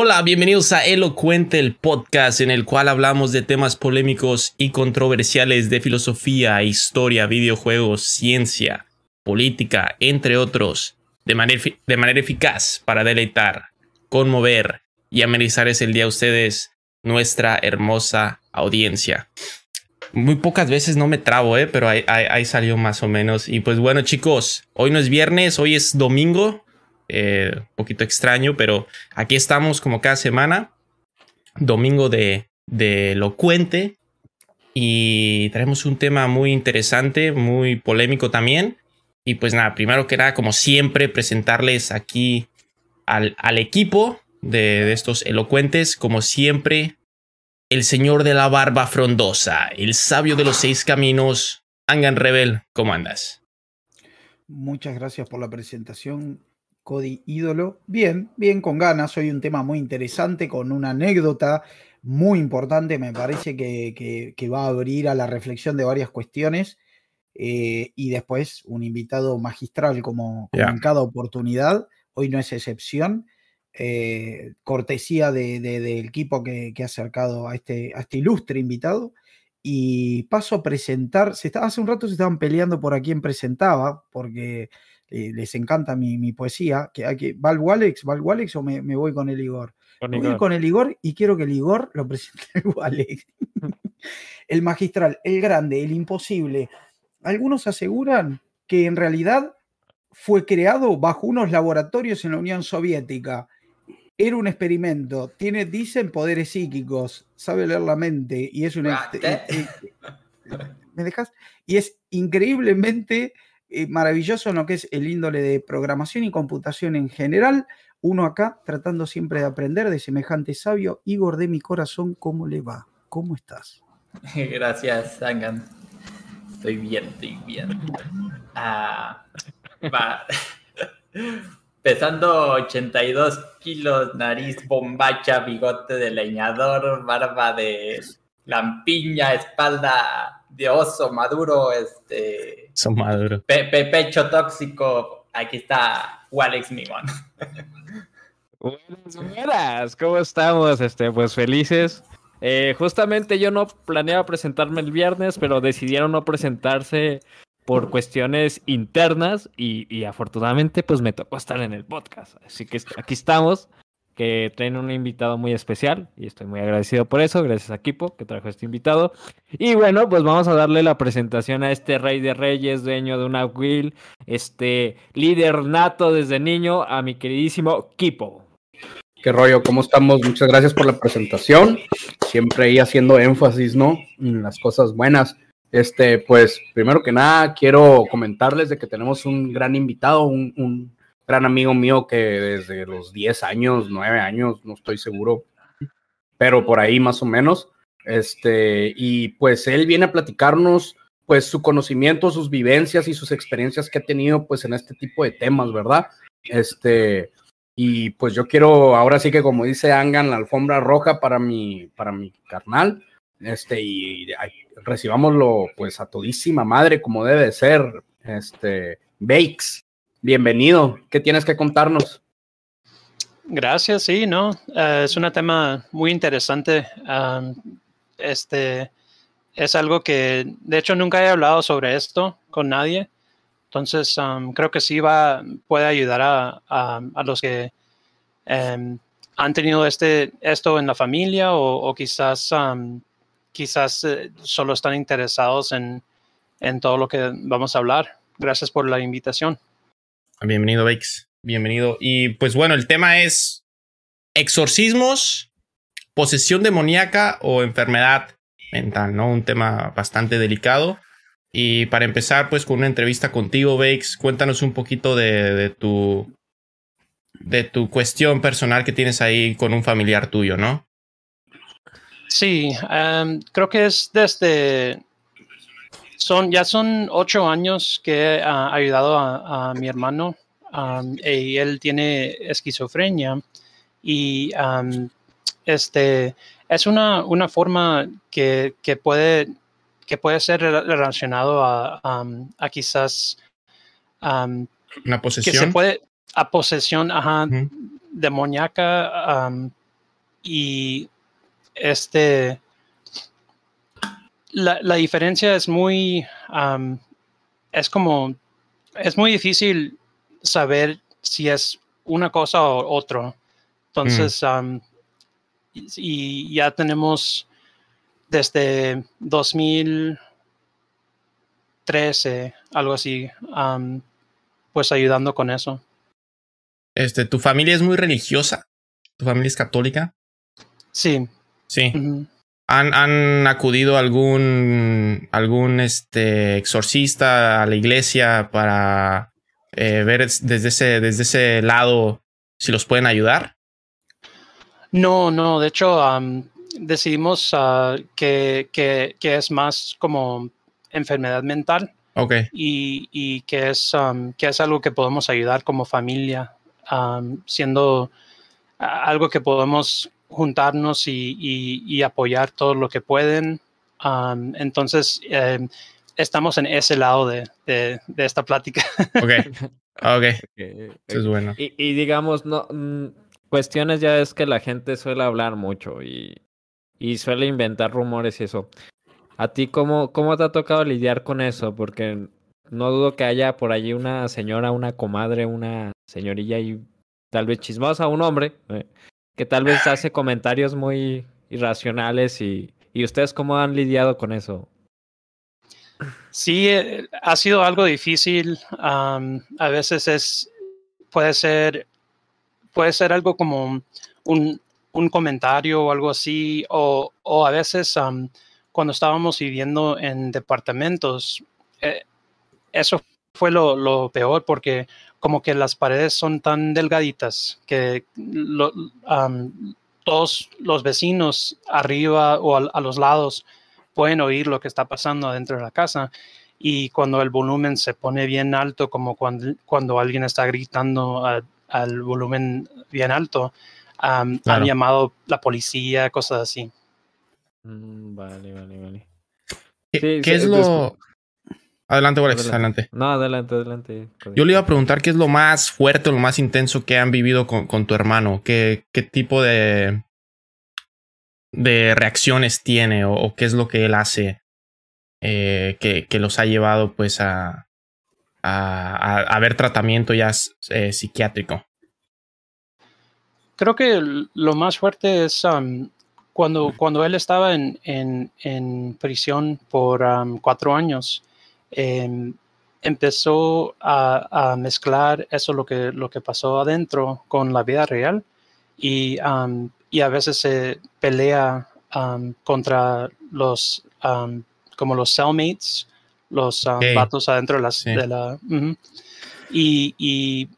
Hola, bienvenidos a Elocuente, el podcast en el cual hablamos de temas polémicos y controversiales de filosofía, historia, videojuegos, ciencia, política, entre otros, de manera, de manera eficaz para deleitar, conmover y amenizar el día a ustedes, nuestra hermosa audiencia. Muy pocas veces no me trabo, ¿eh? pero ahí salió más o menos. Y pues bueno chicos, hoy no es viernes, hoy es domingo, eh, un poquito extraño, pero aquí estamos como cada semana, domingo de, de elocuente, y traemos un tema muy interesante, muy polémico también. Y pues nada, primero que nada, como siempre, presentarles aquí al, al equipo de, de, estos elocuentes, como siempre, el señor de la barba frondosa, el sabio de los seis caminos, Angan Rebel, ¿cómo andas? Muchas gracias por la presentación. Cody ídolo. Bien, bien con ganas. Hoy un tema muy interesante con una anécdota muy importante. Me parece que, que, que va a abrir a la reflexión de varias cuestiones. Eh, y después un invitado magistral como, yeah. en cada oportunidad. Hoy no es excepción. Eh, cortesía de, de, del equipo que, que, ha acercado a este, a este ilustre invitado. Y paso a presentar. Se está, hace un rato se estaban peleando por a quién presentaba, porque eh, les encanta mi, mi, poesía, que, que ¿va el Walex? ¿Va el Walex o me, me voy con el Igor? Con Igor. Voy con el Igor y quiero que el Igor lo presente el Walex. el magistral, el grande, el imposible. Algunos aseguran que en realidad fue creado bajo unos laboratorios en la Unión Soviética. Era un experimento, tiene, dicen, poderes psíquicos, sabe leer la mente y es un... ¿Me dejas? Y es increíblemente eh, maravilloso lo que es el índole de programación y computación en general. Uno acá tratando siempre de aprender de semejante sabio. Igor de mi corazón, ¿cómo le va? ¿Cómo estás? Gracias, Sangan. Estoy bien, estoy bien. Ah, va. Pesando 82 kilos, nariz bombacha, bigote de leñador, barba de lampiña, espalda de oso maduro, este. Son maduro. Pe pe pecho tóxico. Aquí está Walex Mimon. Buenas, buenas. ¿Cómo estamos? Este, pues felices. Eh, justamente yo no planeaba presentarme el viernes, pero decidieron no presentarse por cuestiones internas y, y afortunadamente pues me tocó estar en el podcast. Así que aquí estamos que traen un invitado muy especial y estoy muy agradecido por eso, gracias a Equipo que trajo este invitado. Y bueno, pues vamos a darle la presentación a este rey de reyes, dueño de una will, este líder nato desde niño, a mi queridísimo Kipo. Qué rollo, ¿cómo estamos? Muchas gracias por la presentación. Siempre ahí haciendo énfasis, ¿no? En las cosas buenas. Este, pues, primero que nada, quiero comentarles de que tenemos un gran invitado, un, un gran amigo mío que desde los 10 años, 9 años, no estoy seguro, pero por ahí más o menos. Este, y pues él viene a platicarnos pues su conocimiento, sus vivencias y sus experiencias que ha tenido pues en este tipo de temas, ¿verdad? Este, y pues yo quiero ahora sí que como dice Angan, la alfombra roja para mi para mi carnal. Este, y, recibámoslo pues a todísima madre como debe de ser. Este, Bakes, bienvenido. ¿Qué tienes que contarnos? Gracias, sí, no, uh, es un tema muy interesante. Um, este es algo que, de hecho, nunca he hablado sobre esto con nadie. Entonces, um, creo que sí va, puede ayudar a, a, los que um, han tenido este, esto en la familia o, quizás, quizás eh, solo están interesados en, en todo lo que vamos a hablar. Gracias por la invitación. Bienvenido, Bakes. Bienvenido. Y pues bueno, el tema es exorcismos, posesión demoníaca o enfermedad mental, ¿no? Un tema bastante delicado. Y para empezar, pues con una entrevista contigo, Bakes, cuéntanos un poquito de, tu de tu cuestión personal que tienes ahí con un familiar tuyo, ¿no? Sí, em, creo que es desde son ya son ocho años que he ayudado a, a mi hermano um, y él tiene esquizofrenia y um, este es una, una forma que, que puede que puede ser relacionado a, um, a quizás Una que se posesión. puede a posesión ajá, demoníaca y este la, la diferencia es muy um, es como es muy difícil saber si es una cosa o otro entonces um, y, y ya tenemos desde 2013 algo así um, pues ayudando con eso Este, ¿Tu familia es muy religiosa? ¿Tu familia es católica? sí Sí. ¿Han, han acudido algún, algún este, exorcista a la iglesia para eh, ver es- desde ese, desde ese lado si los pueden ayudar? No, no, de hecho am, decidimos ah, que, que, que es más como enfermedad mental Ok, y, y que, es, am, que es algo que podemos ayudar como familia, am, siendo algo que podemos juntarnos y, y- y apoyar todo lo que pueden. Am, entonces, em, estamos en ese lado de, de- de esta plática. ok, ok, eso es bueno. Y, y digamos, no, mm, cuestiones ya es que la gente suele hablar mucho y, y suele inventar rumores y eso. ¿A ti cómo, cómo te ha tocado lidiar con eso? Porque no dudo que haya por allí una señora, una comadre, una señorilla y tal vez chismosa, un hombre, eh, que tal vez hace comentarios muy irracionales y, y ustedes cómo han lidiado con eso. Sí, eh, ha sido algo difícil. am, a veces es puede ser puede ser algo como un, un comentario o algo así, o, o a veces am, cuando estábamos viviendo en departamentos, eh, eso fue lo, lo peor porque como que las paredes son tan delgaditas que lo- todos los vecinos arriba o al- a los lados pueden oír lo que está pasando dentro de la casa y cuando el volumen se pone bien alto, como cuando, cuando alguien está gritando a- al volumen bien alto, Claro. han llamado la policía, cosas así. Mm, vale, vale, vale. ¿Qué, Sí, qué sí, es es- lo...? Adelante, Alex, Adelante. adelante. No, adelante, adelante. Yo le iba a preguntar qué es lo más fuerte, lo más intenso que han vivido con, con tu hermano. ¿Qué, qué tipo de, de reacciones tiene o, o qué es lo que él hace eh, que, que los ha llevado pues a, a, a- a ver tratamiento ya eh, psiquiátrico? Creo que lo más fuerte es am, cuando, cuando él estaba en, en, en prisión por am, cuatro años, em, empezó a, a mezclar eso, lo que, lo que pasó adentro, con la vida real y, am, y a veces se pelea am, contra los, am, como los cellmates, los Ok. vatos adentro de, las, Sí. de la... ujú. y, y,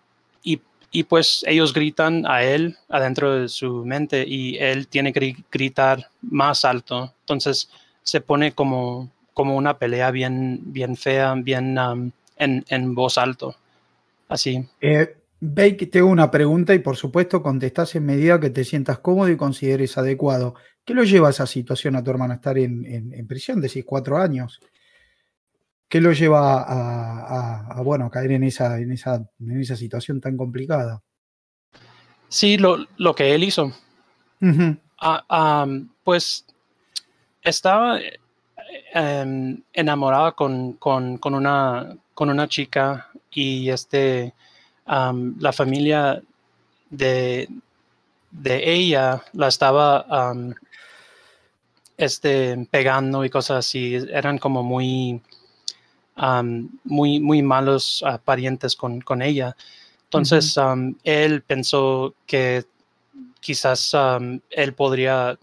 y, y pues ellos gritan a él adentro de su mente y él tiene que gri- gritar más alto. Entonces se pone como, como una pelea bien, bien fea, bien en, en voz alto. Así. Eh, Bake, tengo una pregunta y por supuesto contestás en medida que te sientas cómodo y consideres adecuado. ¿Qué lo lleva a esa situación a tu hermana estar en, en- en prisión? Decís cuatro años. ¿Qué lo lleva a, a- a, bueno, a caer en esa, en, esa, en esa situación tan complicada? Sí, lo, lo que él hizo. Ah, pues estaba eh, em, enamorada con, con, con una, con una chica y este, la familia de, de ella la estaba este, pegando y cosas así. Eran como muy, muy, muy malos ah, parientes con, con ella. Entonces, él pensó que quizás él podría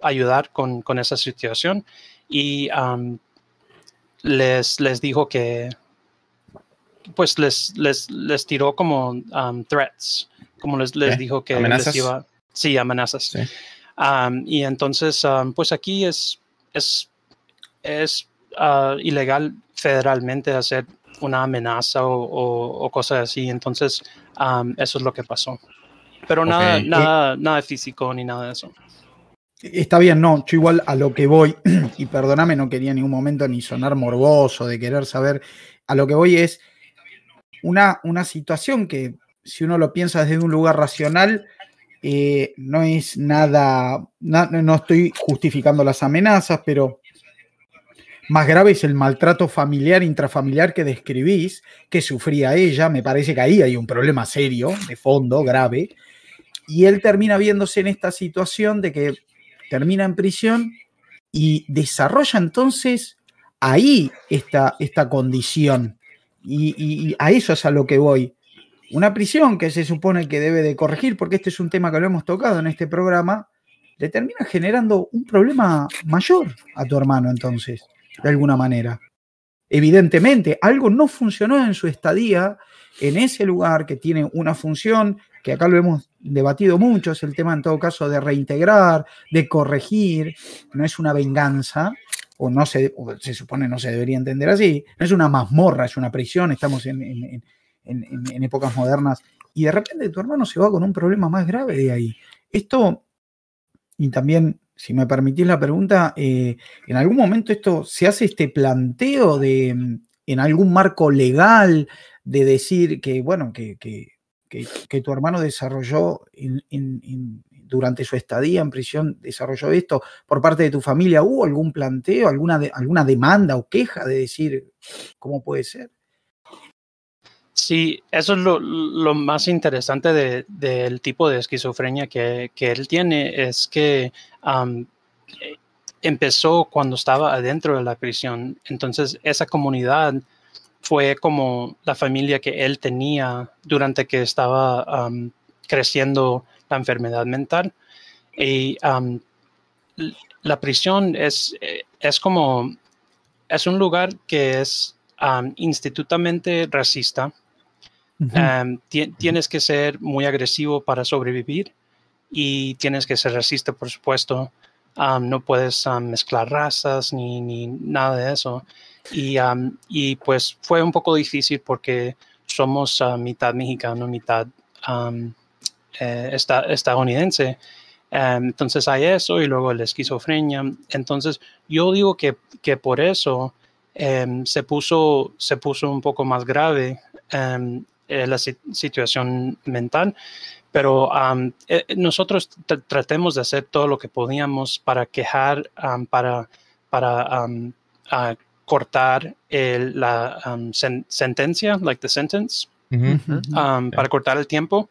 ayudar con, con esa situación y um, les, les dijo que, pues les, les, les tiró como um, threats, como les, les dijo que ¿Amenazas? les iba, sí, amenazas. Sí. Um, y entonces, um, pues aquí es, es, es ah, ilegal federalmente hacer una amenaza o, o, o cosas así. Entonces, um, eso es lo que pasó. Pero nada, nada, nada físico ni nada de eso. Está bien, no, yo igual a lo que voy, y perdóname, no quería en ningún momento ni sonar morboso de querer saber, a lo que voy es una, una situación que si uno lo piensa desde un lugar racional, eh, no es nada, na- no estoy justificando las amenazas, pero más grave es el maltrato familiar, intrafamiliar que describís, que sufría ella, me parece que ahí hay un problema serio, de fondo, grave, y él termina viéndose en esta situación de que termina en prisión y desarrolla entonces ahí esta, esta condición. Y, y- y a eso es a lo que voy. Una prisión que se supone que debe de corregir, porque este es un tema que lo hemos tocado en este programa, le termina generando un problema mayor a tu hermano entonces, de alguna manera. Evidentemente, algo no funcionó en su estadía en ese lugar que tiene una función que acá lo hemos debatido mucho, es el tema en todo caso de reintegrar, de corregir, no es una venganza, o no se, o se supone no se debería entender así, no es una mazmorra, es una prisión, estamos en, en- en- épocas modernas, y de repente tu hermano se va con un problema más grave de ahí. Esto, y también, si me permitís la pregunta, eh, en algún momento esto se hace este planteo de, mm, en algún marco legal, de decir que, bueno, que- que- tu hermano desarrolló durante su estadía en prisión, desarrolló esto por parte de tu familia, ¿hubo algún planteo, alguna, alguna demanda o queja de decir cómo puede ser? Sí, eso es lo, más interesante de- del tipo de esquizofrenia que, que él tiene, es que eh, empezó cuando estaba adentro de la prisión. Entonces, esa comunidad fue como la familia que él tenía durante que estaba creciendo la enfermedad mental. Y la prisión es, eh, es como, es un lugar que es am, institutamente racista. Um, ti- tienes que ser muy agresivo para sobrevivir y tienes que ser racista, por supuesto. Um, no puedes um, mezclar razas ni, ni nada de eso. Y, um, y pues fue un poco difícil porque somos uh, mitad mexicano, mitad um, eh, esta- estadounidense. Um, entonces hay eso y luego la esquizofrenia. Entonces yo digo que, que por eso em, se, puso, se puso un poco más grave em, eh, la si- situación mental, pero eh, nosotros tr- tratemos de hacer todo lo que podíamos para quejar, am, para, para am, a cortar el- la sen- sentencia, like the sentence, um, para cortar el tiempo.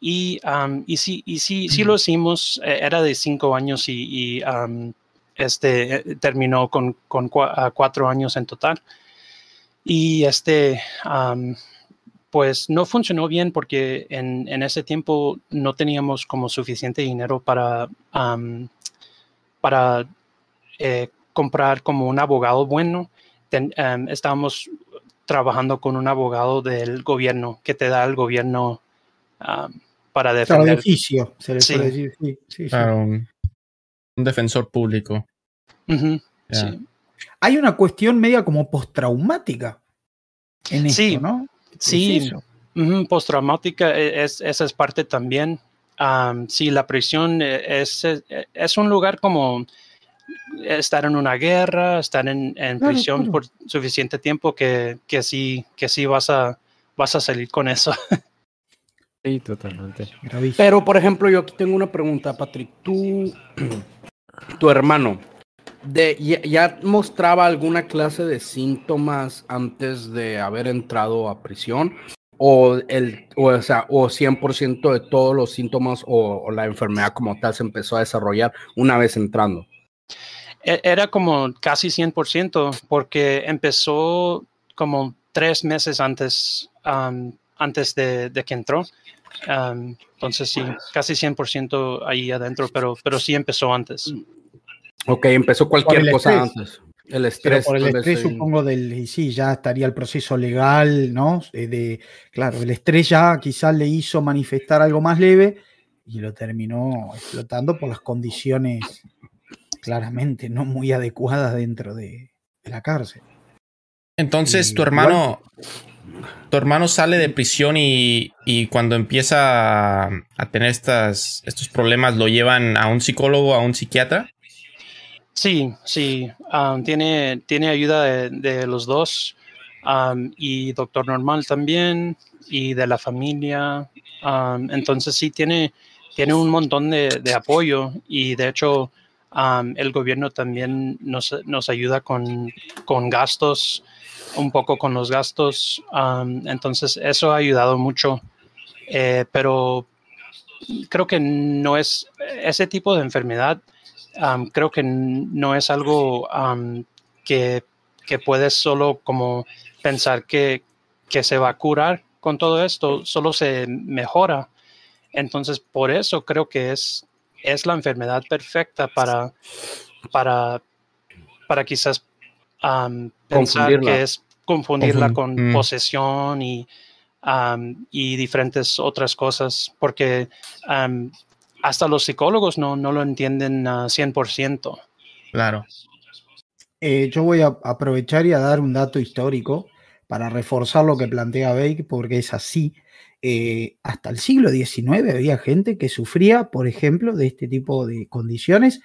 Y, um, y sí, y sí, sí lo hicimos, eh, era de cinco años y, y, um, este, eh, terminó con, con cua- cuatro años en total. Y este, um, pues no funcionó bien porque en, en ese tiempo no teníamos como suficiente dinero para, um, para eh, comprar como un abogado bueno. Ten- um, estábamos trabajando con un abogado del gobierno que te da el gobierno um, para Claro, de defender. oficio, se le Sí. suele decir. Sí, sí, sí. Claro, un, un defensor público. Hay una cuestión media como postraumática en esto, Sí, ¿no? ¿Qué es Sí, postraumática, e- es, esa es parte también. Am, sí, la prisión eh, es, es, es un lugar como estar en una guerra, estar en, en Claro, prisión claro. por suficiente tiempo que, que sí, que sí vas a, vas a salir con eso. Sí, totalmente. Pero, por ejemplo, yo aquí tengo una pregunta, Patrick. Tú, tu hermano, de, ya, ya mostraba alguna clase de síntomas antes de haber entrado a prisión? ¿O, el, o, o sea, o 100% de todos los síntomas o, o la enfermedad como tal se empezó a desarrollar una vez entrando? E- Era como casi 100% porque empezó como tres meses antes, am, antes de, de que entró. Am, entonces sí, casi 100% ahí adentro, pero, pero sí empezó antes. Ok, empezó cualquier cosa estrés. antes. El Pero estrés. por el estrés, sí. supongo, del, y sí, ya estaría el proceso legal, ¿no? Eh, De, claro, el estrés ya quizás le hizo manifestar algo más leve y lo terminó explotando por las condiciones claramente no muy adecuadas dentro de, de la cárcel. Entonces, Y tu hermano, tu hermano sale de prisión y, y cuando empieza a, a tener estas, estos problemas, lo llevan a un psicólogo, a un psiquiatra. Sí, sí, um, tiene, tiene ayuda de, de los dos um, y doctor normal también y de la familia. um, entonces sí, tiene, tiene un montón de, de apoyo y de hecho el gobierno también nos, nos ayuda con, con gastos, un poco con los gastos. entonces eso ha ayudado mucho, eh, pero creo que no es ese tipo de enfermedad um, creo que no es algo que, que puedes solo como pensar que, que se va a curar con todo esto, solo se mejora. Entonces, por eso creo que es, es la enfermedad perfecta para, para, para quizás um, pensar que es confundirla Confun- con mm. posesión y, um, y diferentes otras cosas, porque um, hasta los psicólogos no, no lo entienden a 100%. Claro. Eh, yo voy a aprovechar y a dar un dato histórico para reforzar lo que plantea Bake, porque es así. Eh, hasta el siglo XIX había gente que sufría, por ejemplo, de este tipo de condiciones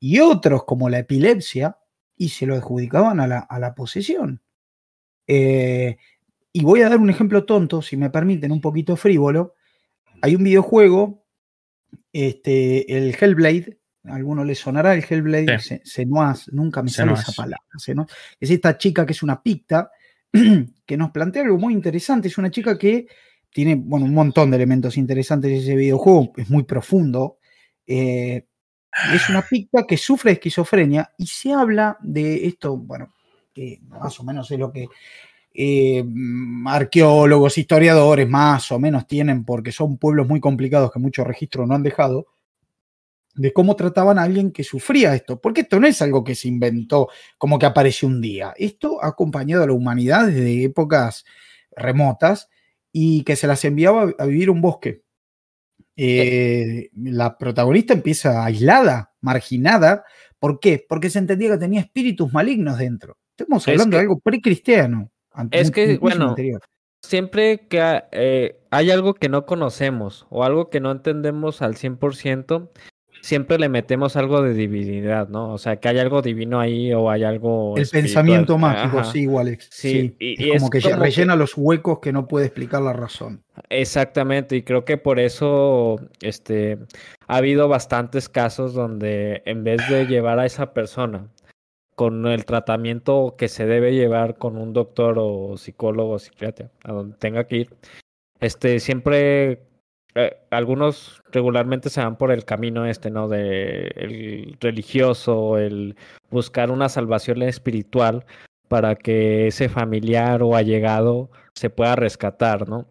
y otros, como la epilepsia, y se lo adjudicaban a la, a la posesión. Eh, y voy a dar un ejemplo tonto, si me permiten, un poquito frívolo. Hay un videojuego, este, el Hellblade, a alguno le sonará el Hellblade, Sí. Nunca me sale esa palabra. Es esta chica que es una picta, que nos plantea algo muy interesante. Es una chica que tiene bueno, un montón de elementos interesantes ese videojuego, es muy profundo. eh, es una picta que sufre de esquizofrenia y se habla de esto, bueno, que más o menos es lo que eh, arqueólogos, historiadores más o menos tienen, porque son pueblos muy complicados que muchos registros no han dejado, de cómo trataban a alguien que sufría esto. Porque esto no es algo que se inventó como que apareció un día. Esto ha acompañado a la humanidad desde épocas remotas y que se las enviaba a vivir un bosque. Eh, la protagonista empieza aislada, marginada. ¿Por qué? Porque se entendía que tenía espíritus malignos dentro. Estamos Es hablando de algo precristiano. Es que, bueno, anterior. Siempre que eh, hay algo que no conocemos o algo que no entendemos al 100%, siempre le metemos algo de divinidad, ¿no? O sea, que hay algo divino ahí o hay algo El espiritual. pensamiento mágico, Ajá. sí, igual. Sí, sí. y- es y como es que como que- rellena los huecos que no puede explicar la razón. Exactamente, y creo que por eso este, ha habido bastantes casos donde en vez de llevar a esa persona con el tratamiento que se debe llevar con un doctor o psicólogo o psiquiatra, a donde tenga que ir, este, siempre eh, algunos regularmente se van por el camino este, ¿no? De el religioso, el buscar una salvación espiritual para que ese familiar o allegado se pueda rescatar, ¿no?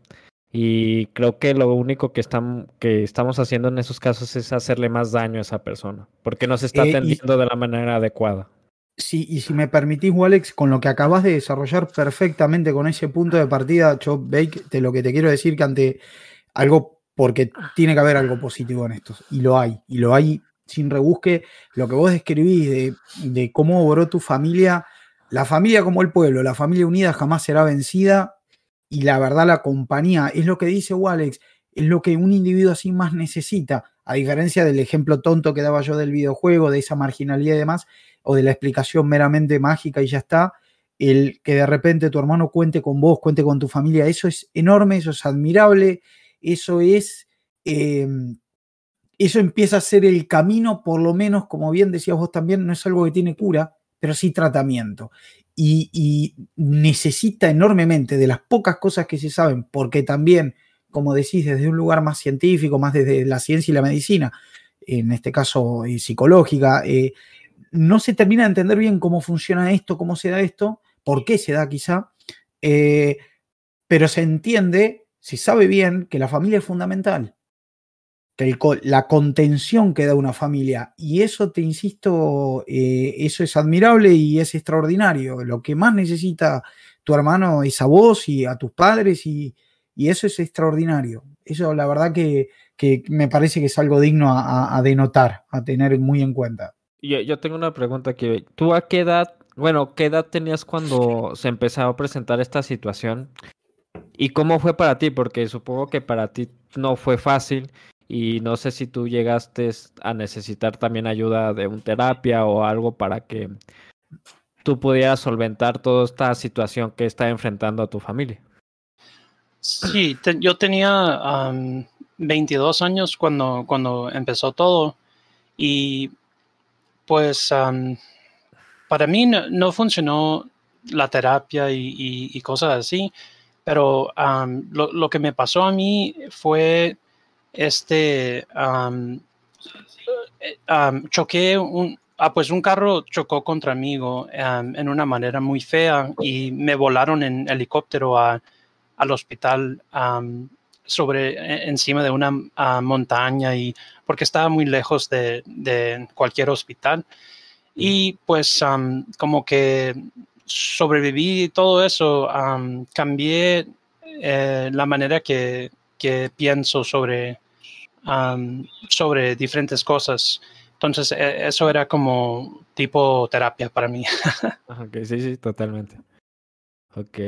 Y creo que lo único que, están, que estamos haciendo en esos casos es hacerle más daño a esa persona, porque no se está Eh, y- atendiendo de la manera adecuada. Sí, y si me permitís, Alex, con lo que acabas de desarrollar perfectamente con ese punto de partida, yo, Bake, de lo que te quiero decir que ante algo, porque tiene que haber algo positivo en esto, y lo hay, y lo hay sin rebusque, lo que vos describís de, de cómo obró tu familia, la familia como el pueblo, la familia unida jamás será vencida, y la verdad la compañía, es lo que dice Walex, es lo que un individuo así más necesita, a diferencia del ejemplo tonto que daba yo del videojuego, de esa marginalidad y demás, o de la explicación meramente mágica y ya está, el que de repente tu hermano cuente con vos, cuente con tu familia, eso es enorme, eso es admirable, eso es, eh, eso empieza a ser el camino, por lo menos, como bien decías vos también, no es algo que tiene cura, pero sí tratamiento. Y, y necesita enormemente de las pocas cosas que se saben, porque también, como decís, desde un lugar más científico, más desde la ciencia y la medicina, en este caso eh, psicológica, eh, no se termina de entender bien cómo funciona esto, cómo se da esto, por qué se da quizá, eh, pero se entiende, se sabe bien que la familia es fundamental. que la contención que da una familia. Y eso, te insisto, eh, eso es admirable y es extraordinario. Lo que más necesita tu hermano es a vos y a tus padres y, y eso es extraordinario. Eso la verdad que, que me parece que es algo digno a, a- a denotar, a tener muy en cuenta. Yo, yo tengo una pregunta aquí. ¿Tú a qué edad, bueno, qué edad tenías cuando se empezó a presentar esta situación? ¿Y cómo fue para ti? Porque supongo que para ti no fue fácil y no sé si tú llegaste a necesitar también ayuda de un terapia o algo para que tú pudieras solventar toda esta situación que está enfrentando a tu familia. Sí, yo tenía am, 22 años cuando, cuando empezó todo y pues para mí no, funcionó la terapia y- y cosas así, pero am, lo, lo que me pasó a mí fue este, eh, am, choqué un, ah, pues un carro chocó contra mí en una manera muy fea y me volaron en helicóptero a al hospital sobre e- encima de una ah, montaña y porque estaba muy lejos de, de cualquier hospital. Y pues am, como que sobreviví y todo eso am, cambié eh, la manera que, que pienso sobre sobre diferentes cosas entonces e- eso era como tipo terapia para mí Ok, sí, sí, totalmente. Ok.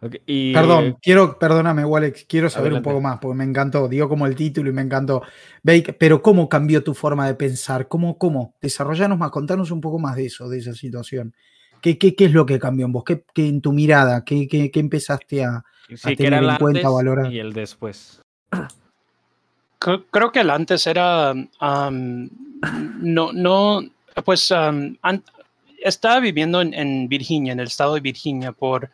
Ok, Y, Perdón, quiero, perdóname, Walex, quiero saber Adelante. un poco más, porque me encantó, digo como el título y me encantó. Bake, pero ¿cómo cambió tu forma de pensar? ¿Cómo, cómo? Desarrollanos más, contanos un poco más de eso, de esa situación. ¿Qué, qué, qué es lo que cambió en vos? ¿Qué, qué en tu mirada? ¿Qué, qué, qué empezaste a, sí, tener en cuenta, antes valorar. y el después. Creo, creo que el antes era, am, no, no, pues an- estaba viviendo en, en Virginia, en el estado de Virginia, por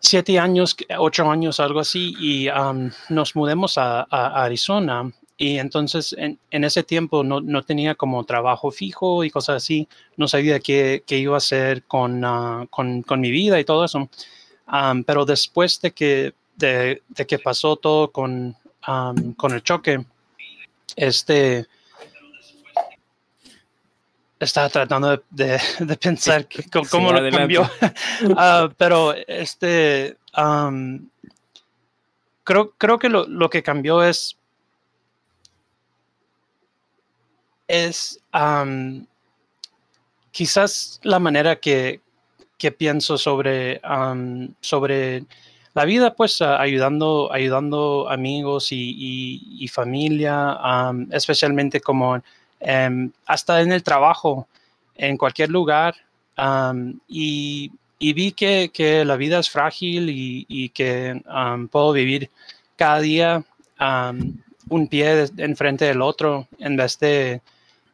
siete años, ocho años, algo así, y am, nos mudamos a, a- a Arizona. Y entonces en, en ese tiempo no, no tenía como trabajo fijo y cosas así, no sabía qué, qué iba a hacer con, ah, con, con mi vida y todo eso. Am, pero después de que, de, de que pasó todo con, am, con el choque, este estaba tratando de, de- de pensar que- cómo, Sí, cómo lo adelante. cambió. Ah, pero este am, creo, creo que lo, lo que cambió es es am, quizás la manera que, que pienso sobre, sobre la vida, pues ayudando, ayudando amigos y, y- familia, am, especialmente como em, hasta en el trabajo, en cualquier lugar. y, y vi que, que la vida es frágil y, que puedo vivir cada día un pie enfrente del otro en vez de,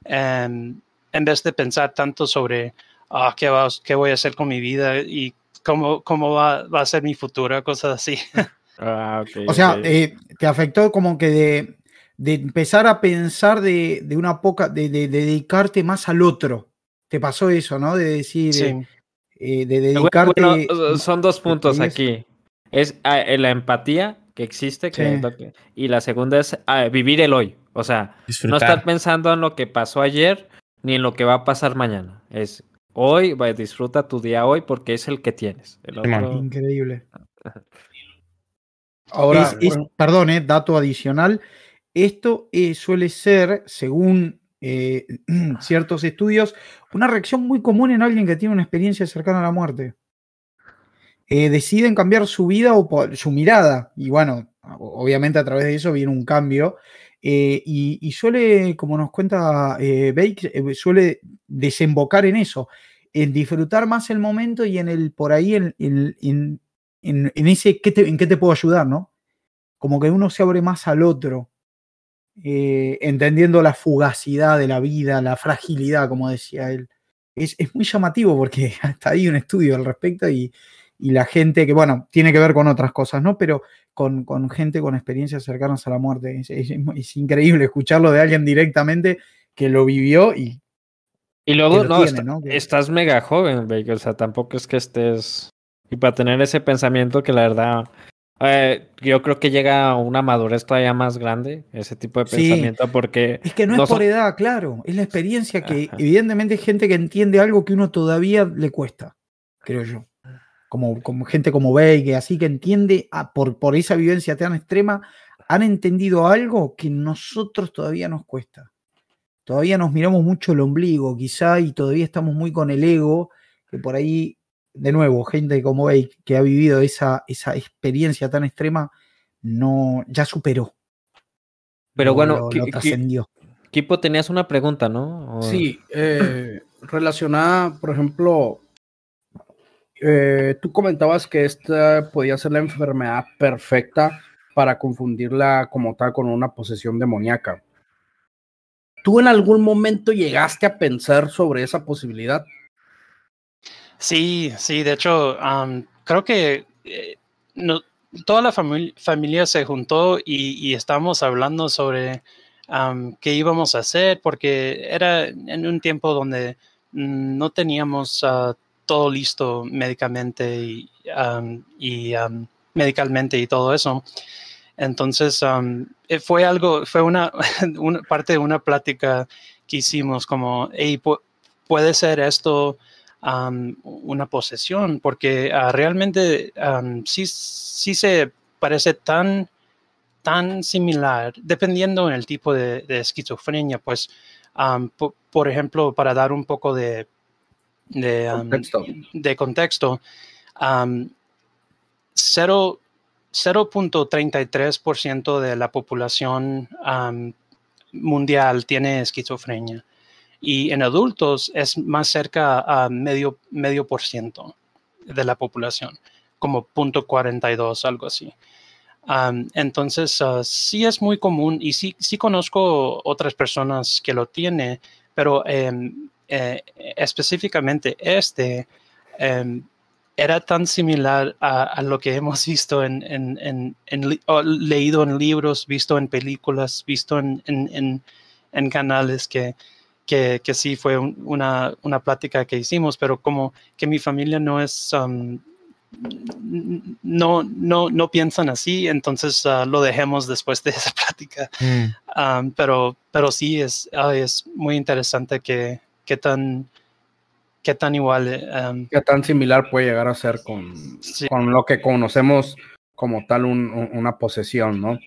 em, en vez de pensar tanto sobre ah, ¿qué, va- qué voy a hacer con mi vida y cómo, cómo va, va a ser mi futuro, cosas así. Ah, ok, O sea, ok. eh, te afectó como que de, de empezar a pensar de, de una poca, de, de- de dedicarte más al otro. Te pasó eso, ¿no? De decir, Sí. eh, de Bueno, dedicarte. bueno, son dos puntos aquí. Es ah, eh, la empatía que existe que Sí. es lo que- y la segunda es ah, vivir el hoy. O sea, no estar pensando en lo que pasó ayer ni en lo que va a pasar mañana. Es hoy, disfruta tu día hoy porque es el que tienes. El Simón. otro- Increíble. Ahora, es, perdón, eh, dato adicional. Esto eh, suele ser, según eh, ciertos estudios, una reacción muy común en alguien que tiene una experiencia cercana a la muerte. Eh, deciden cambiar su vida o su mirada, y bueno, obviamente a través de eso viene un cambio. Eh, y, suele, como nos cuenta eh, Bake, eh, suele desembocar en eso, en disfrutar más el momento y en el por ahí, en, en- ese ¿qué te- en qué te puedo ayudar, ¿no? Como que uno se abre más al otro, eh, entendiendo la fugacidad de la vida, la fragilidad, como decía él. Es, es muy llamativo porque hasta hay un estudio al respecto y, y la gente que, bueno, tiene que ver con otras cosas, ¿no? Pero con, con gente con experiencias cercanas a la muerte. Es, es- es increíble escucharlo de alguien directamente que lo vivió y Y luego, no, tiene, está- ¿no? Que- estás mega joven, Baker, o sea, tampoco es que estés... Y para tener ese pensamiento que la verdad Eh, yo creo que llega a una madurez todavía más grande ese tipo de Sí. pensamiento porque Es que no, No es por son- edad, claro. Es la experiencia que Ajá. evidentemente hay gente que entiende algo que uno todavía le cuesta, creo yo. Como, como gente como Bey, que así que entiende ah, por, por esa vivencia tan extrema, han entendido algo que nosotros todavía nos cuesta. Todavía nos miramos mucho el ombligo, quizá, y todavía estamos muy con el ego, que por ahí, de nuevo, gente como Bey, que ha vivido esa, esa experiencia tan extrema, no, ya superó. Pero bueno, lo- ¿qué- lo qué- trascendió. Kipo tenías una pregunta, ¿no? O- Sí, eh, relacionada, por ejemplo, eh, tú comentabas que esta podía ser la enfermedad perfecta para confundirla como tal con una posesión demoníaca. ¿Tú en algún momento llegaste a pensar sobre esa posibilidad? Sí, sí, de hecho, am, creo que eh, toda la famili- familia se juntó y, estábamos hablando sobre qué íbamos a hacer, porque era en un tiempo donde mm, no teníamos ah, todo listo médicamente y, y medicalmente y todo eso. Entonces, eh, fue algo, fue una, parte de una plática que hicimos como, puede ser esto una posesión, porque ah, realmente sí, sí se parece tan, tan similar, dependiendo en el tipo de, esquizofrenia, pues, por ejemplo, para dar un poco de, de, Contexto. de contexto, am, cero- 0.33% de la población am, mundial tiene esquizofrenia y en adultos es más cerca a medio, medio por ciento de la población, como 0.42, algo así. Entonces, ah, sí es muy común y sí, sí conozco otras personas que lo tienen, pero em, eh, específicamente este em, era tan similar a, a lo que hemos visto en, en- en- leído en libros, visto en películas, visto en, canales que, que, que sí fue un- una, una plática que hicimos, pero como que mi familia no es, um, no, no, no piensan así, entonces ah, lo dejemos después de esa plática. Mm. Um, pero, pero sí es, ah, es muy interesante que, que tan, qué tan igual. eh, um, ¿Qué tan similar puede llegar a ser con, Sí. con lo que conocemos como tal un- un- una posesión, no?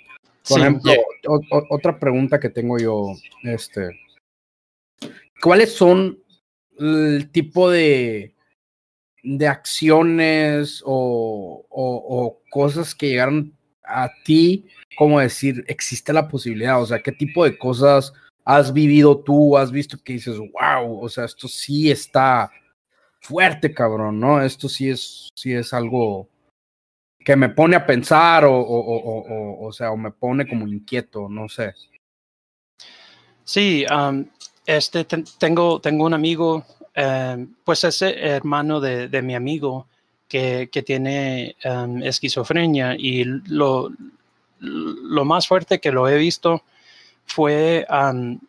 Por sí, ejemplo, ye- o- o- otra pregunta que tengo yo, este, ¿cuáles son el tipo de, de acciones o, o- o cosas que llegaron a ti, como decir, existe la posibilidad? O sea, ¿qué tipo de cosas has vivido tú, has visto que dices, wow, o sea, esto sí está fuerte, cabrón, ¿no? Esto sí es, sí es algo que me pone a pensar o, o, o, o- sea, o me pone como inquieto, no sé. Sí, um, este, ten- tengo, tengo un amigo, eh, pues ese hermano de, de mi amigo que, que tiene um, esquizofrenia y lo, lo más fuerte que lo he visto fue um,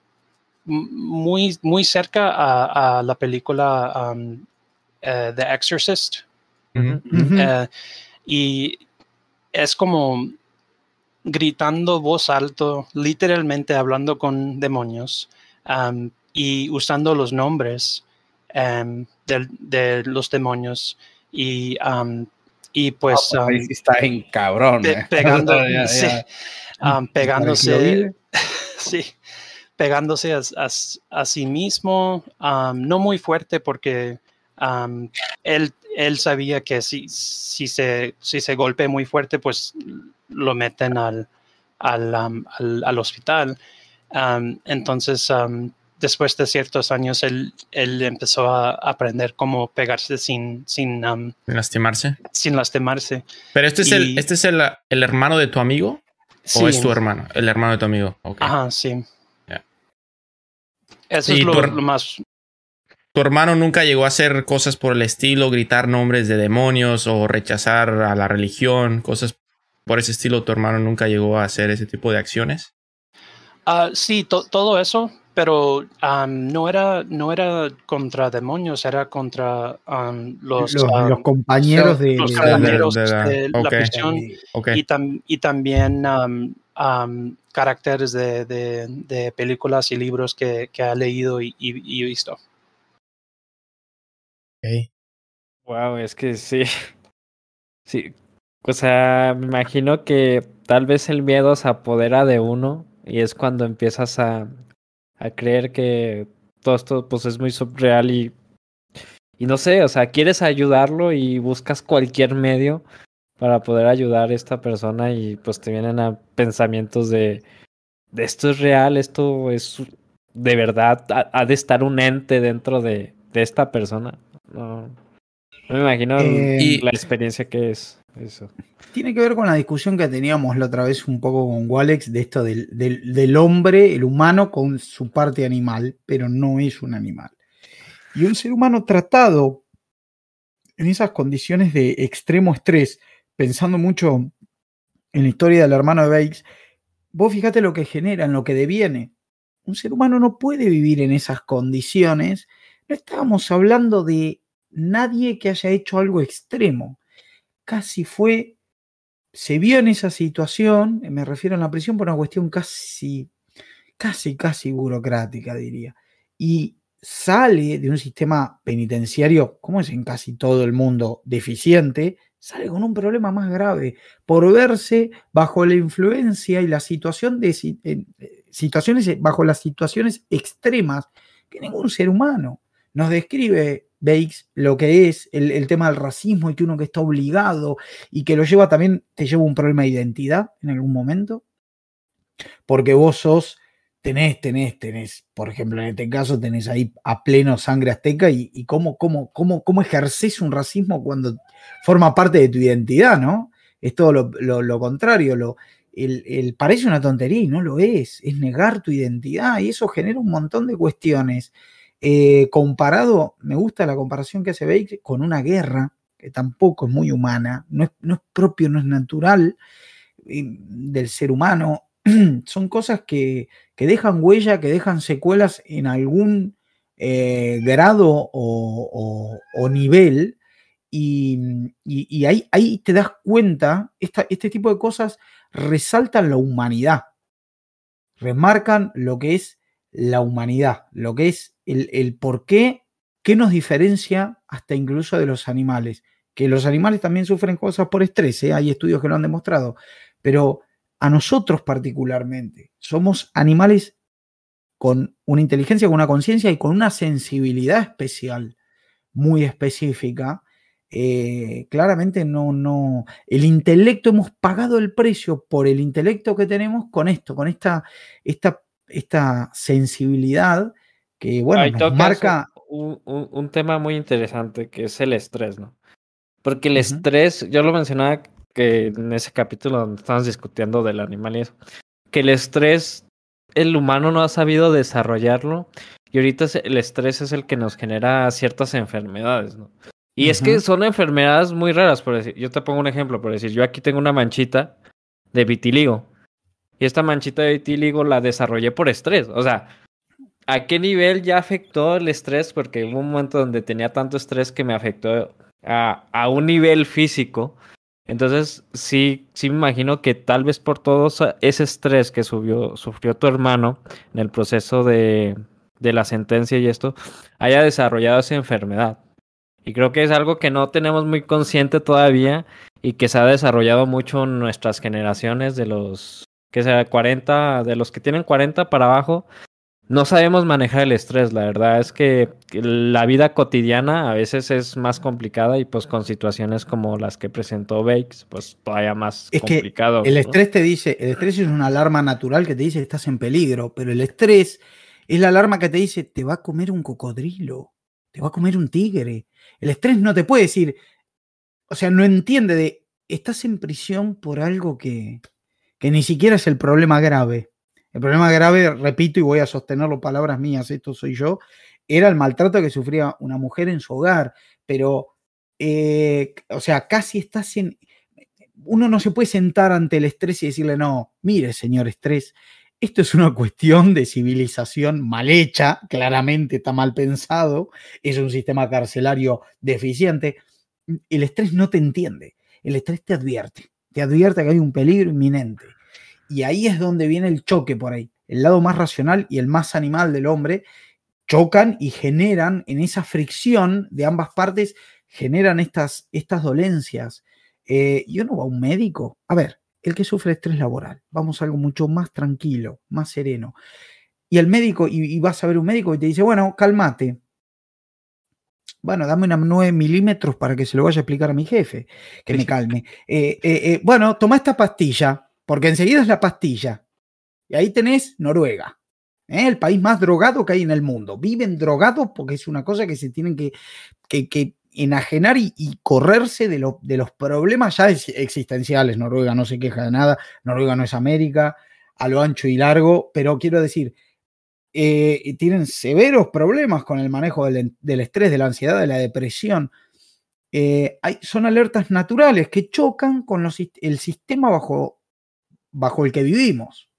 muy, muy cerca a, a la película um, eh, The Exorcist. Eh, y es como gritando voz alto, literalmente hablando con demonios y usando los nombres del- de, los demonios y, y pues Ah, ahí sí está en cabrón. pe- eh. sí, pegándose. Sí, pegándose a, a- a sí mismo, no muy fuerte porque él, él sabía que si, si, se, si se golpea muy fuerte, pues lo meten al, al, al, al hospital. Entonces, después de ciertos años, él, él empezó a aprender cómo pegarse sin, sin, lastimarse. sin lastimarse. Pero este es, el, este es el, el hermano de tu amigo Sí. o es tu hermano, el hermano de tu amigo. Ajá, sí. Eso Sí, es lo, más. Tu hermano nunca llegó a hacer cosas por el estilo, gritar nombres de demonios o rechazar a la religión, cosas por ese estilo. Tu hermano nunca llegó a hacer ese tipo de acciones. Ah, sí, to- todo eso, pero am, no era no era contra demonios, era contra am, los, Los, los compañeros de, los de- compañeros de la- de la ok. prisión y, tam- y también am, am, caracteres de, de- de películas y libros que, que ha leído y, y- y visto. Wow, es que sí. Sí. O sea, me imagino que tal vez el miedo se apodera de uno y es cuando empiezas a, a creer que todo esto pues es muy subreal y, y no sé, o sea, quieres ayudarlo y buscas cualquier medio para poder ayudar a esta persona y pues te vienen a pensamientos de, de esto es real, esto es de verdad, ha, ha de estar un ente dentro de, de esta persona. No, no me imagino Eh, Y- la experiencia que es eso. Tiene que ver con la discusión que teníamos la otra vez un poco con Walex de esto del, del- hombre, el humano, con su parte animal, pero no es un animal. Y un ser humano tratado en esas condiciones de extremo estrés, pensando mucho en la historia del hermano de Bakes, vos fíjate lo que genera, en lo que deviene. Un ser humano no puede vivir en esas condiciones. No estábamos hablando de nadie que haya hecho algo extremo. Casi fue se vio en esa situación, me refiero a la prisión por una cuestión casi, casi, casi burocrática, diría. Y sale de un sistema penitenciario, como es en casi todo el mundo, deficiente, sale con un problema más grave por verse bajo la influencia y la situación de eh, situaciones, bajo las situaciones extremas que ningún ser humano nos describe. Bakes, lo que es el, el tema del racismo y que uno que está obligado y que lo lleva también, te lleva un problema de identidad en algún momento. Porque vos sos, tenés, tenés, tenés, por ejemplo, en este caso tenés ahí a pleno sangre azteca y, y cómo, cómo, cómo, cómo ejerces un racismo cuando forma parte de tu identidad, ¿no? Es todo lo, lo- lo contrario, lo, el, el- parece una tontería y no lo es, es negar tu identidad y eso genera un montón de cuestiones. Eh, comparado, me gusta la comparación que hace Bake con una guerra, que tampoco es muy humana, no es, no es propio, no es natural eh, del ser humano. Son cosas que, que dejan huella, que dejan secuelas en algún eh, grado o nivel. Y, y- y ahí, ahí te das cuenta, esta- este tipo de cosas resaltan la humanidad, remarcan lo que es la humanidad, lo que es el, el por qué, qué nos diferencia hasta incluso de los animales. Que los animales también sufren cosas por estrés, ¿eh? hay estudios que lo han demostrado, pero a nosotros particularmente somos animales con una inteligencia, con una conciencia y con una sensibilidad especial, muy específica. Eh, claramente no, no, el intelecto, hemos pagado el precio por el intelecto que tenemos con esto, con esta, esta, esta sensibilidad que, bueno, Ahí nos tocas marca... un, un- un tema muy interesante que es el estrés, ¿no? Porque el estrés, yo lo mencionaba que en ese capítulo donde estábamos discutiendo del animal y eso, que el estrés, el humano no ha sabido desarrollarlo y ahorita el estrés es el que nos genera ciertas enfermedades, ¿no? Y es que son enfermedades muy raras, por decir, yo te pongo un ejemplo, por decir, yo aquí tengo una manchita de vitiligo y esta manchita de vitiligo la desarrollé por estrés, o sea, ¿A qué nivel ya afectó el estrés? Porque hubo un momento donde tenía tanto estrés que me afectó a, a un nivel físico. Entonces, sí, sí me imagino que tal vez por todo ese estrés que sufrió tu hermano en el proceso de, de la sentencia y esto, haya desarrollado esa enfermedad. Y creo que es algo que no tenemos muy consciente todavía y que se ha desarrollado mucho en nuestras generaciones de los que sea 40, de los que tienen 40 para abajo, no sabemos manejar el estrés, la verdad es que la vida cotidiana a veces es más complicada y pues con situaciones como las que presentó Bakes, pues todavía más Es que complicado. El ¿no? estrés te dice, el estrés es una alarma natural que te dice que estás en peligro, pero el estrés es la alarma que te dice te va a comer un cocodrilo, te va a comer un tigre. El estrés no te puede decir, o sea, no entiende de estás en prisión por algo que, que ni siquiera es el problema grave. El problema grave, repito y voy a sostenerlo palabras mías, esto soy yo, era el maltrato que sufría una mujer en su hogar, pero, eh, o sea, casi estás en, uno no se puede sentar ante el estrés y decirle, no, mire, señor estrés, Esto es una cuestión de civilización mal hecha, claramente está mal pensado, es un sistema carcelario deficiente. El estrés no te entiende, el estrés te advierte, te advierte que hay un peligro inminente. Y ahí es donde viene el choque por ahí. El lado más racional y el más animal del hombre chocan y generan en esa fricción de ambas partes, generan estas, estas dolencias. Eh, yo no va a un médico. A ver, el que sufre estrés laboral, vamos a algo mucho más tranquilo, más sereno. Y el médico, y, vas a ver un médico y te dice, bueno, cálmate. Bueno, dame una 9 milímetros para que se lo vaya a explicar a mi jefe, que me calme. Eh, eh, bueno, toma esta pastilla, porque enseguida es la pastilla. Y ahí tenés Noruega. ¿eh? el país más drogado que hay en el mundo. Viven drogados porque es una cosa que se tienen que, que, enajenar y, correrse de, de, los problemas ya existenciales. Noruega no se queja de nada, Noruega no es América, a lo ancho y largo, pero quiero decir, eh, tienen severos problemas con el manejo del, estrés, de la ansiedad, de la depresión. Eh, hay, son alertas naturales que chocan con el sistema bajo, bajo el que vivimos.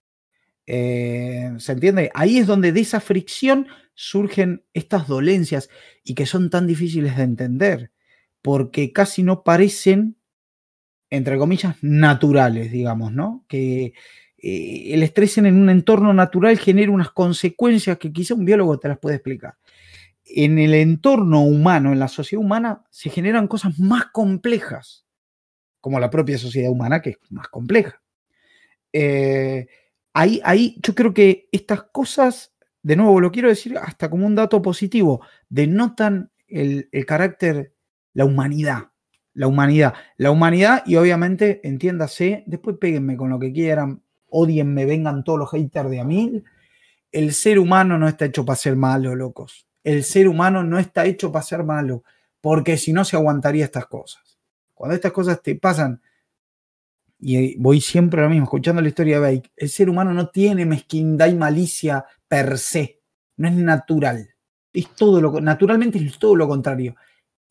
Eh, ¿Se entiende? Ahí es donde de esa fricción surgen estas dolencias y que son tan difíciles de entender, porque casi no parecen, entre comillas, naturales, digamos, ¿no? Que eh, el estrés en un entorno natural genera unas consecuencias que quizá un biólogo te las puede explicar. En el entorno humano, en la sociedad humana, se generan cosas más complejas, como la propia sociedad humana, que es más compleja. Eh, ahí, ahí yo creo que estas cosas, de nuevo lo quiero decir hasta como un dato positivo, denotan el, carácter, la humanidad, la humanidad, la humanidad y obviamente, entiéndase, después péguenme con lo que quieran, odienme, vengan todos los haters de a mil, el ser humano no está hecho para ser malo, locos. El ser humano no está hecho para ser malo, porque si no se aguantaría estas cosas. Cuando estas cosas te pasan, y voy siempre lo mismo, escuchando la historia de Bake, el ser humano no tiene mezquindad y malicia per se, no es natural. Es todo lo, naturalmente es todo lo contrario.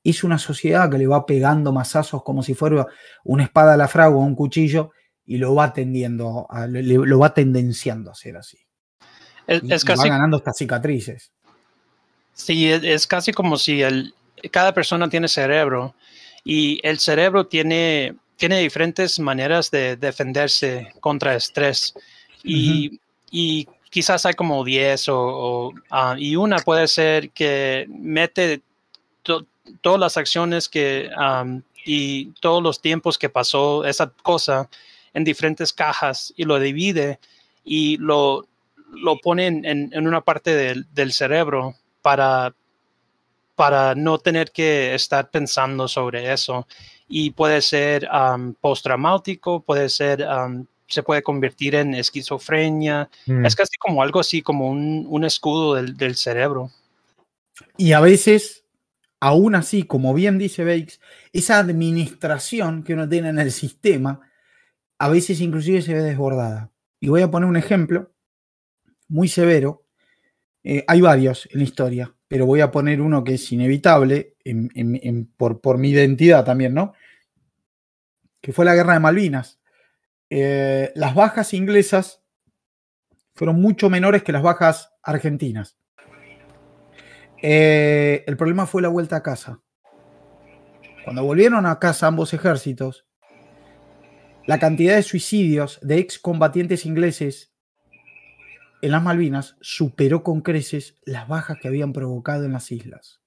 Es una sociedad que le va pegando mazazos como si fuera una espada a la fragua o un cuchillo y lo va tendiendo, lo va tendenciando a ser así. Es, casi, va ganando estas cicatrices. Sí, es, casi como si el, cada persona tiene cerebro y el cerebro tiene tiene diferentes maneras de defenderse contra estrés y, quizás hay como 10 o, ah, y una puede ser que mete todas las acciones que y todos los tiempos que pasó esa cosa en diferentes cajas y lo divide y lo, lo pone en, una parte del, del cerebro para, para no tener que estar pensando sobre eso y puede ser postraumático, puede ser, se puede convertir en esquizofrenia. Mm. Es casi como algo así, como un, escudo del, cerebro. Y a veces, aún así, como bien dice Bakes, esa administración que uno tiene en el sistema, a veces inclusive se ve desbordada. Y voy a poner un ejemplo muy severo. Eh, hay varios en la historia, pero voy a poner uno que es inevitable por, mi identidad también, ¿no? Que fue la guerra de Malvinas. Eh, las bajas inglesas fueron mucho menores que las bajas argentinas. Eh, el problema fue la vuelta a casa. Cuando volvieron a casa ambos ejércitos, la cantidad de suicidios de excombatientes ingleses en las Malvinas superó con creces las bajas que habían provocado en las islas.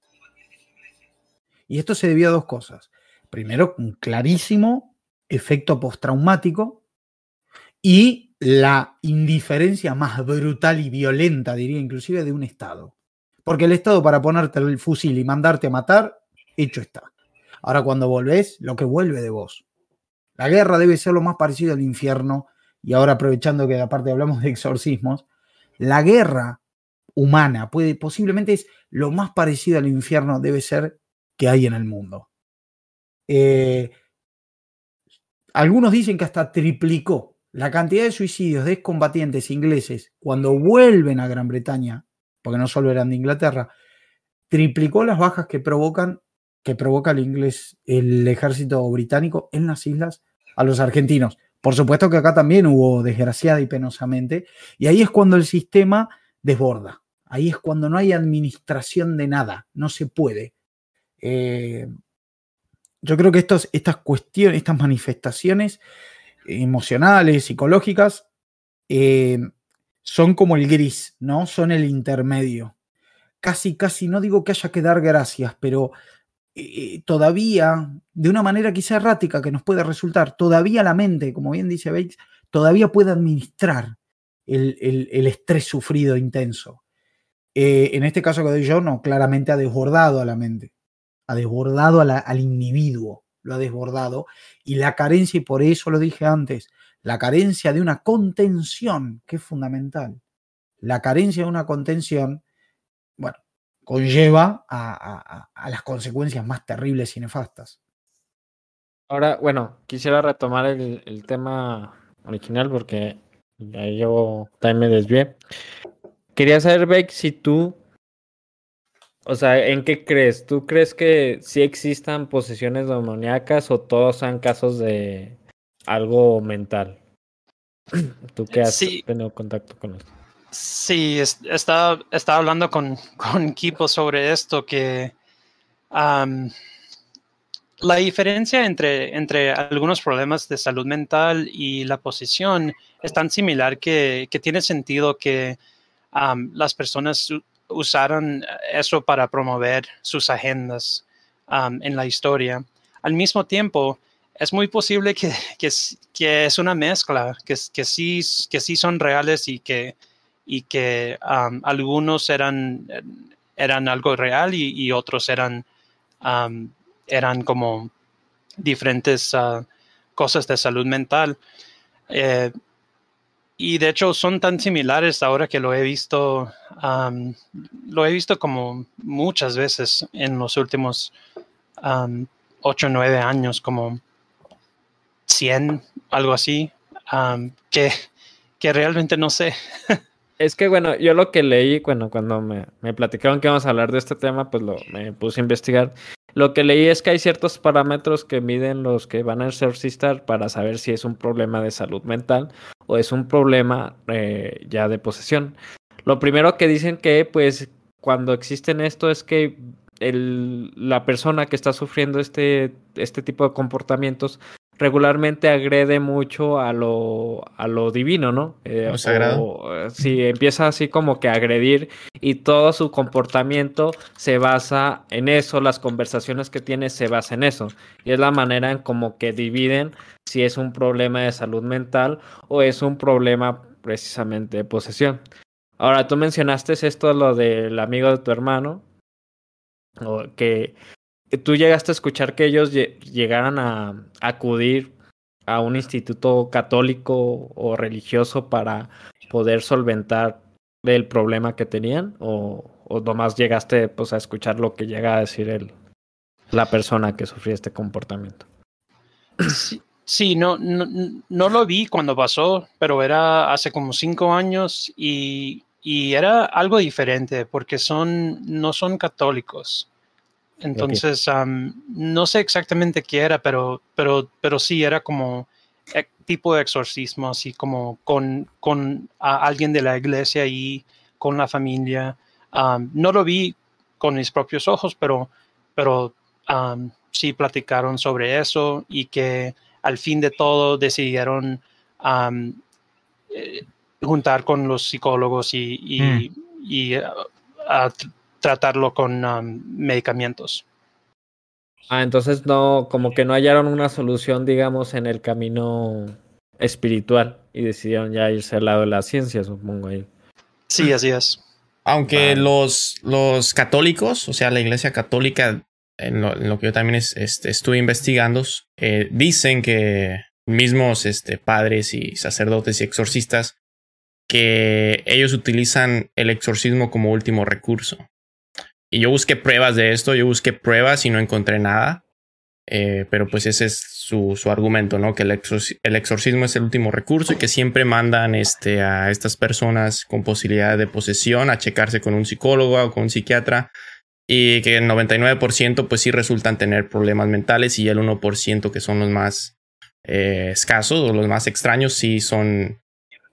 Y esto se debió a dos cosas. Primero, un clarísimo efecto postraumático y la indiferencia más brutal y violenta, diría inclusive, de un Estado. Porque el Estado para ponerte el fusil y mandarte a matar, hecho está. Ahora cuando volvés, lo que vuelve de vos. La guerra debe ser lo más parecido al infierno, y ahora aprovechando que aparte hablamos de exorcismos, la guerra humana puede, posiblemente es lo más parecido al infierno debe ser que hay en el mundo. Eh, algunos dicen que hasta triplicó la cantidad de suicidios de excombatientes ingleses cuando vuelven a Gran Bretaña, porque no solo eran de Inglaterra, triplicó las bajas que provocan que provoca el inglés, el ejército británico en las islas a los argentinos. Por supuesto que acá también hubo desgraciada y penosamente, y ahí es cuando el sistema desborda, ahí es cuando no hay administración de nada, no se puede. Eh, yo creo que estos, estas cuestiones, estas manifestaciones emocionales, psicológicas, eh, son como el gris, ¿no? Son el intermedio. Casi, casi, no digo que haya que dar gracias, pero eh, todavía, de una manera quizá errática que nos puede resultar, todavía la mente, como bien dice Bates, todavía puede administrar el, estrés sufrido intenso. Eh, en este caso que doy yo, no, claramente ha desbordado a la mente, ha desbordado al individuo, lo ha desbordado, y la carencia, y por eso lo dije antes, la carencia de una contención, que es fundamental. La carencia de una contención, conlleva a, las consecuencias más terribles y nefastas. Ahora, bueno, quisiera retomar el, tema original porque ya yo también me desvié. Quería saber, Beck, si tú, o sea, ¿en qué crees? ¿Tú crees que sí existan posesiones demoníacas o todos son casos de algo mental? ¿Tú qué has tenido contacto con esto? Sí, estaba, estaba hablando con, con Kipo sobre esto, que la diferencia entre, entre algunos problemas de salud mental y la posición es tan similar que, que tiene sentido que las personas usaron eso para promover sus agendas en la historia. Al mismo tiempo, es muy posible que, que, que es una mezcla, que, que, sí, que sí son reales y que y que algunos eran, eran algo real y, otros eran, eran como diferentes ah, cosas de salud mental. Eh, y de hecho son tan similares ahora que lo he visto, lo he visto como muchas veces en los últimos ocho o nueve años, como 100, algo así, que, que realmente no sé. Es que bueno, yo lo que leí, bueno, cuando me, me platicaron que íbamos a hablar de este tema, pues lo, me puse a investigar. Lo que leí es que hay ciertos parámetros que miden los que van a exorcistar para saber si es un problema de salud mental o es un problema eh, ya de posesión. Lo primero que dicen que pues cuando existen esto es que el, la persona que está sufriendo este, este tipo de comportamientos regularmente agrede mucho a lo, a lo divino, ¿no? Eh, sagrado. Eh, si empieza así como que a agredir y todo su comportamiento se basa en eso, las conversaciones que tiene se basan en eso. Y es la manera en como que dividen si es un problema de salud mental o es un problema precisamente de posesión. Ahora, tú mencionaste esto, lo del amigo de tu hermano, o que tú llegaste a escuchar que ellos llegaran a acudir a un instituto católico o religioso para poder solventar el problema que tenían o, o nomás llegaste pues a escuchar lo que llega a decir el, la persona que sufría este comportamiento. Sí, no, no, no, lo vi cuando pasó, pero era hace como cinco años y, y era algo diferente porque son, no son católicos. Entonces, no sé exactamente qué era, pero, pero, pero sí era como e, tipo de exorcismo, así como con, con alguien de la iglesia y con la familia. no lo vi con mis propios ojos, pero, pero sí platicaron sobre eso y que al fin de todo decidieron eh, juntar con los psicólogos y, y, mm. uh, tratarlo con um, medicamentos. Ah, entonces no, como que no hallaron una solución, digamos, en el camino espiritual y decidieron ya irse al lado de la ciencia, supongo ahí. Sí, así es. Aunque los, los católicos, o sea, la iglesia católica, en lo, que yo también este, estuve investigando, eh, dicen que mismos este, padres y sacerdotes y exorcistas, que ellos utilizan el exorcismo como último recurso. Y yo busqué pruebas de esto, yo busqué pruebas y no encontré nada. Eh, pero pues ese es su, su argumento, ¿no? Que el, el, exorcismo es el último recurso y que siempre mandan este, a estas personas con posibilidad de posesión a checarse con un psicólogo o con un psiquiatra y que el 99% pues sí resultan tener problemas mentales y el 1% que son los más eh, escasos o los más extraños sí son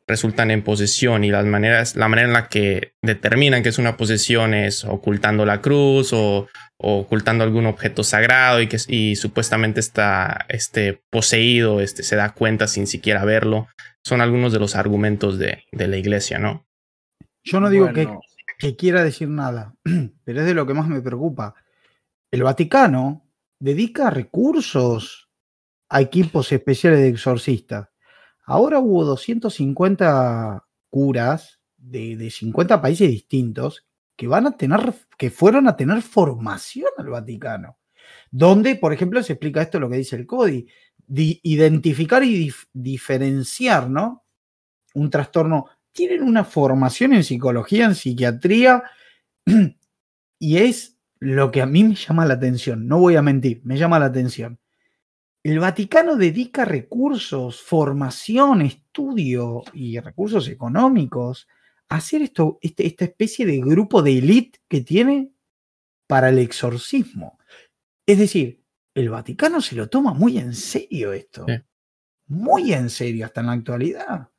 resultan en posesión y las maneras, la manera en la que determinan que es una posesión es ocultando la cruz o, o ocultando algún objeto sagrado y que y supuestamente está este, poseído, este, se da cuenta sin siquiera verlo. Son algunos de los argumentos de, de la iglesia, ¿no? Yo no digo que, que quiera decir nada, pero es de lo que más me preocupa. El Vaticano dedica recursos a equipos especiales de exorcistas. Ahora hubo 250 curas de, de 50 países distintos que van a tener, que fueron a tener formación al Vaticano. Donde, por ejemplo, se explica esto lo que dice el CODI, identificar y diferenciar, ¿no? Un trastorno. Tienen una formación en psicología, en psiquiatría, y es lo que a mí me llama la atención. No voy a mentir, me llama la atención. El Vaticano dedica recursos, formación, estudio y recursos económicos a hacer esto, este, esta especie de grupo de élite que tiene para el exorcismo. Es decir, el Vaticano se lo toma muy en serio esto. Muy en serio hasta en la actualidad.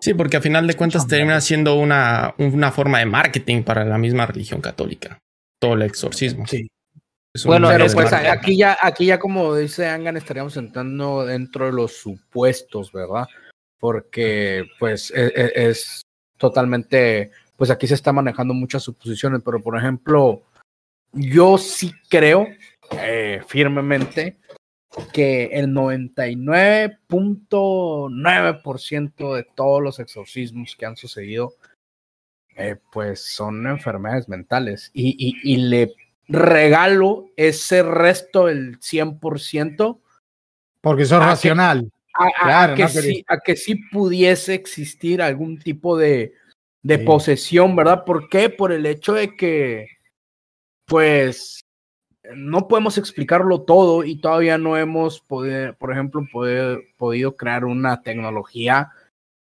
Sí, porque a final de cuentas termina siendo una, una forma de marketing para la misma religión católica. Todo el exorcismo. Sí. Bueno, pero pues aquí ya, aquí ya como dice Angan, estaríamos entrando dentro de los supuestos, ¿verdad? Porque pues e, e, es, totalmente, pues aquí se está manejando muchas suposiciones, pero por ejemplo, yo sí creo eh, firmemente que el 99.9% de todos los exorcismos que han sucedido, eh, pues son enfermedades mentales y, y, y le regalo ese resto del 100%. Porque son racional. a, que sí, a, que sí, pudiese existir algún tipo de, de posesión, ¿verdad? ¿Por qué? Por el hecho de que, pues, no podemos explicarlo todo y todavía no hemos podido, por ejemplo, poder, podido crear una tecnología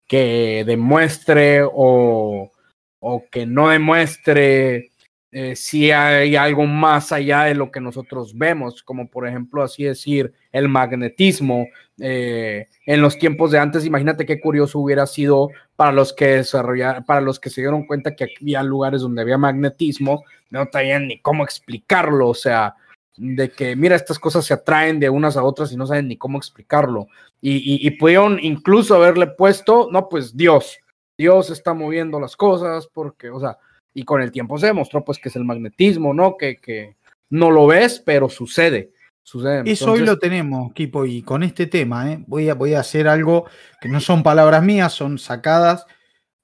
que demuestre o, o que no demuestre eh, si hay algo más allá de lo que nosotros vemos, como por ejemplo, así decir, el magnetismo. Eh, en los tiempos de antes, imagínate qué curioso hubiera sido para los que desarrollaron, para los que se dieron cuenta que había lugares donde había magnetismo, no sabían ni cómo explicarlo, o sea, de que, mira, estas cosas se atraen de unas a otras y no saben ni cómo explicarlo. Y, y pudieron incluso haberle puesto, no, pues Dios, Dios está moviendo las cosas, porque, o sea, y con el tiempo se demostró pues que es el magnetismo, ¿no? Que, que no lo ves, pero sucede. sucede. Eso hoy lo tenemos, Kipo, y con este tema, ¿eh? voy, a, voy a hacer algo que no son palabras mías, son sacadas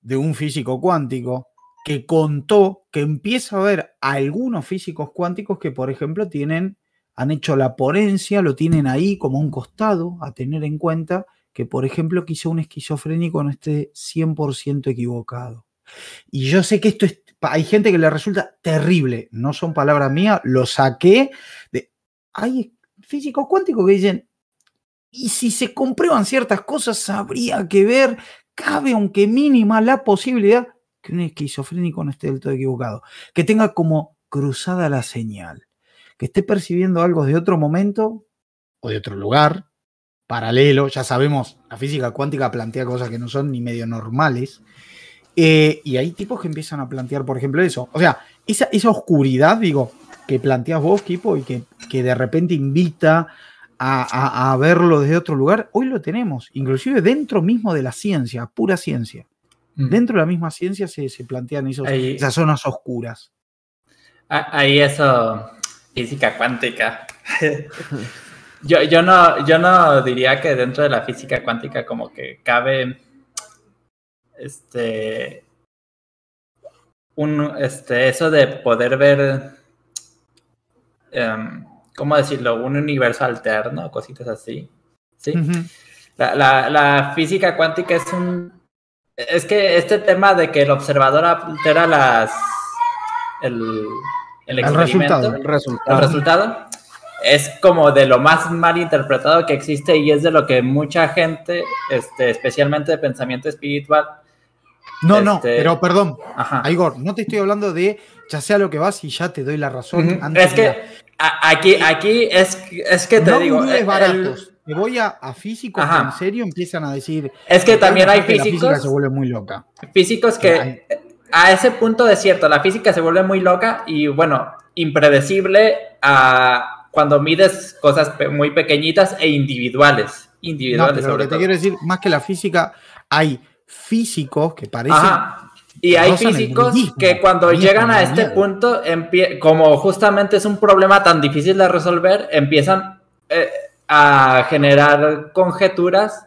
de un físico cuántico que contó que empieza a haber algunos físicos cuánticos que, por ejemplo, tienen, han hecho la ponencia, lo tienen ahí como un costado a tener en cuenta, que, por ejemplo, quizá un esquizofrénico no esté 100% equivocado. Y yo sé que esto es hay gente que le resulta terrible, no son palabras mías, lo saqué. De, hay físicos cuánticos que dicen, y si se comprueban ciertas cosas, habría que ver, cabe aunque mínima la posibilidad que un esquizofrénico no esté del todo equivocado, que tenga como cruzada la señal, que esté percibiendo algo de otro momento o de otro lugar, paralelo, ya sabemos, la física cuántica plantea cosas que no son ni medio normales, eh, y hay tipos que empiezan a plantear, por ejemplo, eso. O sea, esa, esa oscuridad, digo, que planteas vos, Kipo, y que, que de repente invita a, verlo desde otro lugar, hoy lo tenemos, inclusive dentro mismo de la ciencia, pura ciencia. Mm. Dentro de la misma ciencia se, se plantean esos, esas zonas oscuras. Ah, ahí eso, física cuántica. yo, yo, no, yo no diría que dentro de la física cuántica como que cabe este, un, este, eso de poder ver, um, ¿cómo decirlo? Un universo alterno, cositas así. ¿sí? la, la, la, física cuántica es un... Es que este tema de que el observador altera las... El, el, resultado, el resultado. El resultado es como de lo más mal interpretado que existe y es de lo que mucha gente, este, especialmente de pensamiento espiritual, no, no, este, pero perdón, Ajá. Igor, no te estoy hablando de ya sea lo que vas y ya te doy la razón. es que aquí, aquí es, es que te no digo. Baratos. me voy a, a físicos que Ajá. en serio empiezan a decir. Es que también hay "La física físicos, se vuelve muy loca. físicos que a ese punto es cierto, la física se vuelve muy loca y bueno, impredecible a cuando mides cosas muy pequeñitas e individuales. No, Individuales pero lo sobre que te todo. quiero decir, más que la física, hay físicos que parecen. Ajá. Y hay físicos que cuando llegan a este punto, como justamente es un problema tan difícil de resolver, empiezan eh, a generar conjeturas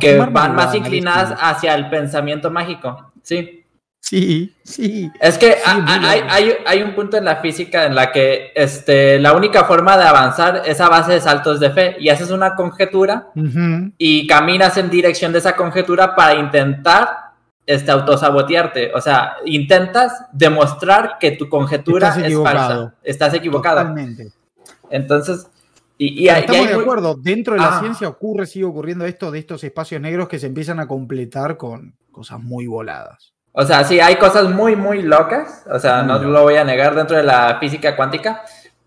que van más inclinadas hacia el pensamiento mágico. Sí. Sí, sí. Es que Sí, a- hay, hay- hay un punto en la física en la que este, la única forma de avanzar es a base de saltos de fe y haces una conjetura y caminas en dirección de esa conjetura para intentar este, autosabotearte. O sea, intentas demostrar que tu conjetura Estás es falsa. Estás equivocado. Totalmente. Entonces, y, y Estamos hay de acuerdo. Dentro de la Ah. ciencia ocurre, sigue ocurriendo esto de estos espacios negros que se empiezan a completar con cosas muy voladas. O sea, sí, hay cosas muy, muy locas. O sea, no lo voy a negar dentro de la física cuántica.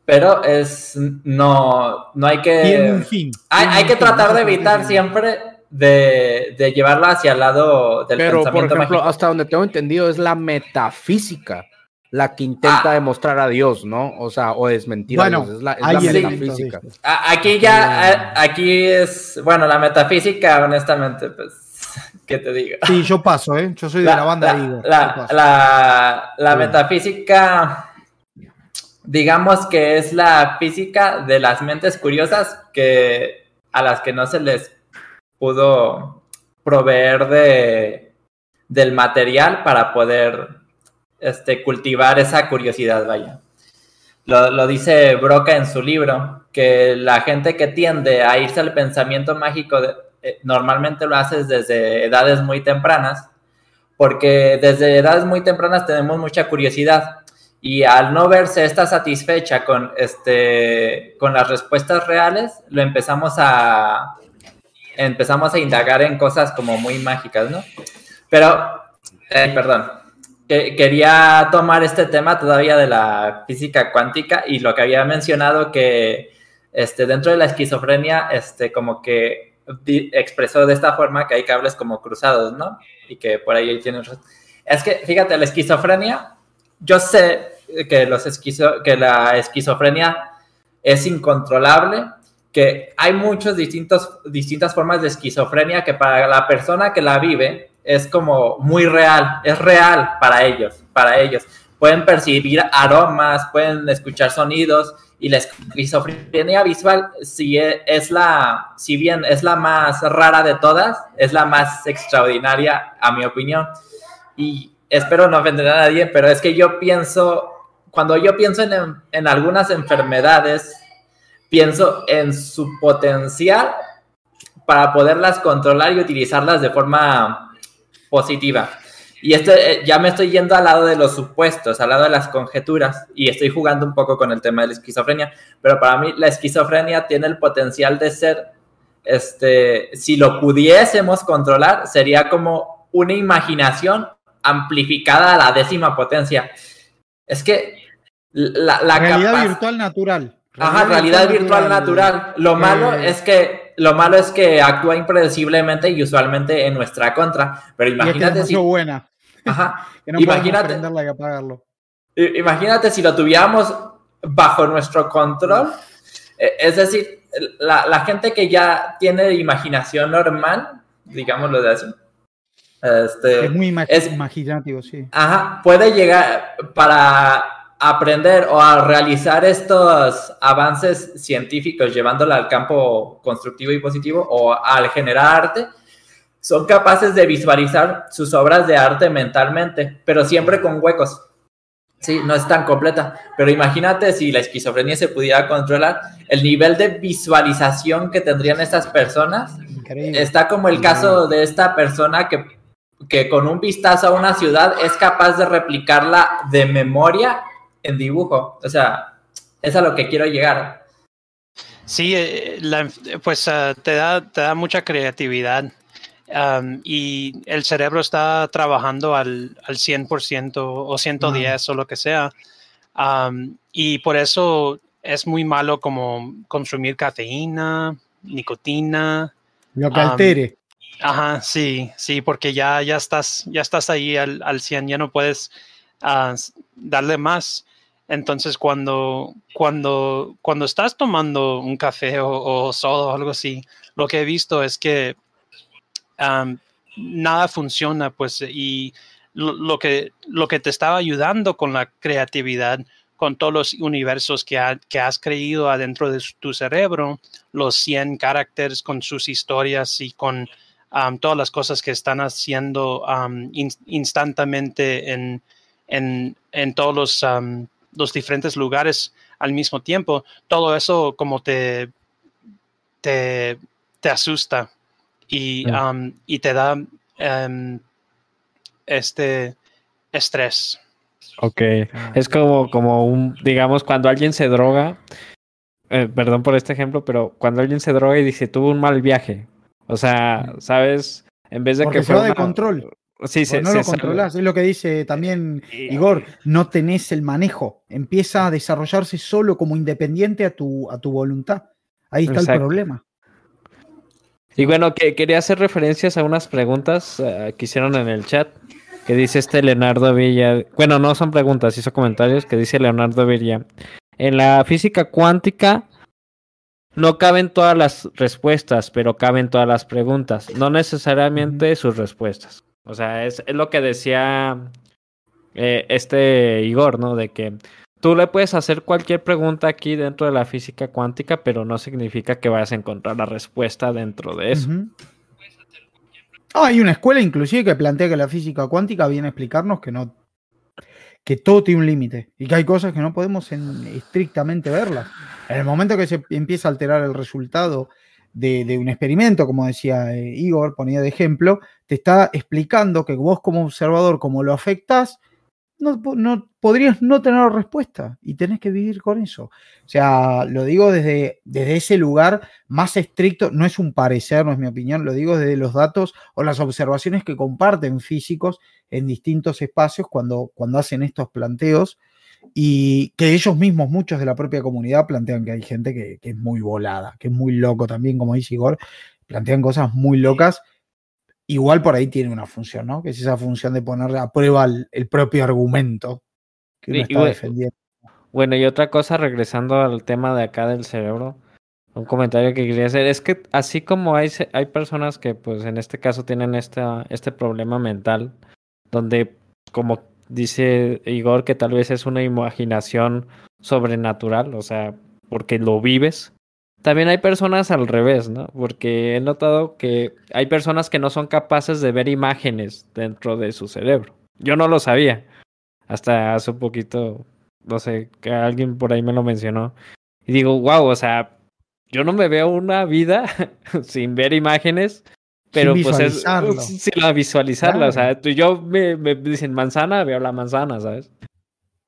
Pero es. No, no hay que. Tiene un fin. Hay, que fin, tratar de por evitar siempre de, de llevarlo hacia el lado del Pero, por pensamiento ejemplo, mágico. hasta donde tengo entendido, es la metafísica la que intenta Ah. demostrar a Dios, ¿no? O sea, o desmentir Bueno, a Dios. Es la, es metafísica. esto. A- Aquí ya, a- aquí es, bueno, la metafísica, honestamente, pues, ¿qué te digo? Sí, yo paso, ¿eh? Yo soy de la, banda la, la- la Sí. metafísica, digamos que es la física de las mentes curiosas que a las que no se les pudo proveer de, del material para poder este, cultivar esa curiosidad, vaya. Lo, lo dice Broca en su libro, que la gente que tiende a irse al pensamiento mágico de- normalmente lo haces desde edades muy tempranas, porque desde edades muy tempranas tenemos mucha curiosidad y al no verse esta satisfecha con, este, con las respuestas reales, lo empezamos a, empezamos a indagar en cosas como muy mágicas, ¿no? Pero, eh, perdón, que- quería tomar este tema todavía de la física cuántica y lo que había mencionado que este, dentro de la esquizofrenia, este, como que expresó de esta forma que hay cables como cruzados, ¿no? Y que por ahí tienen... Es que, fíjate, la esquizofrenia, yo sé que, los esquizo- que la esquizofrenia es incontrolable, que hay muchas distintas formas de esquizofrenia que para la persona que la vive es como muy real, es real para ellos, para ellos. Pueden percibir aromas, pueden escuchar sonidos y la esquizofrenia visual si e- es la, si bien es la más rara de todas, es la más extraordinaria a mi opinión. Y espero no ofender a nadie, pero es que yo pienso, cuando yo pienso en, en algunas enfermedades, pienso en su potencial para poderlas controlar y utilizarlas de forma positiva. Y esto eh, ya me estoy yendo al lado de los supuestos, al lado de las conjeturas, y estoy jugando un poco con el tema de la esquizofrenia, pero para mí la esquizofrenia tiene el potencial de ser, este, si lo pudiésemos controlar, sería como una imaginación amplificada a la décima potencia. Es que la, la realidad virtual natural. Ajá, realidad virtual natural. Lo malo Eh, es que lo malo es que actúa impredeciblemente y usualmente en nuestra contra. Pero y es que es imagínate si, buena. Ajá, Que no podemos imagínate. apagarlo. si lo tuviéramos bajo nuestro control. Eh, Es decir, la, la gente que ya tiene imaginación normal, digámoslo de así, este, Es muy es- imaginativo, sí. Ajá, puede llegar para aprender o a realizar estos avances científicos llevándolo al campo constructivo y positivo o al generar arte, son capaces de visualizar sus obras de arte mentalmente, pero siempre con huecos. Sí, no es tan completa, pero imagínate si la esquizofrenia se pudiera controlar, el nivel de visualización que tendrían estas personas Increíble. Está como el caso de esta persona que, que con un vistazo a una ciudad es capaz de replicarla de memoria en dibujo. O sea, es a lo que quiero llegar. Sí, eh, la- pues ah, te, da, te da mucha creatividad am, y el cerebro está trabajando al, al 100% o 110 o lo que sea. Am, y por eso es muy malo como consumir cafeína, nicotina. Lo que altere. Ajá, sí, sí, porque ya, ya, estás, ya estás ahí al, al 100, ya no puedes uh, darle más. Entonces, cuando, cuando, cuando estás tomando un café o, o soda o algo así, lo que he visto es que nada funciona, pues, y lo, lo, que, lo que te estaba ayudando con la creatividad, con todos los universos que, ha, que has creído adentro de tu cerebro, los 100 caracteres con sus historias y con todas las cosas que están haciendo um, in, instantáneamente en, en, en, todos los, los, diferentes lugares al mismo tiempo, todo eso como te, te, te asusta y, um, y, te da este estrés. Ok, es como, como un, digamos, cuando alguien se droga, eh, perdón por este ejemplo, pero cuando alguien se droga y dice, tuvo un mal viaje, o sea, ¿sabes? En vez de Porque que se va de control. Sí, se, no se lo controlas, es lo que dice también Igor, no tenés el manejo, empieza a desarrollarse solo como independiente a tu, a tu voluntad. Ahí está Exacto. el problema. Y bueno, que quería hacer referencias a unas preguntas uh, que hicieron en el chat, que dice este Leonardo Villa, bueno, no son preguntas, hizo comentarios, que dice Leonardo Villa, en la física cuántica no caben todas las respuestas, pero caben todas las preguntas, no necesariamente sus respuestas. O sea, es, es lo que decía eh, este Igor, ¿no? De que tú le puedes hacer cualquier pregunta aquí dentro de la física cuántica, pero no significa que vayas a encontrar la respuesta dentro de eso. -huh. ah, hay una escuela inclusive que plantea que la física cuántica viene a explicarnos que no que todo tiene un límite y que hay cosas que no podemos en, estrictamente verlas. En el momento que se empieza a alterar el resultado de, un experimento, como decía eh, Igor, ponía de ejemplo, te está explicando que vos como observador, como lo afectás, no, podrías no tener respuesta y tenés que vivir con eso. O sea, lo digo desde, desde ese lugar más estricto, no es un parecer, no es mi opinión, lo digo desde los datos o las observaciones que comparten físicos en distintos espacios cuando, cuando hacen estos planteos y que ellos mismos, muchos de la propia comunidad, plantean que hay gente que, que es muy volada, que es muy loco también, como dice Igor, plantean cosas muy locas igual por ahí tiene una función, ¿no? Que es esa función de poner a prueba el, el propio argumento que uno y, está defendiendo. Bueno, y otra cosa, regresando al tema de acá del cerebro, un comentario que quería hacer es que así como hay, hay personas que pues en este caso tienen esta, este problema mental, donde como dice Igor que tal vez es una imaginación sobrenatural, o sea, porque lo vives, también hay personas al revés, ¿no? Porque he notado que hay personas que no son capaces de ver imágenes dentro de su cerebro. Yo no lo sabía. Hasta hace un poquito, no sé, que alguien por ahí me lo mencionó. Y digo, wow, o sea, yo no me veo una vida sin ver imágenes, pero sin pues es sin la visualizarla. Claro. O sea, yo me, me, dicen manzana, veo la manzana, ¿sabes?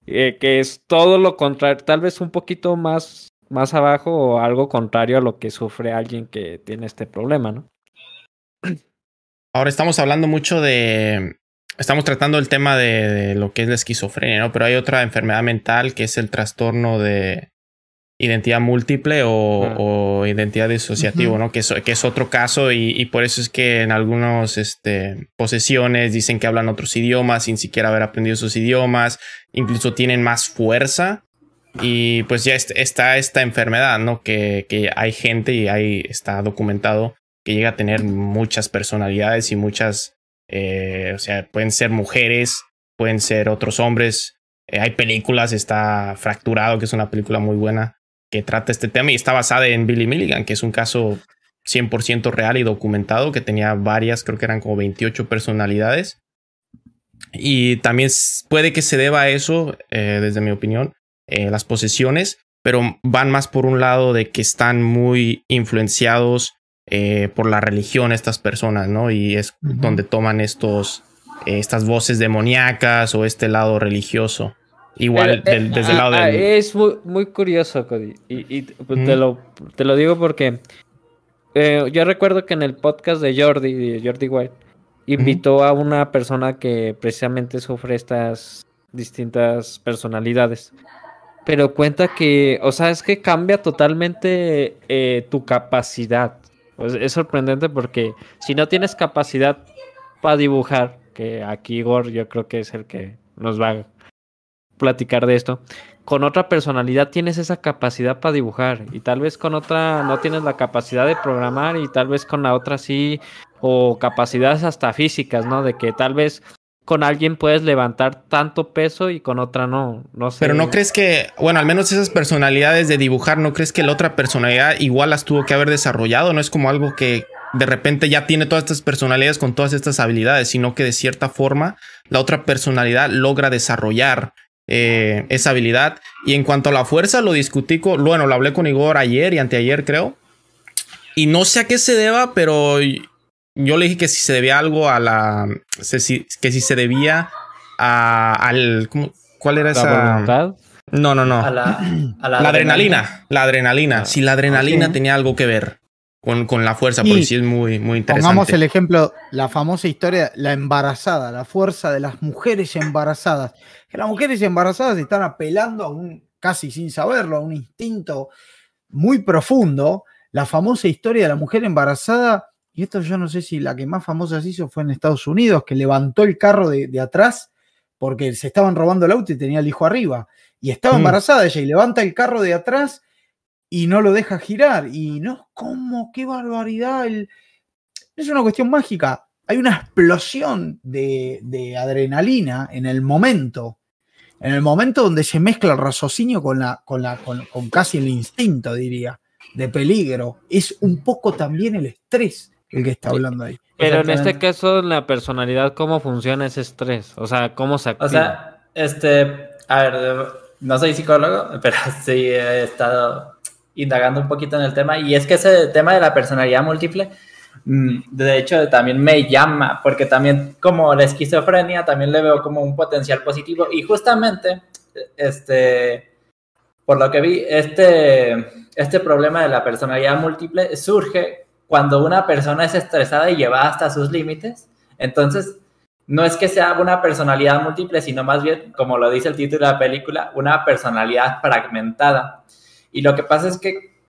Eh, que es todo lo contrario, tal vez un poquito más más abajo o algo contrario a lo que sufre alguien que tiene este problema, ¿no? Ahora estamos hablando mucho de. Estamos tratando el tema de, de, lo que es la esquizofrenia, ¿no? Pero hay otra enfermedad mental que es el trastorno de identidad múltiple o, o identidad disociativo, uh -huh. ¿no? Que es, que es otro caso y, y, por eso es que en algunas este, posesiones dicen que hablan otros idiomas sin siquiera haber aprendido esos idiomas, incluso tienen más fuerza y pues ya está esta enfermedad, ¿no? Que, que hay gente y ahí está documentado que llega a tener muchas personalidades y muchas, eh, o sea, pueden ser mujeres, pueden ser otros hombres. Eh, hay películas, está Fracturado, que es una película muy buena, que trata este tema y está basada en Billy Milligan, que es un caso 100% real y documentado, que tenía varias, creo que eran como 28 personalidades. Y también puede que se deba a eso, eh, desde mi opinión, eh, las posesiones, pero van más por un lado de que están muy influenciados eh, por la religión estas personas, ¿no? Y es uh -huh. donde toman estos, eh, estas voces demoníacas o este lado religioso. Igual pero, del, desde el lado ah, del... Es muy, muy curioso, Cody. Y, y pues, te, lo, te lo digo porque eh, yo recuerdo que en el podcast de Jordi, de Jordi White, invitó uh -huh. a una persona que precisamente sufre estas distintas personalidades. Pero cuenta que, o sea, es que cambia totalmente eh, tu capacidad. Pues es sorprendente porque si no tienes capacidad para dibujar, que aquí Igor yo creo que es el que nos va a platicar de esto, con otra personalidad tienes esa capacidad para dibujar y tal vez con otra no tienes la capacidad de programar y tal vez con la otra sí, o capacidades hasta físicas, ¿no? De que tal vez con alguien puedes levantar tanto peso y con otra no, no sé. Pero no crees que, bueno, al menos esas personalidades de dibujar, ¿no crees que la otra personalidad igual las tuvo que haber desarrollado? No es como algo que de repente ya tiene todas estas personalidades con todas estas habilidades, sino que de cierta forma la otra personalidad logra desarrollar eh, esa habilidad. Y en cuanto a la fuerza, lo discutí con, bueno, lo hablé con Igor ayer y anteayer, creo. Y no sé a qué se deba, pero yo le dije que si se debía algo a la. Que si se debía a, al. ¿Cuál era esa? No, no, no. la, adrenalina. La adrenalina. si la adrenalina tenía algo que ver con, con la fuerza, porque sí es muy, muy interesante. Pongamos el ejemplo, la famosa historia, la embarazada, la fuerza de las mujeres embarazadas. Que las mujeres embarazadas están apelando a un, casi sin saberlo, a un instinto muy profundo. La famosa historia de la mujer embarazada y esto yo no sé si la que más famosa se hizo fue en Estados Unidos, que levantó el carro de, atrás porque se estaban robando el auto y tenía el hijo arriba. Y estaba mm. embarazada ella y levanta el carro de atrás y no lo deja girar. Y no, ¿cómo? ¡Qué barbaridad! Es una cuestión mágica. Hay una explosión de, adrenalina en el momento. En el momento donde se mezcla el raciocinio con, la, con, la, con casi el instinto, diría, de peligro. Es un poco también el estrés el que está hablando ahí. Pero en este caso, la personalidad, ¿cómo funciona ese estrés? O sea, ¿cómo se activa? O sea, este, a ver, no soy psicólogo, pero sí he estado indagando un poquito en el tema. Y es que ese tema de la personalidad múltiple, mm, de hecho, también me llama, porque también como la esquizofrenia, también le veo como un potencial positivo. Y justamente, este, por lo que vi, este, este problema de la personalidad múltiple surge cuando una persona es estresada y lleva hasta sus límites, entonces no es que sea una personalidad múltiple, sino más bien, como lo dice el título de la película, una personalidad fragmentada. Y lo que pasa es que,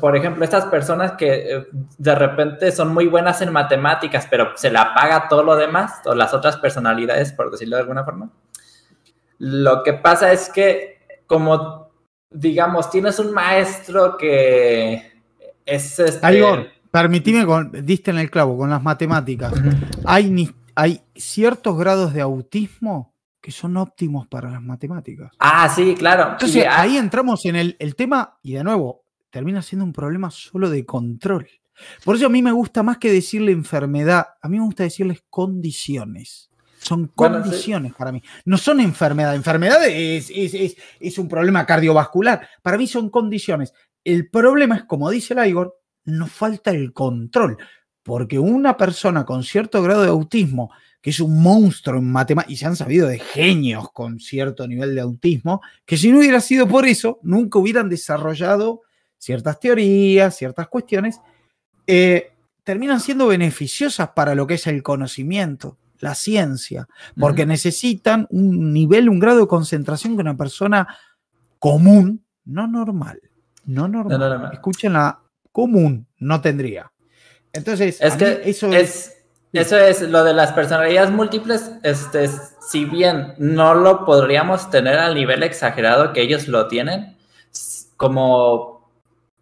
por ejemplo, estas personas que eh, de repente son muy buenas en matemáticas, pero se la paga todo lo demás, o las otras personalidades, por decirlo de alguna forma, lo que pasa es que, como digamos, tienes un maestro que es este, Permitime, con, diste en el clavo, con las matemáticas. hay, hay ciertos grados de autismo que son óptimos para las matemáticas. Ah, sí, claro. Entonces ahí entramos en el, el, tema y de nuevo, termina siendo un problema solo de control. Por eso a mí me gusta más que decirle enfermedad, a mí me gusta decirles condiciones. Son condiciones para mí. No son enfermedad. Enfermedad es, es, es, es, un problema cardiovascular. Para mí son condiciones. El problema es, como dice el Igor, nos falta el control, porque una persona con cierto grado de autismo, que es un monstruo en matemáticas, y se han sabido de genios con cierto nivel de autismo, que si no hubiera sido por eso, nunca hubieran desarrollado ciertas teorías, ciertas cuestiones, eh, terminan siendo beneficiosas para lo que es el conocimiento, la ciencia, porque necesitan un nivel, un grado de concentración que una persona común, no normal, no normal. No, normal. Escuchen la común no tendría. Entonces, es que eso es, Eso es lo de las personalidades múltiples, este, si bien no lo podríamos tener al nivel exagerado que ellos lo tienen, como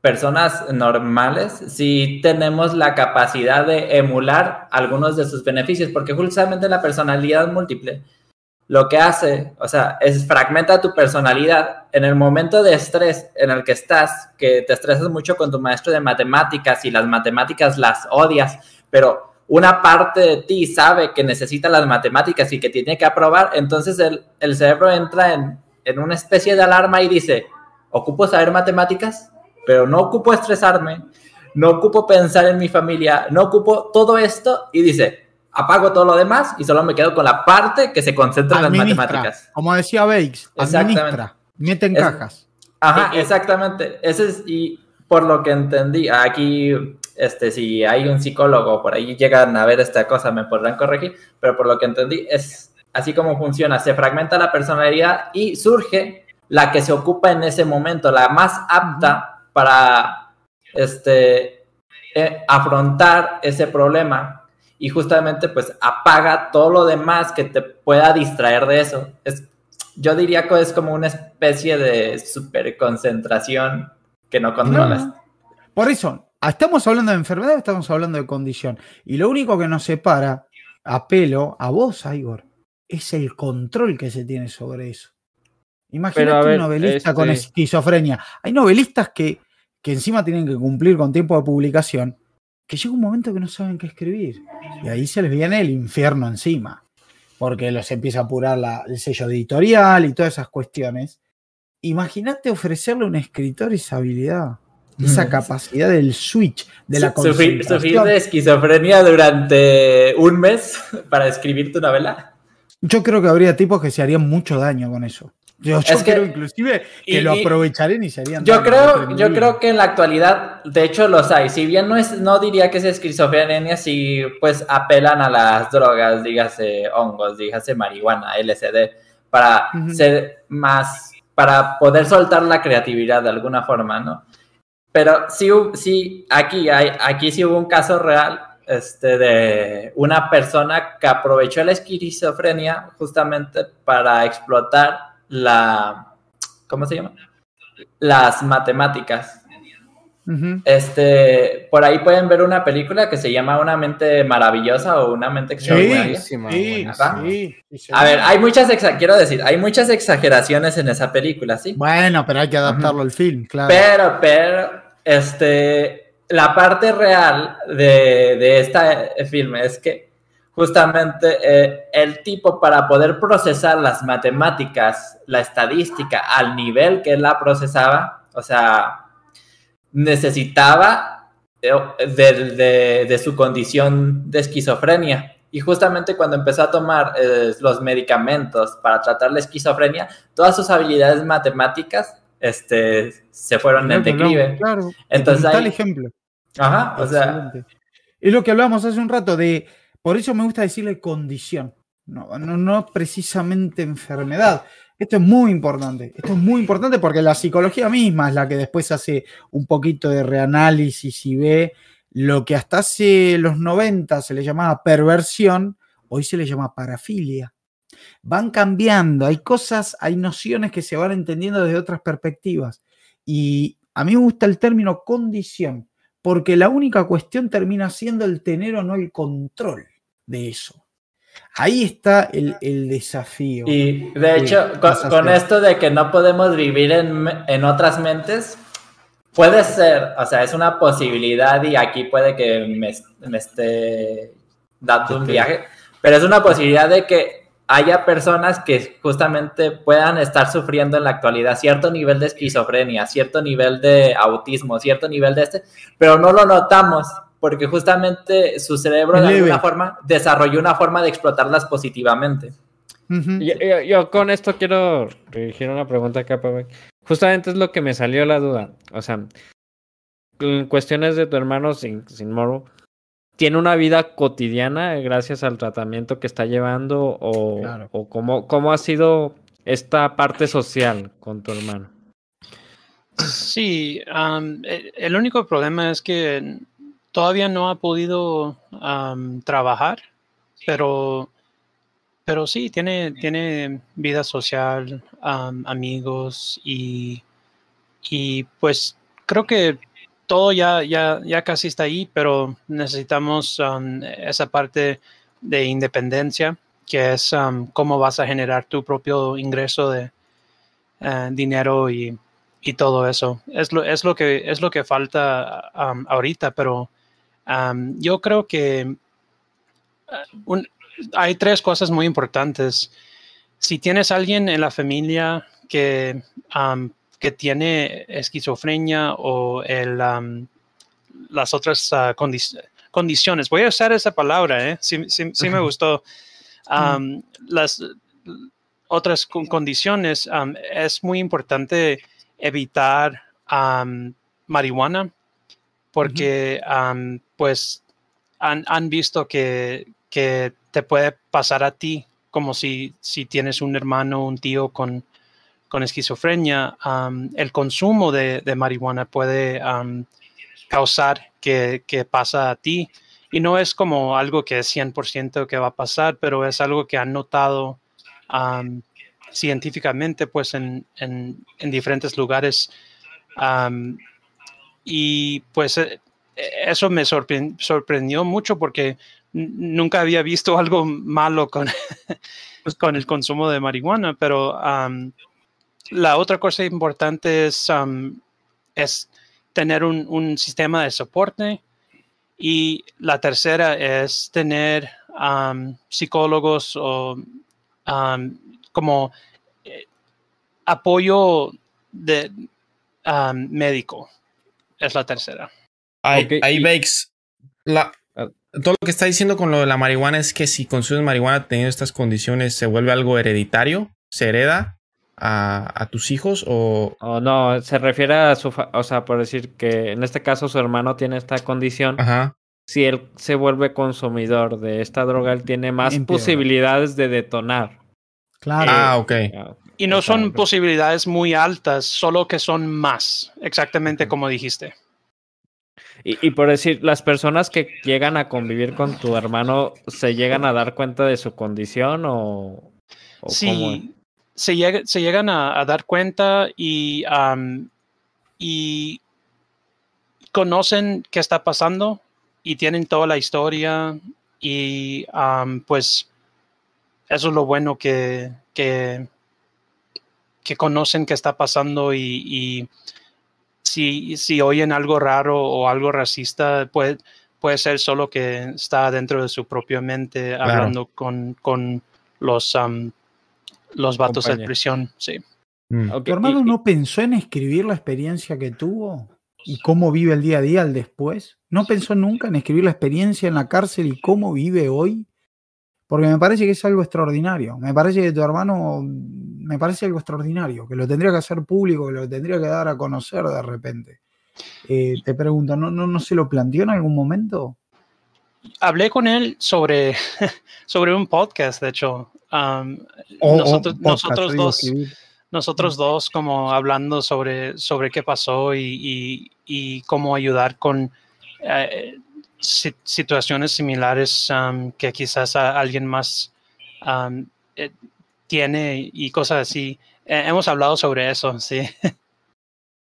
personas normales, sí tenemos la capacidad de emular algunos de sus beneficios, porque justamente la personalidad múltiple lo que hace, o sea, es fragmenta tu personalidad en el momento de estrés en el que estás, que te estresas mucho con tu maestro de matemáticas y las matemáticas las odias, pero una parte de ti sabe que necesita las matemáticas y que tiene que aprobar, entonces el, el cerebro entra en, en una especie de alarma y dice, ocupo saber matemáticas, pero no ocupo estresarme, no ocupo pensar en mi familia, no ocupo todo esto y dice, apago todo lo demás y solo me quedo con la parte que se concentra en las matemáticas. Como decía Bakes, administra, mete en cajas. Ajá, exactamente. Ese es, y por lo que entendí, aquí, este, si hay un psicólogo por ahí llegan a ver esta cosa, me podrán corregir, pero por lo que entendí, es así como funciona. Se fragmenta la personalidad y surge la que se ocupa en ese momento, la más apta para este, eh, afrontar ese problema y justamente pues apaga todo lo demás que te pueda distraer de eso. Es, yo diría que es como una especie de superconcentración que no controlas. Por eso, estamos hablando de enfermedad, estamos hablando de condición. Y lo único que nos separa, a pelo, a vos, Igor, es el control que se tiene sobre eso. Imagínate un novelista con este esquizofrenia. Hay novelistas que, que encima tienen que cumplir con tiempo de publicación, que llega un momento que no saben qué escribir. Y ahí se les viene el infierno encima, porque los empieza a apurar el sello editorial y todas esas cuestiones. Imagínate ofrecerle a un escritor esa habilidad, esa capacidad del switch, de la Sufrir, sufrir de esquizofrenia durante un mes para escribir tu novela. Yo creo que habría tipos que se harían mucho daño con eso. Yo, creo inclusive que lo aprovecharían y serían. Yo creo, yo creo que en la actualidad, de hecho, los hay. Si bien no es, no diría que es esquizofrenia, si pues apelan a las drogas, dígase hongos, dígase marihuana, LSD, para ser más, para poder soltar la creatividad de alguna forma, ¿no? Pero sí, sí, aquí hay, aquí sí hubo un caso real este, de una persona que aprovechó la esquizofrenia justamente para explotar la, ¿cómo se llama? Las matemáticas. Este, por ahí pueden ver una película que se llama Una mente maravillosa o Una mente extraordinaria. Sí, A ver, hay muchas, quiero decir, hay muchas exageraciones en esa película, ¿sí? Bueno, pero hay que adaptarlo al film, claro. Pero, pero, este, la parte real de, de este film es que justamente eh, el tipo para poder procesar las matemáticas, la estadística al nivel que la procesaba, o sea, necesitaba eh, de, su condición de esquizofrenia. Y justamente cuando empezó a tomar eh, los medicamentos para tratar la esquizofrenia, todas sus habilidades matemáticas este, se fueron en declive. Claro, Entonces, tal ejemplo. Ajá, o sea. Es lo que hablábamos hace un rato de por eso me gusta decirle condición, no, precisamente enfermedad. Esto es muy importante. Esto es muy importante porque la psicología misma es la que después hace un poquito de reanálisis y ve lo que hasta hace los 90 se le llamaba perversión, hoy se le llama parafilia. Van cambiando, hay cosas, hay nociones que se van entendiendo desde otras perspectivas. Y a mí me gusta el término condición, porque la única cuestión termina siendo el tener o no el control de eso. Ahí está el, desafío. Y de hecho, con, esto de que no podemos vivir en, otras mentes, puede ser, o sea, es una posibilidad y aquí puede que me, me esté dando un viaje, pero es una posibilidad de que haya personas que justamente puedan estar sufriendo en la actualidad cierto nivel de esquizofrenia, cierto nivel de autismo, cierto nivel de este, pero no lo notamos porque justamente su cerebro de alguna forma desarrolló una forma de explotarlas positivamente. yo, con esto quiero dirigir una pregunta acá, Pablo. Justamente es lo que me salió la duda. O sea, cuestiones de tu hermano sin, sin moro, ¿tiene una vida cotidiana gracias al tratamiento que está llevando? ¿O, o cómo, cómo ha sido esta parte social con tu hermano? Sí, e, el único problema es que todavía no ha podido trabajar, pero, pero sí, tiene, tiene vida social, amigos y, y pues creo que todo ya, ya, ya casi está ahí, pero necesitamos esa parte de independencia, que es cómo vas a generar tu propio ingreso de eh, dinero y, y, todo eso. Es lo, es lo, que, es lo que falta ahorita, pero yo creo que ah, hay tres cosas muy importantes. Si tienes alguien en la familia que, que tiene esquizofrenia o el, las otras ah, condiciones, voy a usar esa palabra, ¿eh? sí, me gustó. las otras condiciones, es muy importante evitar marihuana porque pues han, visto que, te puede pasar a ti como si, si tienes un hermano, un tío con, con esquizofrenia, el consumo de, marihuana puede causar que, que, pasa a ti. Y no es como algo que es 100% que va a pasar, pero es algo que han notado científicamente pues en, en, diferentes lugares. Y pues eh, eso me sorprendió mucho porque nunca había visto algo malo con, pues, con el consumo de marihuana, pero la otra cosa importante es, es tener un, sistema de soporte y la tercera es tener psicólogos o como eh, apoyo de médico. Es la tercera. Ahí, La, ah. todo lo que está diciendo con lo de la marihuana es que si consumes marihuana teniendo estas condiciones, ¿se vuelve algo hereditario? ¿Se hereda? a, tus hijos o... no, se refiere a su, o sea, por decir que en este caso su hermano tiene esta condición. Ajá. Si él se vuelve consumidor de esta droga, él tiene más posibilidades de detonar. Claro. ah, ok. Y no son posibilidades muy altas, solo que son más, exactamente como dijiste. Y, por decir, las personas que llegan a convivir con tu hermano, ¿se llegan a dar cuenta de su condición o, sí, se, llegan a, dar cuenta y, y conocen qué está pasando y tienen toda la historia y pues eso es lo bueno que, que, conocen qué está pasando y, si, si, oyen algo raro o algo racista, puede, puede ser solo que está dentro de su propia mente hablando con, con los los vatos de prisión, sí. Mm. ¿Tu hermano no pensó en escribir la experiencia que tuvo y cómo vive el día a día al después? ¿No pensó nunca en escribir la experiencia en la cárcel y cómo vive hoy? Porque me parece que es algo extraordinario. Me parece que tu hermano, me parece algo extraordinario, que lo tendría que hacer público, que lo tendría que dar a conocer de repente. Eh, te pregunto, ¿no, no, ¿no se lo planteó en algún momento? Hablé con él sobre, sobre un podcast, de hecho, nosotros, nosotros dos, nosotros dos como hablando sobre, sobre qué pasó y, y, cómo ayudar con eh, situaciones similares que quizás alguien más eh, tiene y cosas así. Eh, hemos hablado sobre eso, sí.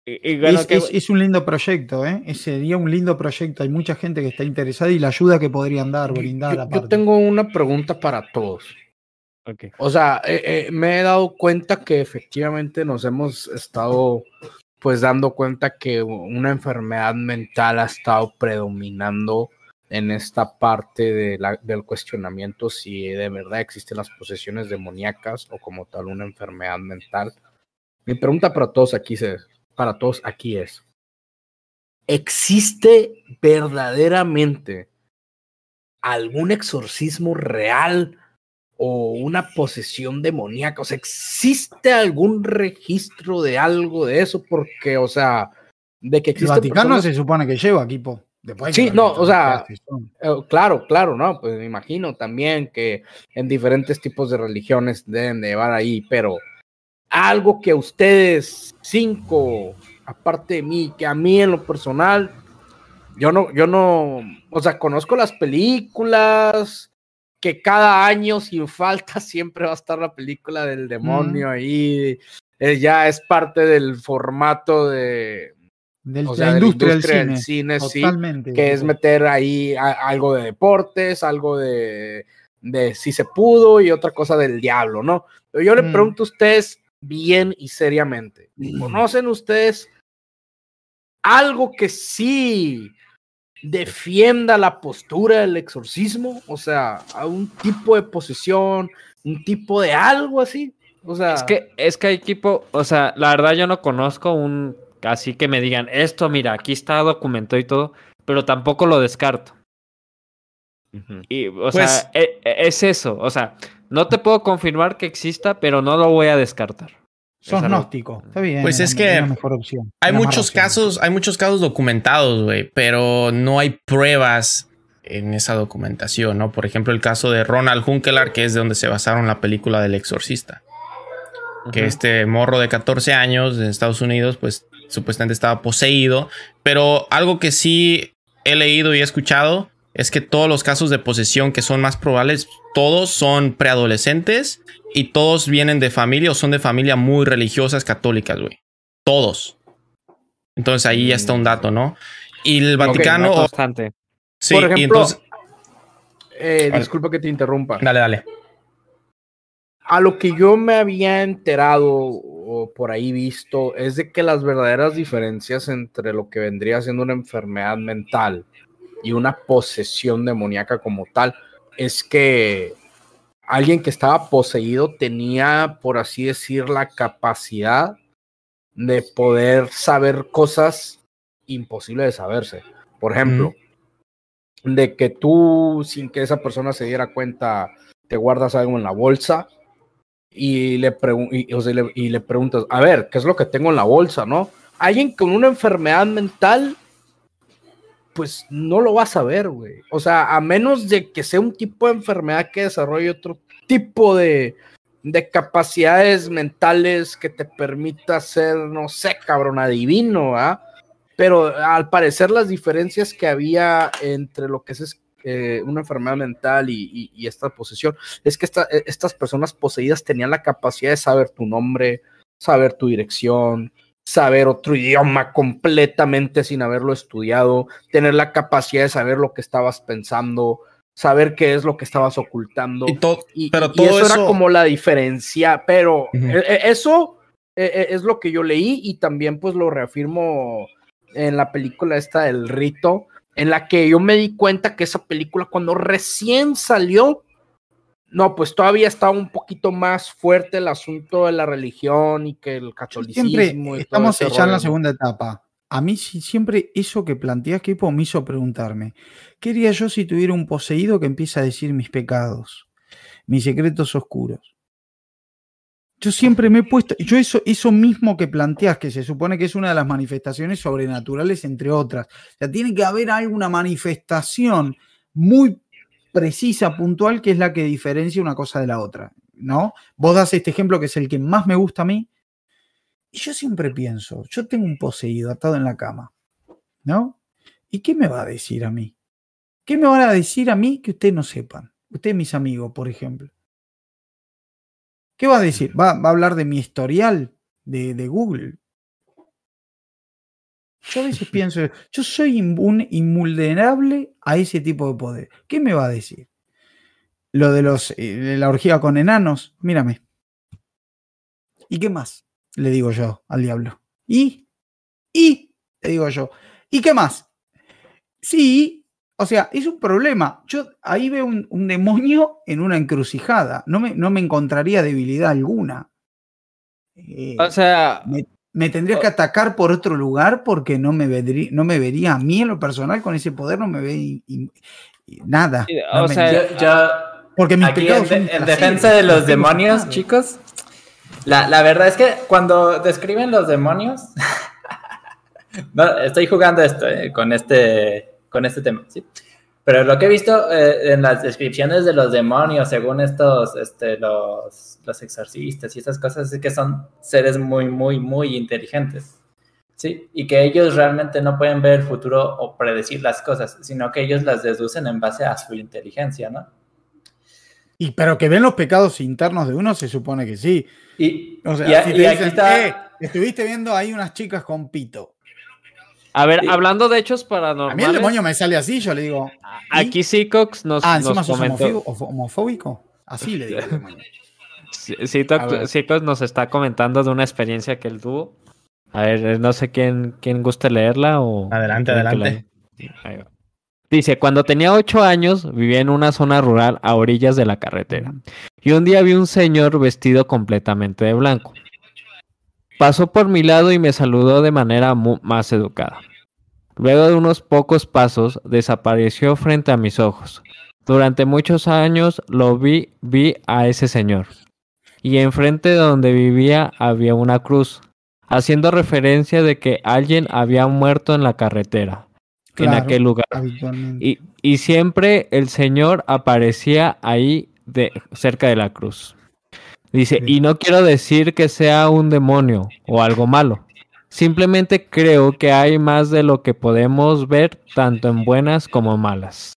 es, un lindo proyecto, ¿eh? Sería un lindo proyecto. Hay mucha gente que está interesada y la ayuda que podrían dar, brindar. yo tengo una pregunta para todos. O sea, eh, eh, me he dado cuenta que efectivamente nos hemos estado pues dando cuenta que una enfermedad mental ha estado predominando en esta parte del cuestionamiento si de verdad existen las posesiones demoníacas o como tal una enfermedad mental. Mi pregunta para todos aquí es, para todos aquí es, ¿existe verdaderamente algún exorcismo real o una posesión demoníaca. O sea, ¿existe algún registro de algo de eso? Porque, o sea, de que existe. El Vaticano se supone que lleva equipo. Después sí, no, o sea, eh, claro, claro, ¿no? Pues me imagino también que en diferentes tipos de religiones deben de llevar ahí, pero algo que ustedes cinco, aparte de mí, que a mí en lo personal, yo no, yo no, o sea, conozco las películas, que cada año sin falta siempre va a estar la película del demonio ahí. Eh, ya es parte del formato de, la industria, del cine, sí, que es meter ahí algo de deportes, algo de, de, si se pudo y otra cosa del diablo, ¿no? Pero yo le mm. pregunto a ustedes bien y seriamente, ¿conocen ustedes algo que sí defienda la postura del exorcismo, o sea, a un tipo de posesión, un tipo de algo así. O sea, es que es que hay equipo, o sea, la verdad yo no conozco un así que me digan, esto mira, aquí está documentado y todo, pero tampoco lo descarto. Y, o sea, pues e, e, es eso, o sea, no te puedo confirmar que exista, pero no lo voy a descartar. Sos gnóstico, está bien. Pues es que hay muchos casos, hay muchos casos documentados, güey, pero no hay pruebas en esa documentación, ¿no? Por ejemplo, el caso de Ronald Hunkelar, que es de donde se basaron la película del exorcista. que este morro de 14 años en Estados Unidos, pues supuestamente estaba poseído. Pero algo que sí he leído y he escuchado es que todos los casos de posesión que son más probables, todos son preadolescentes y todos vienen de familia o son de familia muy religiosas católicas, güey. Todos. Entonces ahí ya está un dato, ¿no? Y el Vaticano. bastante. Sí, Por ejemplo, y entonces. Eh, disculpa que te interrumpa. Dale, dale. A lo que yo me había enterado o por ahí visto es de que las verdaderas diferencias entre lo que vendría siendo una enfermedad mental y una posesión demoníaca como tal es que alguien que estaba poseído tenía, por así decir, la capacidad de poder saber cosas imposibles de saberse. Por ejemplo, de que tú, sin que esa persona se diera cuenta, te guardas algo en la bolsa y le, le- y le preguntas, a ver, ¿qué es lo que tengo en la bolsa, no? Alguien con una enfermedad mental, pues no lo va a saber, güey. O sea, a menos de que sea un tipo de enfermedad que desarrolle otro tipo de, de capacidades mentales que te permita ser, no sé, cabrón, adivino, ¿ah? Pero al parecer las diferencias que había entre lo que es eh, una enfermedad mental y, esta posesión es que eh, estas personas poseídas tenían la capacidad de saber tu nombre, saber tu dirección, saber otro idioma completamente sin haberlo estudiado, tener la capacidad de saber lo que estabas pensando, saber qué es lo que estabas ocultando. Y to- Y, pero y todo eso, era como la diferencia, pero eh, eh, eso eh, es lo que yo leí y también pues lo reafirmo en la película esta del rito, en la que yo me di cuenta que esa película cuando recién salió, no, pues todavía estaba un poquito más fuerte el asunto de la religión y que el catolicismo. Siempre y estamos ya en la segunda etapa. A mí siempre eso que planteas, Kipo, me hizo preguntarme, ¿qué haría yo si tuviera un poseído que empieza a decir mis pecados, mis secretos oscuros? Yo siempre me he puesto, yo eso, eso mismo que planteas, que se supone que es una de las manifestaciones sobrenaturales, entre otras. O sea, tiene que haber alguna manifestación muy precisa, puntual, que es la que diferencia una cosa de la otra, ¿no? Vos das este ejemplo que es el que más me gusta a mí, y yo siempre pienso, yo tengo un poseído atado en la cama, ¿no? ¿Y qué me va a decir a mí? ¿Qué me van a decir a mí que ustedes no sepan? Ustedes, mis amigos, por ejemplo. ¿Qué va a decir? ¿Va, va a hablar de mi historial de, de Google? Yo a veces pienso, yo soy inmun- invulnerable a ese tipo de poder. ¿Qué me va a decir? Lo de, los, eh, de la orgía con enanos, mírame. ¿Y qué más? Le digo yo al diablo. ¿Y? ¿Y? Le digo yo. ¿Y qué más? Sí, o sea, es un problema. Yo ahí veo un, un demonio en una encrucijada. No me, no me encontraría debilidad alguna. Eh, O sea, me, me tendría que atacar por otro lugar porque no me, vedrí- no me vería a mí en lo personal con ese poder, no me ve y- y- y nada. No o me- sea, Yo, yo- porque mis aquí en, de- defensa de los demonios, chicos, la, la verdad es que cuando describen los demonios, no, estoy jugando esto eh, con, este, con este tema, ¿sí? Pero lo que he visto eh, en las descripciones de los demonios, según estos, este, los, los exorcistas y esas cosas, es que son seres muy, muy, muy inteligentes. Sí, y que ellos realmente no pueden ver el futuro o predecir las cosas, sino que ellos las deducen en base a su inteligencia, ¿no? Y pero que ven los pecados internos de uno, se supone que sí. Y, O sea, y a- si y aquí está. "Eh, estuviste viendo ahí unas chicas con pito. A ver, Sí. hablando de hechos A mí el paranormales, demonio me sale así, yo le digo, aquí Seacox nos, ah, encima nos sos comentó. homofóbico. Así le digo. al demonio. Sí, nos está comentando de una experiencia que él tuvo. A ver, eh, no sé quién, quién guste leerla o... Adelante, adelante. la- Ahí va. Dice, cuando tenía ocho años vivía en una zona rural a orillas de la carretera. Y un día vi un señor vestido completamente de blanco. Pasó por mi lado y me saludó de manera más educada. Luego de unos pocos pasos desapareció frente a mis ojos. Durante muchos años lo vi, vi a ese señor. Y enfrente de donde vivía había una cruz, haciendo referencia de que alguien había muerto en la carretera, en aquel lugar. Y, y siempre el Señor aparecía ahí de, cerca de la cruz. Dice, y no quiero decir que sea un demonio o algo malo. Simplemente creo que hay más de lo que podemos ver, tanto en buenas como malas.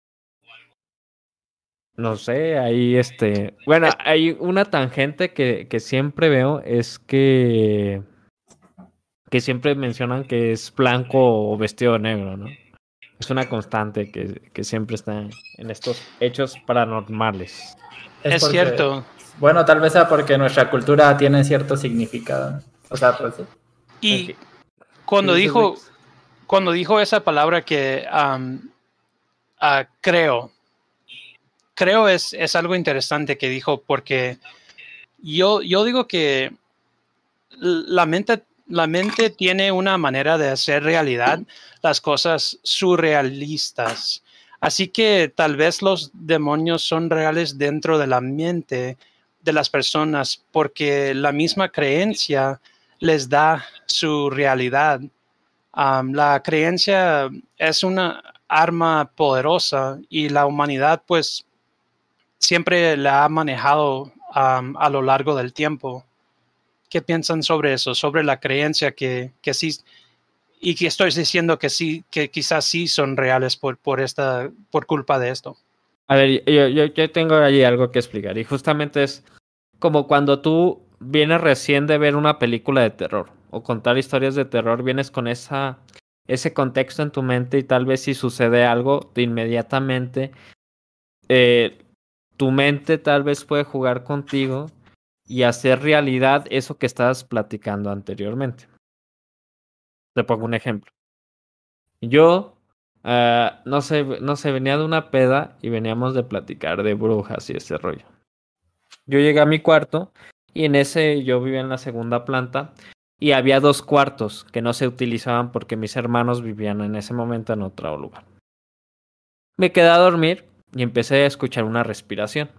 No sé, ahí este. Bueno, hay una tangente que, que siempre veo, es que. que siempre mencionan que es blanco o vestido de negro, ¿no? Es una constante que, que siempre está en estos hechos paranormales. Es, porque- cierto. Bueno, tal vez sea porque nuestra cultura tiene cierto significado. O sea, pues. Y cuando ¿Qué dices, dijo, cuando dijo esa palabra que ah, creo, creo es, es algo interesante que dijo porque yo, yo digo que la mente, la mente tiene una manera de hacer realidad las cosas surrealistas. Así que tal vez los demonios son reales dentro de la mente de las personas porque la misma creencia les da su realidad. Am, la creencia es una arma poderosa y la humanidad pues siempre la ha manejado am, a lo largo del tiempo. ¿Qué piensan sobre eso? Sobre la creencia que, que sí, y que estoy diciendo que sí, que quizás sí son reales por, por, esta, por culpa de esto. A ver, yo, yo, yo tengo allí algo que explicar. Y justamente es como cuando tú vienes recién de ver una película de terror o contar historias de terror, vienes con esa, ese contexto en tu mente y tal vez si sucede algo, de inmediatamente eh, tu mente tal vez puede jugar contigo y hacer realidad eso que estabas platicando anteriormente. Te pongo un ejemplo. Yo Ah, no sé, no sé, venía de una peda y veníamos de platicar de brujas y ese rollo. Yo llegué a mi cuarto y en ese yo vivía en la segunda planta y había dos cuartos que no se utilizaban porque mis hermanos vivían en ese momento en otro lugar. Me quedé a dormir y empecé a escuchar una respiración.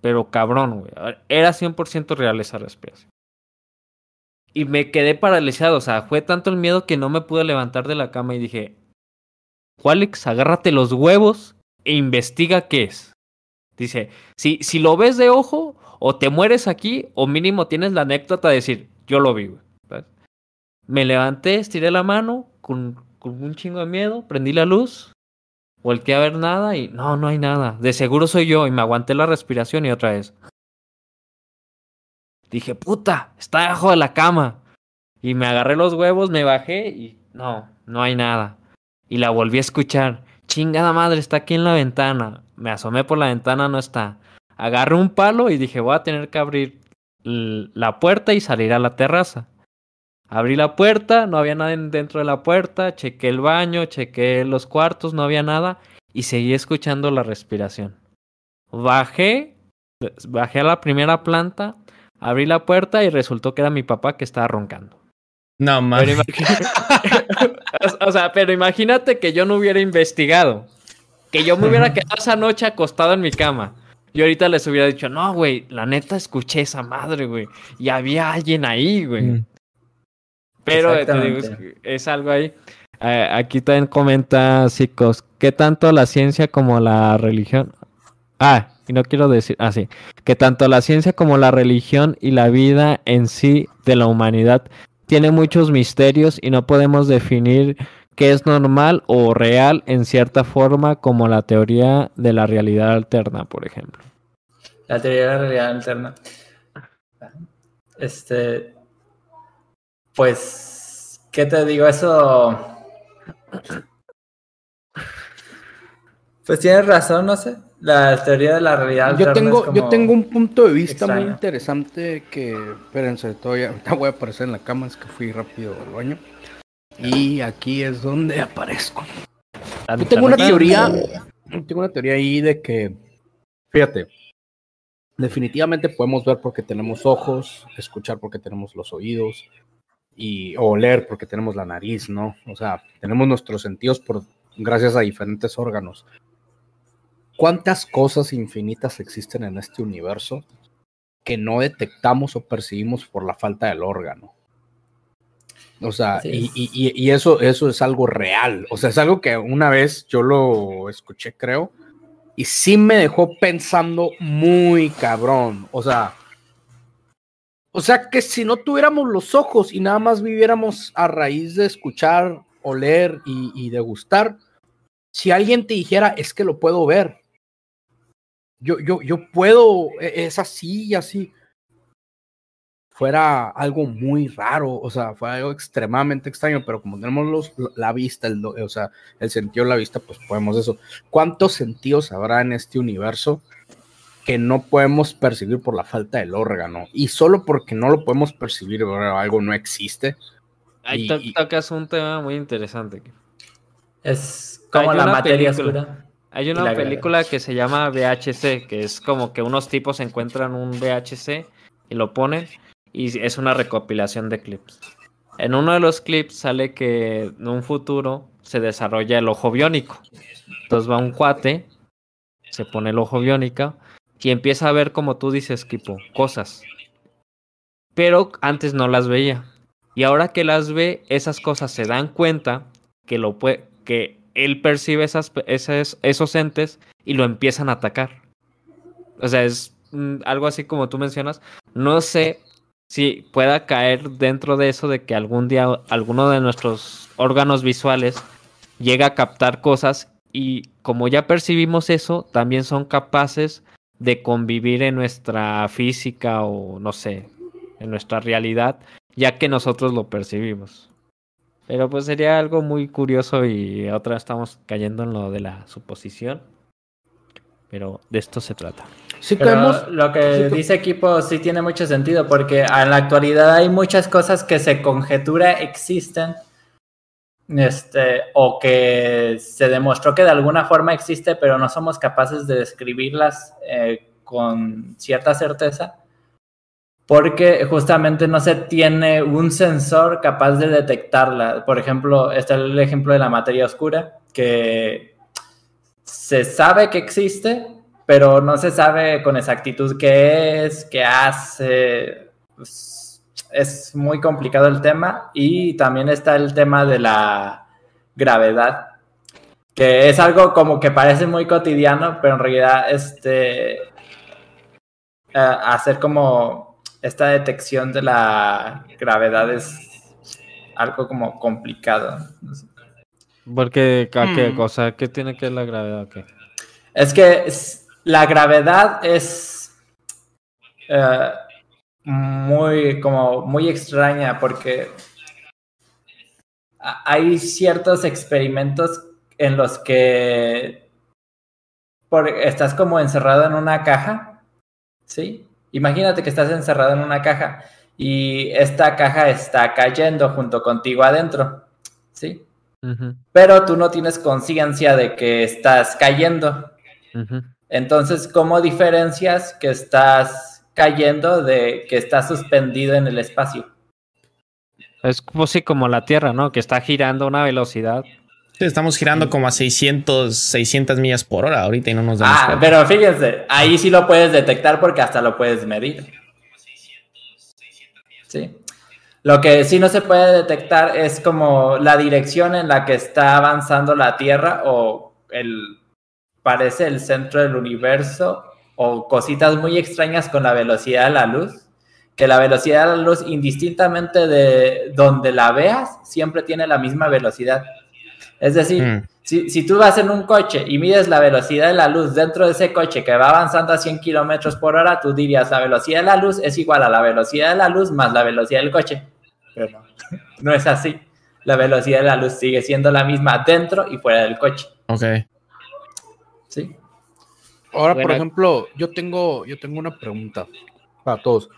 Pero cabrón, güey. Era 100% real esa respiración. Y me quedé paralizado. O sea, fue tanto el miedo que no me pude levantar de la cama y dije, Alex, agárrate los huevos e investiga qué es. Dice, si, si lo ves de ojo, o te mueres aquí, o mínimo tienes la anécdota de decir, yo lo vi. güey", ¿sabes? Me levanté, estiré la mano con, con un chingo de miedo, prendí la luz, volteé a ver nada y no, no hay nada. De seguro soy yo y me aguanté la respiración y otra vez. Dije, puta, está debajo de la cama. Y me agarré los huevos, me bajé y no, no hay nada. Y la volví a escuchar. Chingada madre, está aquí en la ventana. Me asomé por la ventana, no está. Agarré un palo y dije, voy a tener que abrir la puerta y salir a la terraza. Abrí la puerta, no había nadie dentro de la puerta, chequé el baño, chequé los cuartos, no había nada y seguí escuchando la respiración. Bajé, bajé a la primera planta, abrí la puerta y resultó que era mi papá que estaba roncando. No, mames. o sea, pero imagínate que yo no hubiera investigado. Que yo me hubiera quedado esa noche acostado en mi cama. Y ahorita les hubiera dicho, no, güey, la neta escuché esa madre, güey. Y había alguien ahí, güey. Mm. Pero eh, te digo, es, algo ahí. Eh, aquí también comenta Chicos, ¿qué tanto la ciencia como la religión? Ah, y no quiero decir así, que tanto la ciencia como la religión y la vida en sí de la humanidad tiene muchos misterios y no podemos definir qué es normal o real en cierta forma como la teoría de la realidad alterna, por ejemplo. La teoría de la realidad alterna. Este. Pues. ¿Qué te digo? Eso. Pues tienes razón, no sé. La teoría de la realidad Yo alterna tengo, es yo tengo un punto de vista muy interesante que, espérense, todavía ahorita voy a aparecer en la cama, es que fui rápido al baño. Y aquí es donde aparezco. Yo tengo una teoría, tengo una teoría ahí de que, fíjate, definitivamente podemos ver porque tenemos ojos, escuchar porque tenemos los oídos y o oler porque tenemos la nariz, ¿no? O sea, tenemos nuestros sentidos por gracias a diferentes órganos. ¿Cuántas cosas infinitas existen en este universo que no detectamos o percibimos por la falta del órgano? O sea, y- y- y eso, eso es algo real. O sea, es algo que una vez yo lo escuché, creo, y sí me dejó pensando muy cabrón. O sea, O sea que si no tuviéramos los ojos y nada más viviéramos a raíz de escuchar, oler y, y degustar, si alguien te dijera, es que lo puedo ver, yo, yo, yo puedo, e, es así y así, fuera algo muy raro, o sea, fue algo extremadamente extraño, pero como tenemos los, la vista, el, o sea, el sentido de la vista, pues podemos eso. ¿Cuántos sentidos habrá en este universo que no podemos percibir por la falta del órgano? Y solo porque no lo podemos percibir, algo no existe. Ahí tocas un tema muy interesante. Es como la materia oscura. Hay una película que se llama VHC, que es como que unos tipos encuentran un VHC y lo ponen y es una recopilación de clips. En uno de los clips sale que en un futuro se desarrolla el ojo biónico. Entonces va un cuate, se pone el ojo biónico y empieza a ver, como tú dices, Kipo, cosas. Pero antes no las veía. Y ahora que las ve, esas cosas se dan cuenta que, lo puede, que él percibe esas, esos entes y lo empiezan a atacar. O sea, es mm, algo así como tú mencionas. No sé si pueda caer dentro de eso de que algún día alguno de nuestros órganos visuales llega a captar cosas y como ya percibimos eso, también son capaces de convivir en nuestra física o no sé, en nuestra realidad, ya que nosotros lo percibimos. Pero pues sería algo muy curioso y otra estamos cayendo en lo de la suposición. Pero de esto se trata. Sí, lo que dice equipo sí tiene mucho sentido porque en la actualidad hay muchas cosas que se conjetura existen este, o que se demostró que de alguna forma existe, pero no somos capaces de describirlas eh, con cierta certeza, porque justamente no se tiene un sensor capaz de detectarla. Por ejemplo, está el ejemplo de la materia oscura, que se sabe que existe, pero no se sabe con exactitud qué es, qué hace. Pues, es muy complicado el tema. Y también está el tema de la gravedad, que es algo como que parece muy cotidiano, pero en realidad este, eh, hacer como esta detección de la gravedad es algo como complicado. Porque, ¿qué hmm. cosa? ¿Qué tiene que ver la gravedad? Es que la gravedad es eh, muy, como muy extraña porque hay ciertos experimentos en los que estás como encerrado en una caja, ¿sí? Imagínate que estás encerrado en una caja y esta caja está cayendo junto contigo adentro, ¿sí? Pero tú no tienes conciencia de que estás cayendo. Entonces, ¿cómo diferencias que estás cayendo de que estás suspendido en el espacio? Es como si como la Tierra, ¿no? Que está girando a una velocidad. estamos girando como a 600, 600 millas por hora ahorita y no nos damos Ah, pero fíjense, ahí sí lo puedes detectar porque hasta lo puedes medir. Sí. Lo que sí no se puede detectar es como la dirección en la que está avanzando la Tierra o el parece el centro del universo o cositas muy extrañas con la velocidad de la luz, que la velocidad de la luz indistintamente de donde la veas siempre tiene la misma velocidad. Es decir, mm. si, tú vas en un coche y mides la velocidad de la luz dentro de ese coche que va avanzando a 100 kilómetros por hora, tú dirías la velocidad de la luz es igual a la velocidad de la luz más la velocidad del coche. Pero no, no es así. La velocidad de la luz sigue siendo la misma dentro y fuera del coche. Ok. Sí. Ahora, por ejemplo, yo tengo, yo tengo una pregunta para todos.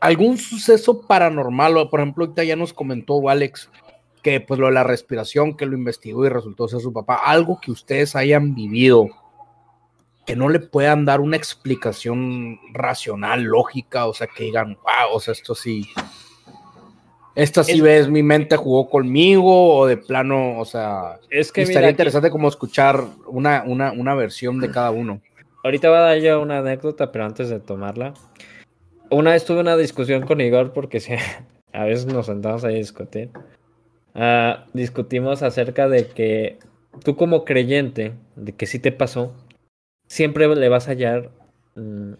¿Algún suceso paranormal? O, por ejemplo, ahorita ya nos comentó Alex que pues lo de la respiración, que lo investigó y resultó ser su papá. Algo que ustedes hayan vivido que no le puedan dar una explicación racional, lógica, o sea, que digan, wow, o sea, esto sí, esta sí ves, mi mente jugó conmigo o de plano, o sea, es que estaría interesante como escuchar una, una, una, versión de cada uno. Ahorita voy a dar yo una anécdota, pero antes de tomarla. Una vez tuve una discusión con Igor porque a veces nos sentamos ahí a discutir. Ah, discutimos acerca de que tú como creyente, de que sí te pasó, siempre le vas a hallar mm,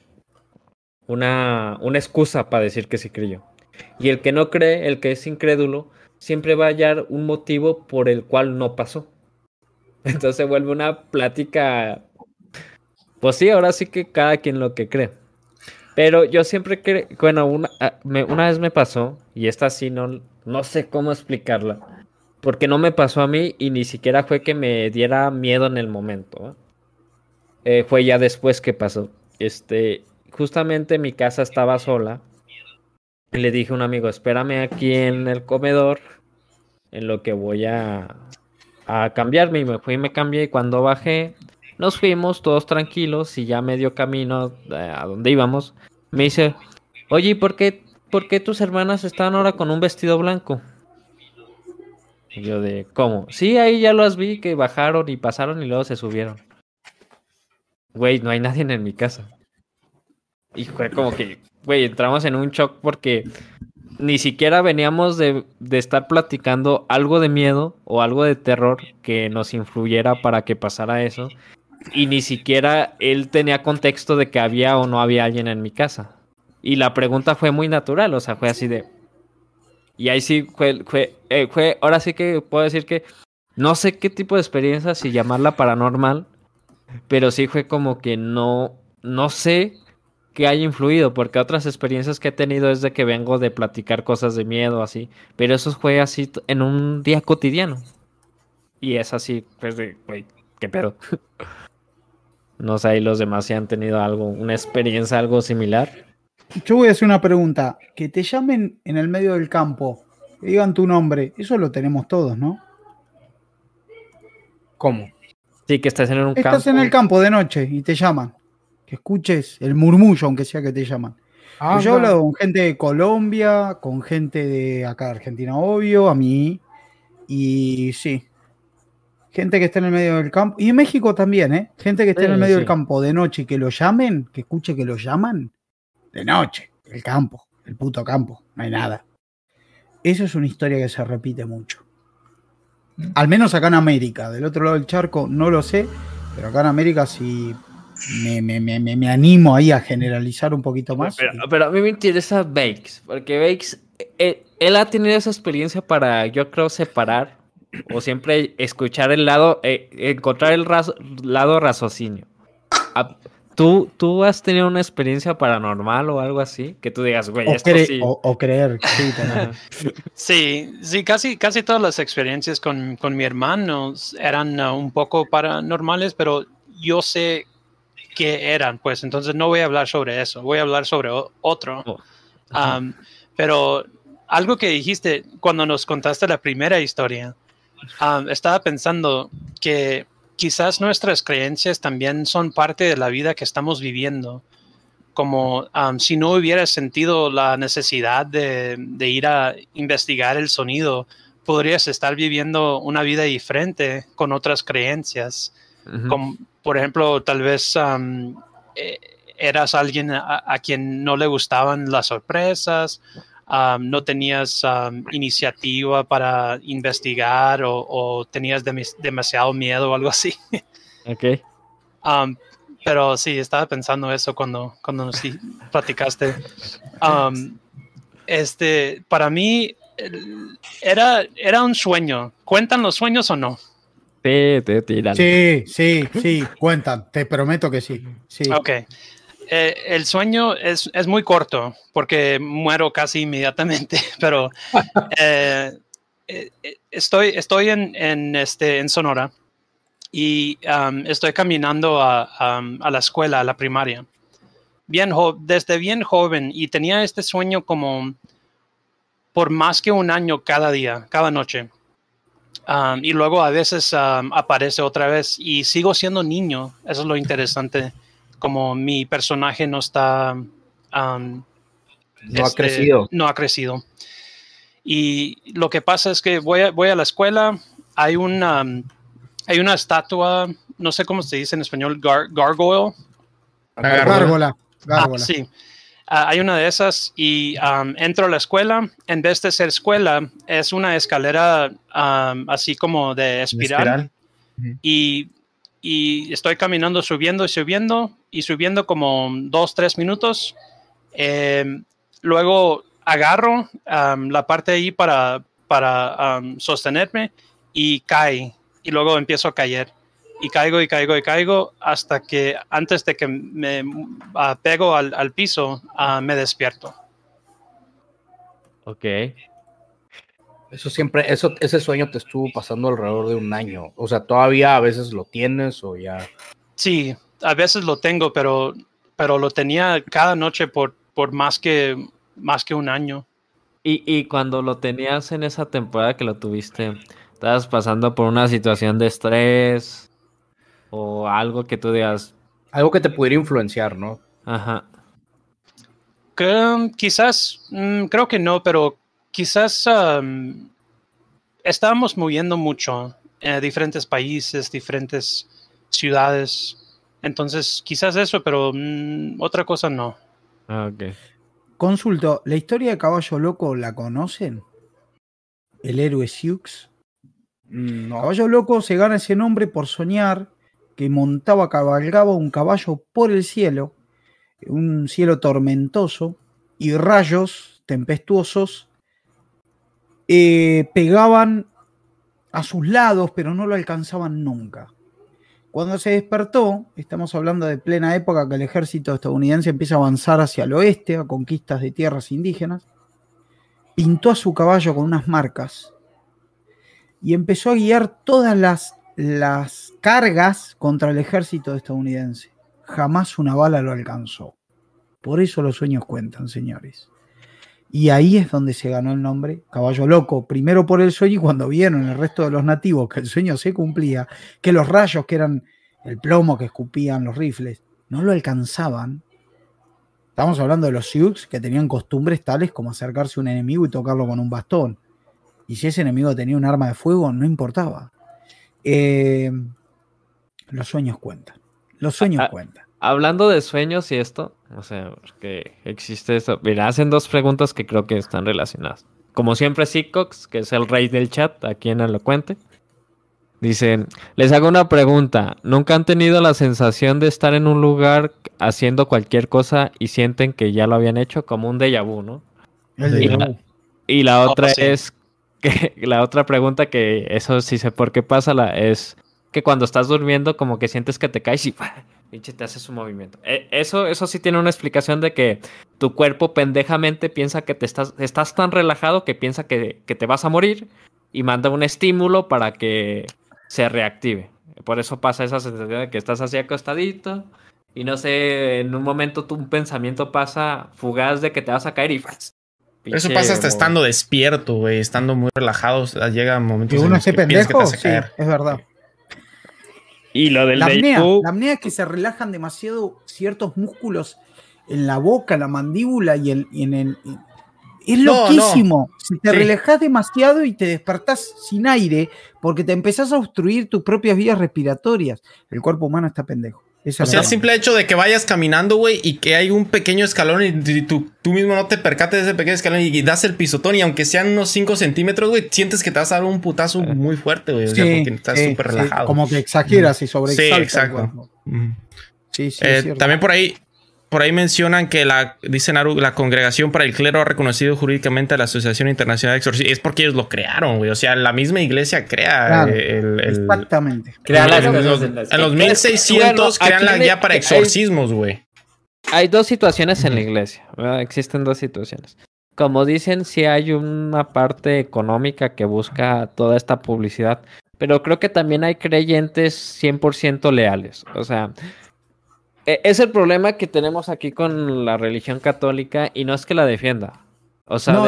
una, una excusa para decir que sí creyó. Y el que no cree, el que es incrédulo, siempre va a hallar un motivo por el cual no pasó. Entonces vuelve una plática. Pues sí, ahora sí que cada quien lo que cree. Pero yo siempre creo, bueno, una, ah, una, vez me pasó, y esta sí no, no sé cómo explicarla, porque no me pasó a mí y ni siquiera fue que me diera miedo en el momento. Eh, fue ya después que pasó. Este, justamente mi casa estaba sola le dije a un amigo, espérame aquí en el comedor en lo que voy a, a cambiarme y me fui y me cambié y cuando bajé nos fuimos todos tranquilos y ya medio camino eh, a donde íbamos me dice, oye, ¿por qué, ¿por qué tus hermanas están ahora con un vestido blanco? Y yo de, ¿cómo? Sí, ahí ya los vi que bajaron y pasaron y luego se subieron. Güey, no hay nadie en mi casa. Y fue como que, güey, entramos en un shock porque ni siquiera veníamos de, de, estar platicando algo de miedo o algo de terror que nos influyera para que pasara eso. Y ni siquiera él tenía contexto de que había o no había alguien en mi casa. Y la pregunta fue muy natural, o sea, fue así de... Y ahí sí fue, fue, eh, fue ahora sí que puedo decir que no sé qué tipo de experiencia, si llamarla paranormal, pero sí fue como que no, no sé que haya influido, porque otras experiencias que he tenido es de que vengo de platicar cosas de miedo, así, pero eso fue así en un día cotidiano. Y es así, pues de, güey, qué pedo. no sé, ahí los demás si han tenido algo, una experiencia algo similar. Yo voy a hacer una pregunta. Que te llamen en el medio del campo, que digan tu nombre, eso lo tenemos todos, ¿no? ¿Cómo? Sí, que estás en un campo. Estás en el campo de noche y te llaman que escuches el murmullo, aunque sea que te llaman. Ah, yo he hablado con gente de Colombia, con gente de acá de Argentina, obvio, a mí. Y sí, gente que está en el medio del campo. Y en México también, ¿eh? Gente que está en el medio del campo de noche y que lo llamen, que escuche que lo llaman. De noche, el campo, el puto campo, no hay nada. Eso es una historia que se repite mucho. Al menos acá en América. Del otro lado del charco no lo sé, pero acá en América sí me, me, me, me, animo ahí a generalizar un poquito más. Pero, a mí me interesa Bakes, porque Bakes, eh, él, ha tenido esa experiencia para, yo creo, separar o siempre escuchar el lado, eh, encontrar el lado raciocinio. Ah, ¿Tú, ¿Tú has tenido una experiencia paranormal o algo así? Que tú digas, güey, esto sí. O, creer, sí, sí, sí, casi, casi todas las experiencias con, con mi hermano eran uh, un poco paranormales, pero yo sé qué eran, pues entonces no voy a hablar sobre eso, voy a hablar sobre otro. Oh, pero algo que dijiste cuando nos contaste la primera historia, estaba pensando que quizás nuestras creencias también son parte de la vida que estamos viviendo. Como si no hubiera sentido la necesidad de, ir a investigar el sonido, podrías estar viviendo una vida diferente con otras creencias. como, por ejemplo, tal vez eh, eras alguien a, quien no le gustaban las sorpresas, no tenías iniciativa para investigar o, tenías demasiado miedo o algo así. Ok. pero sí, estaba pensando eso cuando, cuando nos platicaste. este, para mí era, era un sueño. ¿Cuentan los sueños o no? Sí, sí, sí, cuentan, te prometo que sí. sí. Ok. Eh, el sueño es, es, muy corto porque muero casi inmediatamente, pero eh, eh, estoy, estoy en, en, este, en Sonora y um, estoy caminando a, um, a, la escuela, a la primaria, bien desde bien joven y tenía este sueño como por más que un año cada día, cada noche. Um, y luego a veces um, aparece otra vez y sigo siendo niño. Eso es lo interesante. Como mi personaje no está... Um, no ha este, crecido. No ha crecido. Y lo que pasa es que voy a, voy a la escuela, hay una, hay una estatua, no sé cómo se dice en español, gargoyle. Gárgola. Ah, sí. Ah, hay una de esas y entro a la escuela. En vez de ser escuela, es una escalera así como de espiral. y, y, estoy caminando, subiendo y subiendo y subiendo como dos, tres minutos. Em, luego agarro la parte ahí para, para sostenerme y cae. Y luego empiezo a caer. Y caigo y caigo y caigo hasta que antes de que me pego al, piso, ah, me despierto. Ok. Eso siempre, eso, ese sueño te estuvo pasando alrededor de un año. O sea, todavía a veces lo tienes o ya. Sí, a veces lo tengo, pero, pero lo tenía cada noche por, por más que más que un año. Y, y cuando lo tenías en esa temporada que lo tuviste, ¿estabas pasando por una situación de estrés o algo que tú digas? Algo que te pudiera influenciar, ¿no? Ajá. Que, quizás, mm, creo que no, pero quizás estábamos moviendo mucho en diferentes países, diferentes ciudades. Entonces, quizás eso, pero mm, otra cosa no. Ah, ok. Consulto, ¿la historia de Caballo Loco la conocen? El héroe Sioux. Caballo Loco se gana ese nombre por soñar que montaba, cabalgaba un caballo por el cielo, un cielo tormentoso, y rayos tempestuosos eh, pegaban a sus lados, pero no lo alcanzaban nunca. Cuando se despertó, estamos hablando de plena época que el ejército estadounidense empieza a avanzar hacia el oeste, a conquistas de tierras indígenas, pintó a su caballo con unas marcas y empezó a guiar todas las, las cargas contra el ejército estadounidense. Jamás una bala lo alcanzó. Por eso los sueños cuentan, señores. Y ahí es donde se ganó el nombre Caballo Loco, primero por el sueño y cuando vieron el resto de los nativos que el sueño se cumplía, que los rayos que eran el plomo que escupían los rifles, no lo alcanzaban. Estamos hablando de los Sioux que tenían costumbres tales como acercarse a un enemigo y tocarlo con un bastón. Y si ese enemigo tenía un arma de fuego, no importaba. Eh, los sueños cuentan. Los sueños ah, cuentan. Hablando de sueños y esto, o sea, que existe esto. Mira, hacen dos preguntas que creo que están relacionadas. Como siempre, Seacox, que es el rey del chat, aquí en Elocuente. Dicen, les hago una pregunta. ¿Nunca han tenido la sensación de estar en un lugar haciendo cualquier cosa y sienten que ya lo habían hecho? Como un déjà vu, ¿no? y, la, y, la, oh, otra es que la otra pregunta que eso sí sé por qué pasa es que cuando estás durmiendo como que sientes que te caes y te hace su movimiento. E, eso, eso sí tiene una explicación de que tu cuerpo pendejamente piensa que te estás, estás tan relajado que piensa que, te vas a morir y manda un estímulo para que se reactive. Por eso pasa esa sensación de que estás así acostadito y no sé, en un momento tu un pensamiento pasa fugaz de que te vas a caer y eso pasa hasta estando despierto, güey, estando muy relajado, llega momentos que uno se pendejo, sí, es verdad. Y lo del la apnea, la apnea es que se relajan demasiado ciertos músculos en la boca, la mandíbula y, el, en el. Es loquísimo. Si te relajas demasiado y te despertás sin aire, porque te empezás a obstruir tus propias vías respiratorias. El cuerpo humano está pendejo o sea, el simple hecho de que vayas caminando, güey, y que hay un pequeño escalón y tú, tú mismo no te percates de ese pequeño escalón y, das el pisotón y aunque sean unos 5 centímetros, güey, sientes que te vas a dar un putazo eh. muy fuerte, güey. O sea, porque estás súper relajado. como que exageras y sobre Sí, exacto. Sí, sí, eh, también por ahí, por ahí mencionan que la, dice Naru, la congregación para el clero ha reconocido jurídicamente a la Asociación Internacional de Exorcistas. Es porque ellos lo crearon, güey. O sea, la misma iglesia crea el, Exactamente. Crea en, los, en los 1600 crean la guía para exorcismos, güey. Hay dos situaciones en la iglesia. Existen dos situaciones. Como dicen, sí hay una parte económica que busca toda esta publicidad. Pero creo que también hay creyentes 100% leales. O sea, es el problema que tenemos aquí con la religión católica y no es que la defienda. O sea,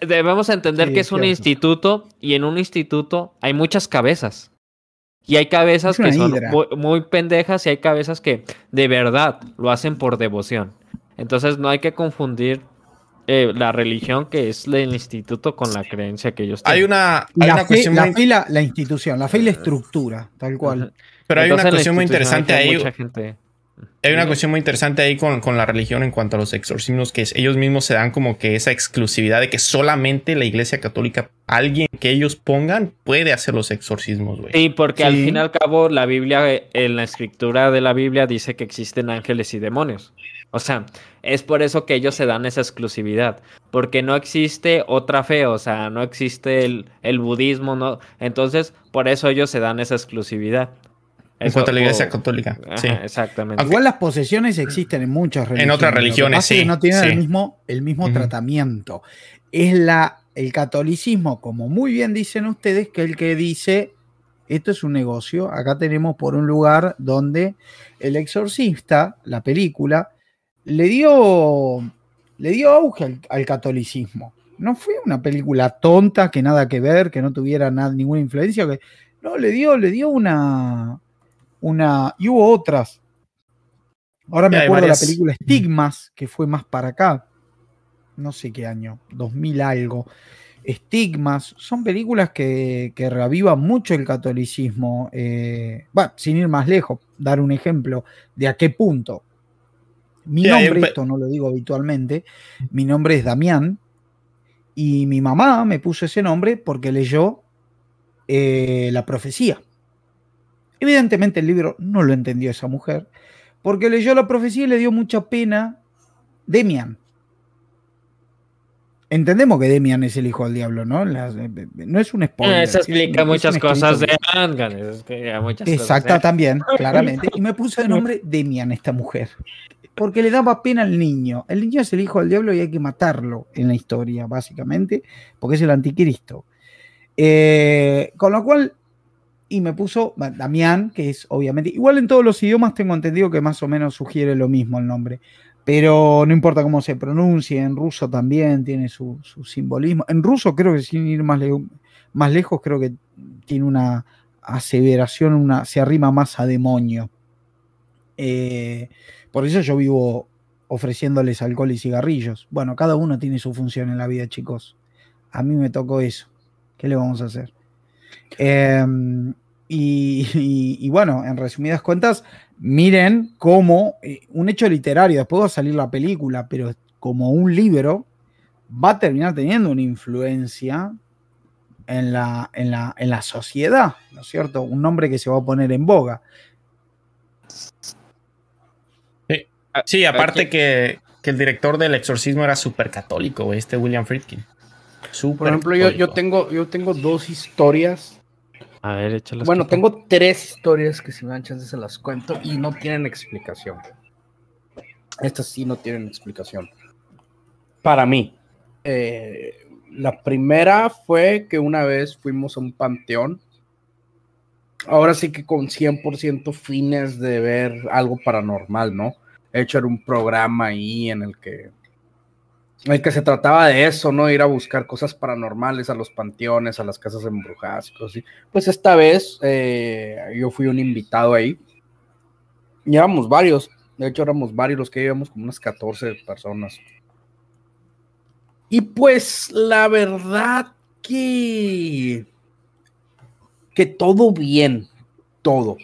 debemos, entender que es un instituto y en un instituto hay muchas cabezas. Y hay cabezas que son muy, pendejas y hay cabezas que de verdad lo hacen por devoción. Entonces no hay que confundir eh, la religión que es el instituto con la creencia que ellos tienen. Hay una, la, cuestión la, la, institución, la fe y la estructura, tal cual. Pero hay una cuestión muy interesante ahí. Mucha gente hay una cuestión muy interesante ahí con, con, la religión en cuanto a los exorcismos, que ellos mismos se dan como que esa exclusividad de que solamente la iglesia católica, alguien que ellos pongan, puede hacer los exorcismos, güey. Sí, porque al fin y al cabo la Biblia, en la escritura de la Biblia dice que existen ángeles y demonios. O sea, es por eso que ellos se dan esa exclusividad, porque no existe otra fe, o sea, no existe el, el budismo, no, entonces por eso ellos se dan esa exclusividad. En cuanto a la iglesia católica. sí. Exactamente. Igual las posesiones existen en muchas religiones. En otras religiones, sí. no tienen sí. el mismo, el mismo tratamiento. Es la, el catolicismo, como muy bien dicen ustedes, que el que dice, esto es un negocio. Acá tenemos por un lugar donde el exorcista, la película, le dio, le dio auge al, al catolicismo. No fue una película tonta, que nada que ver, que no tuviera nada, ninguna influencia. Que, no, le dio, le dio una, una. Y hubo otras. Ahora me acuerdo de la película Stigmas, que fue más para acá. No sé qué año, 2000 algo. Estigmas, son películas que, que reavivan mucho el catolicismo. eh, bueno, sin ir más lejos, dar un ejemplo de a qué punto. Mi nombre, esto no lo digo habitualmente, mi nombre es Damián y mi mamá me puso ese nombre porque leyó eh, la profecía. Evidentemente el libro no lo entendió esa mujer, porque leyó la profecía y le dio mucha pena Demian. Entendemos que Demian es el hijo del diablo, ¿no? Las- eh, no es un spoiler. Eso explica es muchas cosas de. Angan. cosas Exacta, de- también, claramente. Y me puso de nombre Demian esta mujer. Porque le daba pena al niño. El niño es el hijo del diablo y hay que matarlo en la historia, básicamente, porque es el anticristo. Eh, con lo cual, y me puso Damián, que es obviamente, igual en todos los idiomas tengo entendido que más o menos sugiere lo mismo el nombre. Pero no importa cómo se pronuncie, en ruso también tiene su, su simbolismo. En ruso creo que sin ir más, le- más lejos, creo que tiene una aseveración, una, se arrima más a demonio. Eh, por eso yo vivo ofreciéndoles alcohol y cigarrillos. Bueno, cada uno tiene su función en la vida, chicos. A mí me tocó eso. ¿Qué le vamos a hacer? Eh, y, y- y bueno, en resumidas cuentas, miren cómo eh, un hecho literario, después va a salir la película, pero como un libro, va a terminar teniendo una influencia en la, en la, en la sociedad, ¿no es cierto? Un nombre que se va a poner en boga. Sí, aparte que, que el director del exorcismo era súper católico, este William Friedkin. Por ejemplo, yo, yo, tengo, yo tengo dos historias. A ver, échalas. Bueno, tengo tres historias que si me dan chance se las cuento y no tienen explicación. Estas sí no tienen explicación. Para mí. Eh, la primera fue que una vez fuimos a un panteón. Ahora sí que con 100% fines de ver algo paranormal, ¿no? De hecho, era un programa ahí en el que el que se trataba de eso, ¿no? Ir a buscar cosas paranormales a los panteones, a las casas embrujadas cosas así. Pues esta vez eh, yo fui un invitado ahí. Y éramos varios. De hecho, éramos varios los que íbamos, como unas 14 personas. Y pues la verdad que... Que todo bien, todo.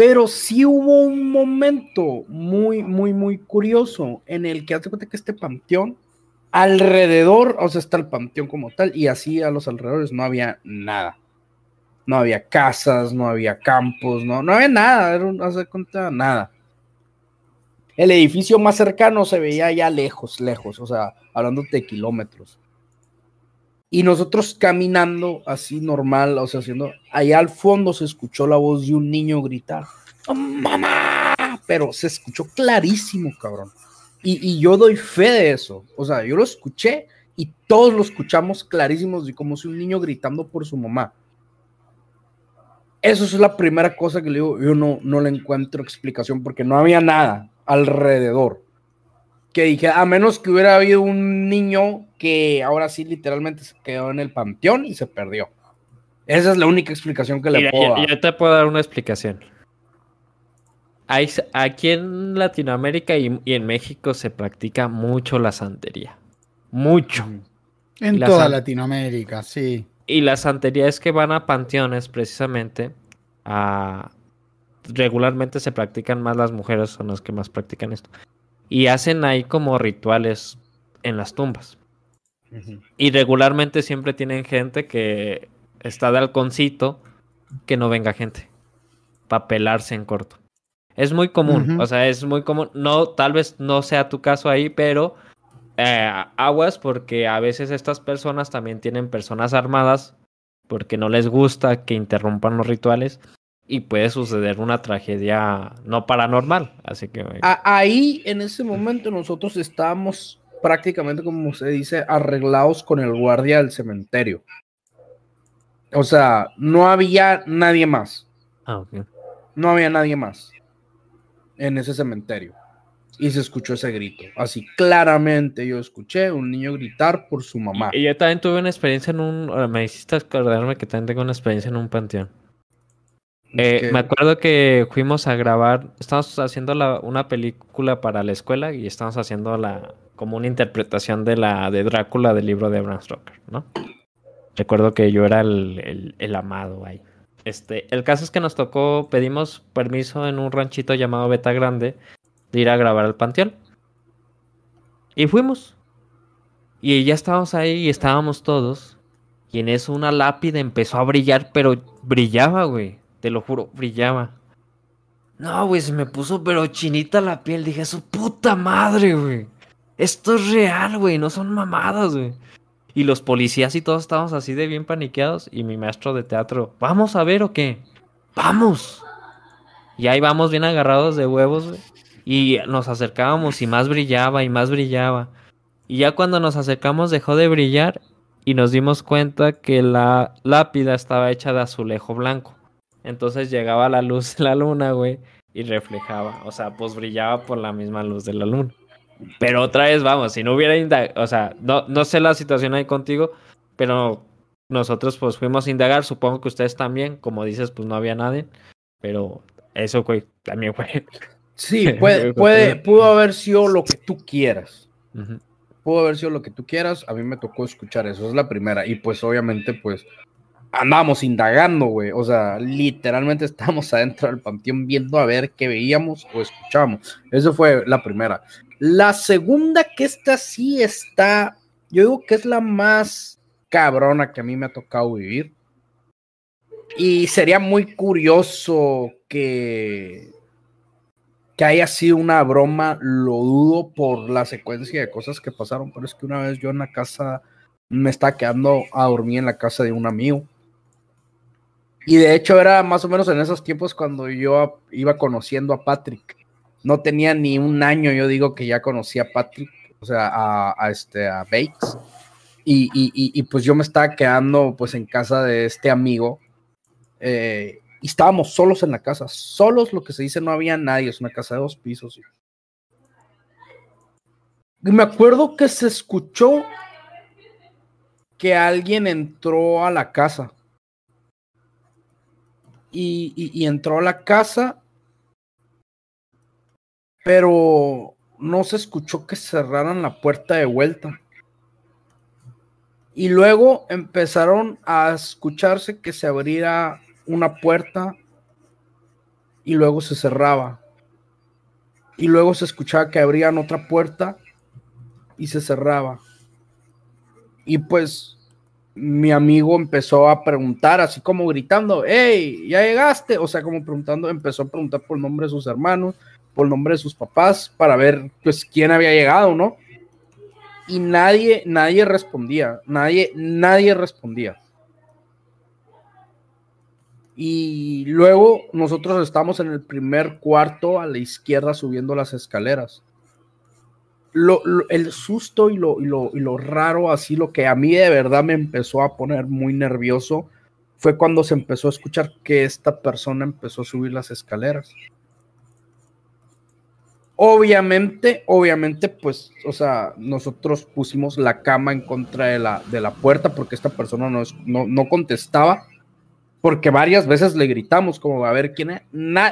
Pero sí hubo un momento muy, muy, muy curioso en el que hace cuenta que este panteón, alrededor, o sea, está el panteón como tal, y así a los alrededores no había nada. No había casas, no había campos, no, no había nada, era un, hace cuenta, nada. El edificio más cercano se veía ya lejos, lejos, o sea, hablando de kilómetros. Y nosotros caminando así normal, o sea, haciendo, allá al fondo se escuchó la voz de un niño gritar, "¡Oh, mamá, pero se escuchó clarísimo, cabrón. Y, y yo doy fe de eso, o sea, yo lo escuché y todos lo escuchamos clarísimos, y como si un niño gritando por su mamá. Eso es la primera cosa que le digo, yo no, no le encuentro explicación porque no había nada alrededor que dije, a menos que hubiera habido un niño que ahora sí literalmente se quedó en el panteón y se perdió. Esa es la única explicación que le Mira, puedo yo, dar. yo te puedo dar una explicación. Hay, aquí en Latinoamérica y, y en México se practica mucho la santería. Mucho. En La toda san- Latinoamérica, sí. Y la santería es que van a panteones precisamente a... Regularmente se practican más las mujeres, son las que más practican esto. Y hacen ahí como rituales en las tumbas. Y regularmente siempre tienen gente que está de halconcito que no venga gente. Para pelarse en corto. Es muy común, o sea, es muy común. No, tal vez no sea tu caso ahí, pero eh, aguas porque a veces estas personas también tienen personas armadas porque no les gusta que interrumpan los rituales y puede suceder una tragedia no paranormal. Así que. Ahí, en ese momento, nosotros estábamos prácticamente, como se dice, arreglados con el guardia del cementerio. O sea, no había nadie más. Ah, no había nadie más en ese cementerio. Y se escuchó ese grito. Así claramente yo escuché un niño gritar por su mamá. Y yo también tuve una experiencia en un... Me hiciste acordarme que también tengo una experiencia en un panteón. Eh, me acuerdo que fuimos a grabar, estábamos haciendo una película para la escuela y estábamos haciendo la como una interpretación de la de Drácula del libro de Bram Stoker, ¿no? Recuerdo que yo era el, el, amado ahí. Este, el caso es que nos tocó, pedimos permiso en un ranchito llamado Beta Grande de ir a grabar al panteón. Y fuimos. Y ya estábamos ahí y estábamos todos. Y en eso una lápida empezó a brillar, pero brillaba, güey. Te lo juro, brillaba. No, güey, se me puso pero chinita la piel. Dije, su puta madre, güey. Esto es real, güey, no son mamadas, güey. Y los policías y todos estábamos así de bien paniqueados. Y mi maestro de teatro, ¿vamos a ver o qué? ¡Vamos! Y ahí vamos bien agarrados de huevos, güey. Y nos acercábamos y más brillaba y más brillaba. Y ya cuando nos acercamos dejó de brillar y nos dimos cuenta que la lápida estaba hecha de azulejo blanco. Entonces llegaba la luz de la luna, güey, y reflejaba. O sea, pues brillaba por la misma luz de la luna. Pero otra vez, vamos, si no hubiera o sea, no, no sé la situación ahí contigo, pero nosotros pues fuimos a indagar, supongo que ustedes también, como dices, pues no había nadie, pero eso, güey, también fue. Sí, puede, puede, pudo haber sido lo que tú quieras. Pudo haber sido lo que tú quieras, a mí me tocó escuchar eso, es la primera, y pues obviamente, pues andábamos indagando, güey. O sea, literalmente estábamos adentro del panteón viendo a ver qué veíamos o escuchábamos. Eso fue la primera. La segunda, que esta sí está, yo digo que es la más cabrona que a mí me ha tocado vivir. Y sería muy curioso que, que haya sido una broma, lo dudo por la secuencia de cosas que pasaron, pero es que una vez yo en la casa me estaba quedando a dormir en la casa de un amigo y de hecho era más o menos en esos tiempos cuando yo iba conociendo a Patrick. No tenía ni un año, yo digo que ya conocía a Patrick, o sea, a, este, a Bakes. Y, y, pues yo me estaba quedando pues en casa de este amigo. Eh, y estábamos solos en la casa, solos lo que se dice, no había nadie, es una casa de dos pisos. Y me acuerdo que se escuchó que alguien entró a la casa y, entró a la casa, pero no se escuchó que cerraran la puerta de vuelta. Y luego empezaron a escucharse que se abría una puerta y luego se cerraba. Y luego se escuchaba que abrían otra puerta y se cerraba. Y pues mi amigo empezó a preguntar, así como gritando, hey, ya llegaste, o sea, como preguntando, empezó a preguntar por el nombre de sus hermanos, por el nombre de sus papás, para ver, pues, quién había llegado, ¿no? Y nadie, nadie respondía, nadie, nadie respondía. Y luego nosotros estamos en el primer cuarto a la izquierda subiendo las escaleras lo, el susto y lo, y lo, y, lo, raro, así lo que a mí de verdad me empezó a poner muy nervioso, fue cuando se empezó a escuchar que esta persona empezó a subir las escaleras. Obviamente, obviamente, pues, o sea, nosotros pusimos la cama en contra de la, de la puerta porque esta persona no, no, no contestaba, porque varias veces le gritamos como a ver quién es,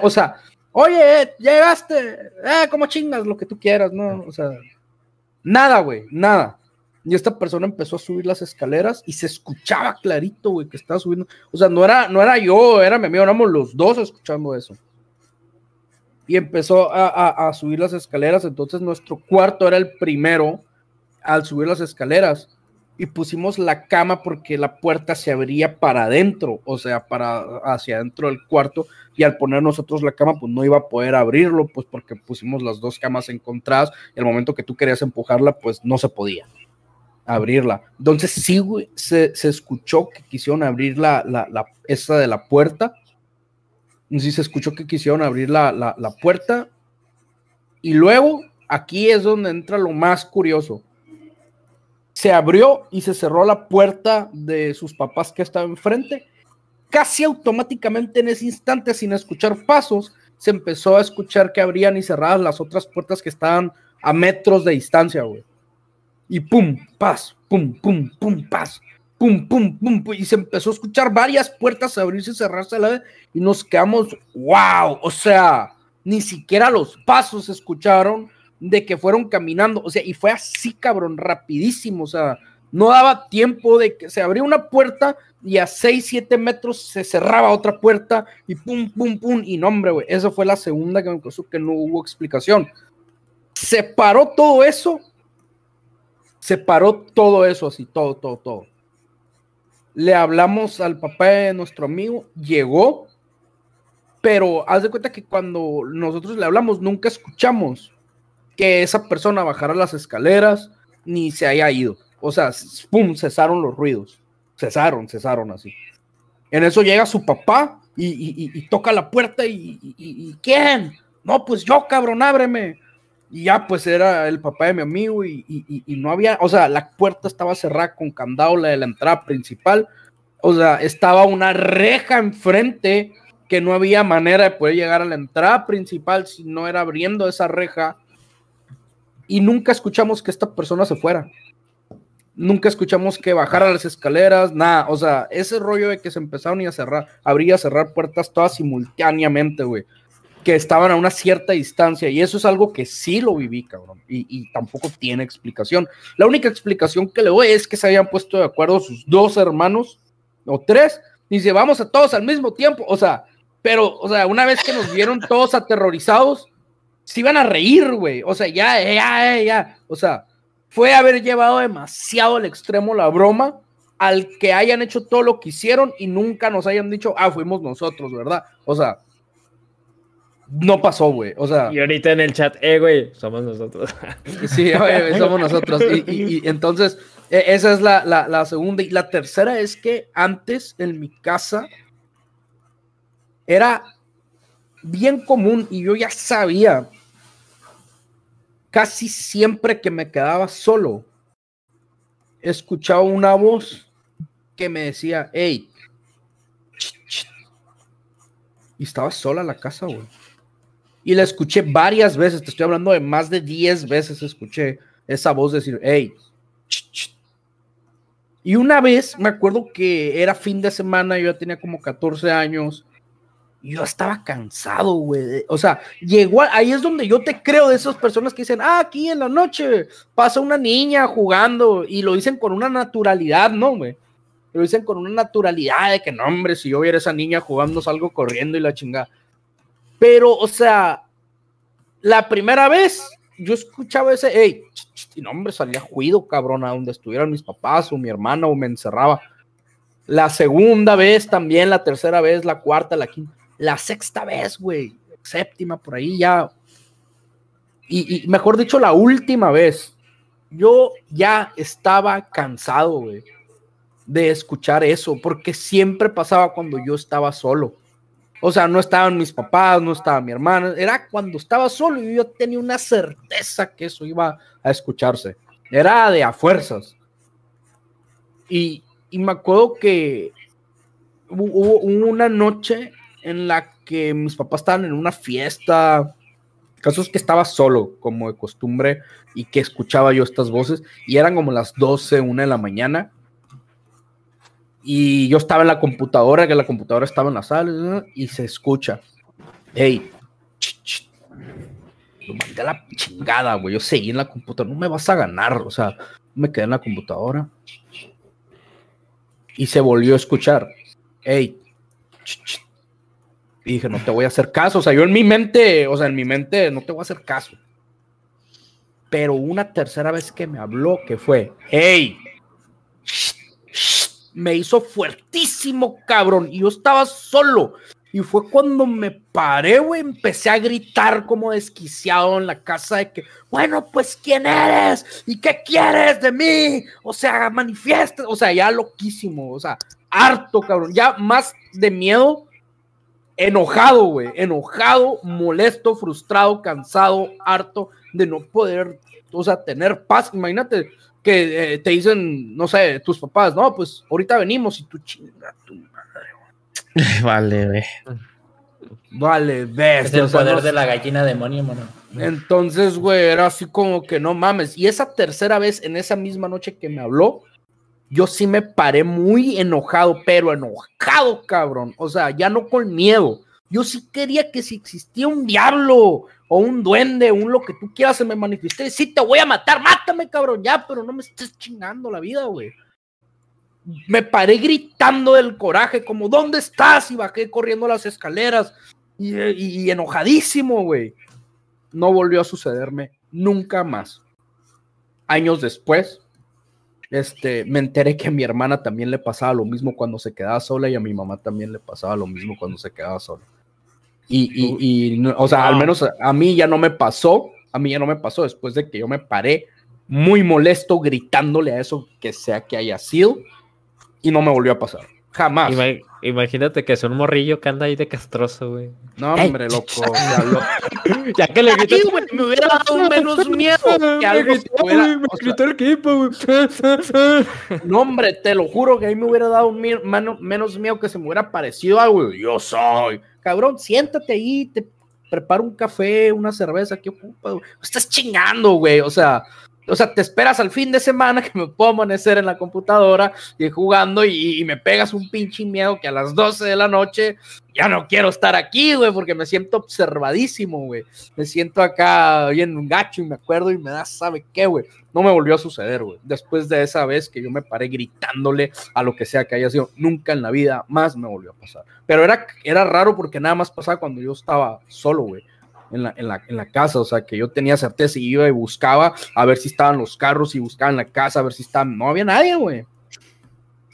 o sea, Oye, llegaste, eh, como chingas, lo que tú quieras, ¿no? O sea, nada, güey, nada. Y esta persona empezó a subir las escaleras y se escuchaba clarito, güey, que estaba subiendo. O sea, no era, no era yo, era mi amigo, éramos los dos escuchando eso. Y empezó a, a subir las escaleras, entonces nuestro cuarto era el primero al subir las escaleras. Y pusimos la cama porque la puerta se abría para adentro, o sea, para hacia adentro del cuarto y al poner nosotros la cama pues no iba a poder abrirlo pues porque pusimos las dos camas encontradas y el momento que tú querías empujarla pues no se podía abrirla. Entonces sí, güey, se, escuchó que quisieron abrir la, la, esa de la puerta. Sí se escuchó que quisieron abrir la, la puerta. Y luego, aquí es donde entra lo más curioso. Se abrió y se cerró la puerta de sus papás que estaba enfrente. Casi automáticamente en ese instante, sin escuchar pasos, se empezó a escuchar que abrían y cerradas las otras puertas que estaban a metros de distancia, güey y pum, paz, pum, pum, pum, paz, pum, pum, pum, y se empezó a escuchar varias puertas abrirse y cerrarse a la vez y nos quedamos, wow, o sea, ni siquiera los pasos se escucharon de que fueron caminando, o sea, y fue así, cabrón, rapidísimo, o sea, no daba tiempo de que se abría una puerta y a 6, 7 metros se cerraba otra puerta y pum, pum, pum, y no, hombre, güey, esa fue la segunda que me pasó que no hubo explicación. Se paró todo eso se paró todo eso así, todo, todo, todo. Le hablamos al papá de nuestro amigo, llegó, pero haz de cuenta que cuando nosotros le hablamos, nunca escuchamos que esa persona bajara las escaleras ni se haya ido. O sea, pum, cesaron los ruidos. Cesaron, cesaron así. En eso llega su papá y, toca la puerta y, y, ¿quién? No, pues yo, cabrón, ábreme. Y ya pues era el papá de mi amigo y, no había, o sea, la puerta estaba cerrada con candado, la de la entrada principal. O sea, estaba una reja enfrente que no había manera de poder llegar a la entrada principal si no era abriendo esa reja. Y nunca escuchamos que esta persona se fuera. Nunca escuchamos que bajara las escaleras, nada. O sea, ese rollo de que se empezaron a cerrar, abría a cerrar puertas todas simultáneamente, güey que estaban a una cierta distancia y eso es algo que sí lo viví, cabrón, y, tampoco tiene explicación. La única explicación que le doy es que se habían puesto de acuerdo sus dos hermanos o tres y dice, vamos a todos al mismo tiempo, o sea, pero, o sea, una vez que nos vieron todos aterrorizados, se iban a reír, güey, o sea, ya, ya, ya, o sea, fue haber llevado demasiado al extremo la broma al que hayan hecho todo lo que hicieron y nunca nos hayan dicho, ah, fuimos nosotros, ¿verdad? O sea, no pasó, güey. O sea. Y ahorita en el chat, eh, güey, somos nosotros. sí, güey, somos nosotros. Y, entonces, e, esa es la, la, segunda. Y la tercera es que antes en mi casa era bien común y yo ya sabía casi siempre que me quedaba solo, escuchaba una voz que me decía, hey, y estaba sola la casa, güey. Y la escuché varias veces, te estoy hablando de más de 10 veces escuché esa voz decir, hey. Y una vez me acuerdo que era fin de semana, yo ya tenía como 14 años, yo estaba cansado, güey. O sea, ahí es donde yo te creo de esas personas que dicen, ah, aquí en la noche pasa una niña jugando, y lo dicen con una naturalidad, ¿no, güey? Lo dicen con una naturalidad de que, no, hombre, si yo viera esa niña jugando, salgo corriendo y la chingada. Pero, o sea, la primera vez yo escuchaba ese, hey, y no, hombre, salía juido, cabrón, a donde estuvieran mis papás o mi hermana o me encerraba. La segunda vez también, la tercera vez, la cuarta, la quinta, la sexta vez, güey, séptima, por ahí ya. Y, mejor dicho, la última vez, yo ya estaba cansado, güey, de escuchar eso, porque siempre pasaba cuando yo estaba solo o sea, no estaban mis papás, no estaba mi hermana, era cuando estaba solo y yo tenía una certeza que eso iba a escucharse. Era de a fuerzas. Y, me acuerdo que hubo una noche en la que mis papás estaban en una fiesta, casos que estaba solo, como de costumbre, y que escuchaba yo estas voces, y eran como las 12, una de la mañana, y yo estaba en la computadora, que la computadora estaba en la sala, y se escucha, hey, lo mandé a la chingada, güey, yo seguí en la computadora, no me vas a ganar, o sea, me quedé en la computadora. Y se volvió a escuchar, hey, dije, no te voy a hacer caso, o sea, yo en mi mente, o sea, en mi mente no te voy a hacer caso. Pero una tercera vez que me habló, que fue, hey, me hizo fuertísimo, cabrón. Y yo estaba solo. Y fue cuando me paré, güey, empecé a gritar como desquiciado en la casa de que, bueno, pues, ¿quién eres? ¿Y qué quieres de mí? O sea, manifiesta, o sea, ya loquísimo, o sea, harto, cabrón, ya más de miedo, enojado, güey, enojado, molesto, frustrado, cansado, harto de no poder, o sea, tener paz. Imagínate que eh, te dicen, no sé, tus papás, no, pues ahorita venimos y tú chinga tu Vale, ve. Vale, ves. Es el poder de la gallina demonio, mano. Entonces, güey, era así como que no mames. Y esa tercera vez, en esa misma noche que me habló, yo sí me paré muy enojado, pero enojado, cabrón. O sea, ya no con miedo. Yo sí quería que si existía un diablo o un duende, un lo que tú quieras se me manifieste. Sí, te voy a matar, mátame, cabrón, ya, pero no me estés chingando la vida, güey me paré gritando del coraje, como, ¿dónde estás? Y bajé corriendo las escaleras y, enojadísimo, güey. No volvió a sucederme nunca más. Años después, este, me enteré que a mi hermana también le pasaba lo mismo cuando se quedaba sola y a mi mamá también le pasaba lo mismo cuando se quedaba sola. Y, y, o sea, al menos a, mí ya no me pasó, a mí ya no me pasó después de que yo me paré muy molesto gritándole a eso que sea que haya sido y no me volvió a pasar. Jamás. Imagínate que es un morrillo que anda ahí de castroso, güey. No, hombre, loco. ya que le grité, güey, me hubiera dado menos miedo que algo me gritó el equipo, güey. no, hombre, te lo juro que a mí me hubiera dado menos miedo que se me hubiera parecido algo. Yo soy. Cabrón, siéntate ahí, te preparo un café, una cerveza, ¿qué ocupa? Estás chingando, güey. O sea, o sea, te esperas al fin de semana que me puedo amanecer en la computadora y jugando y, me pegas un pinche miedo que a las 12 de la noche ya no quiero estar aquí, güey, porque me siento observadísimo, güey. Me siento acá bien un gacho y me acuerdo y me da, ¿sabe qué, güey? No me volvió a suceder, güey. Después de esa vez que yo me paré gritándole a lo que sea que haya sido, nunca en la vida más me volvió a pasar. Pero era, era raro porque nada más pasaba cuando yo estaba solo, güey en la, en, la, en la, casa, o sea, que yo tenía certeza y iba y buscaba a ver si estaban los carros y buscaba en la casa a ver si estaban, no había nadie, güey.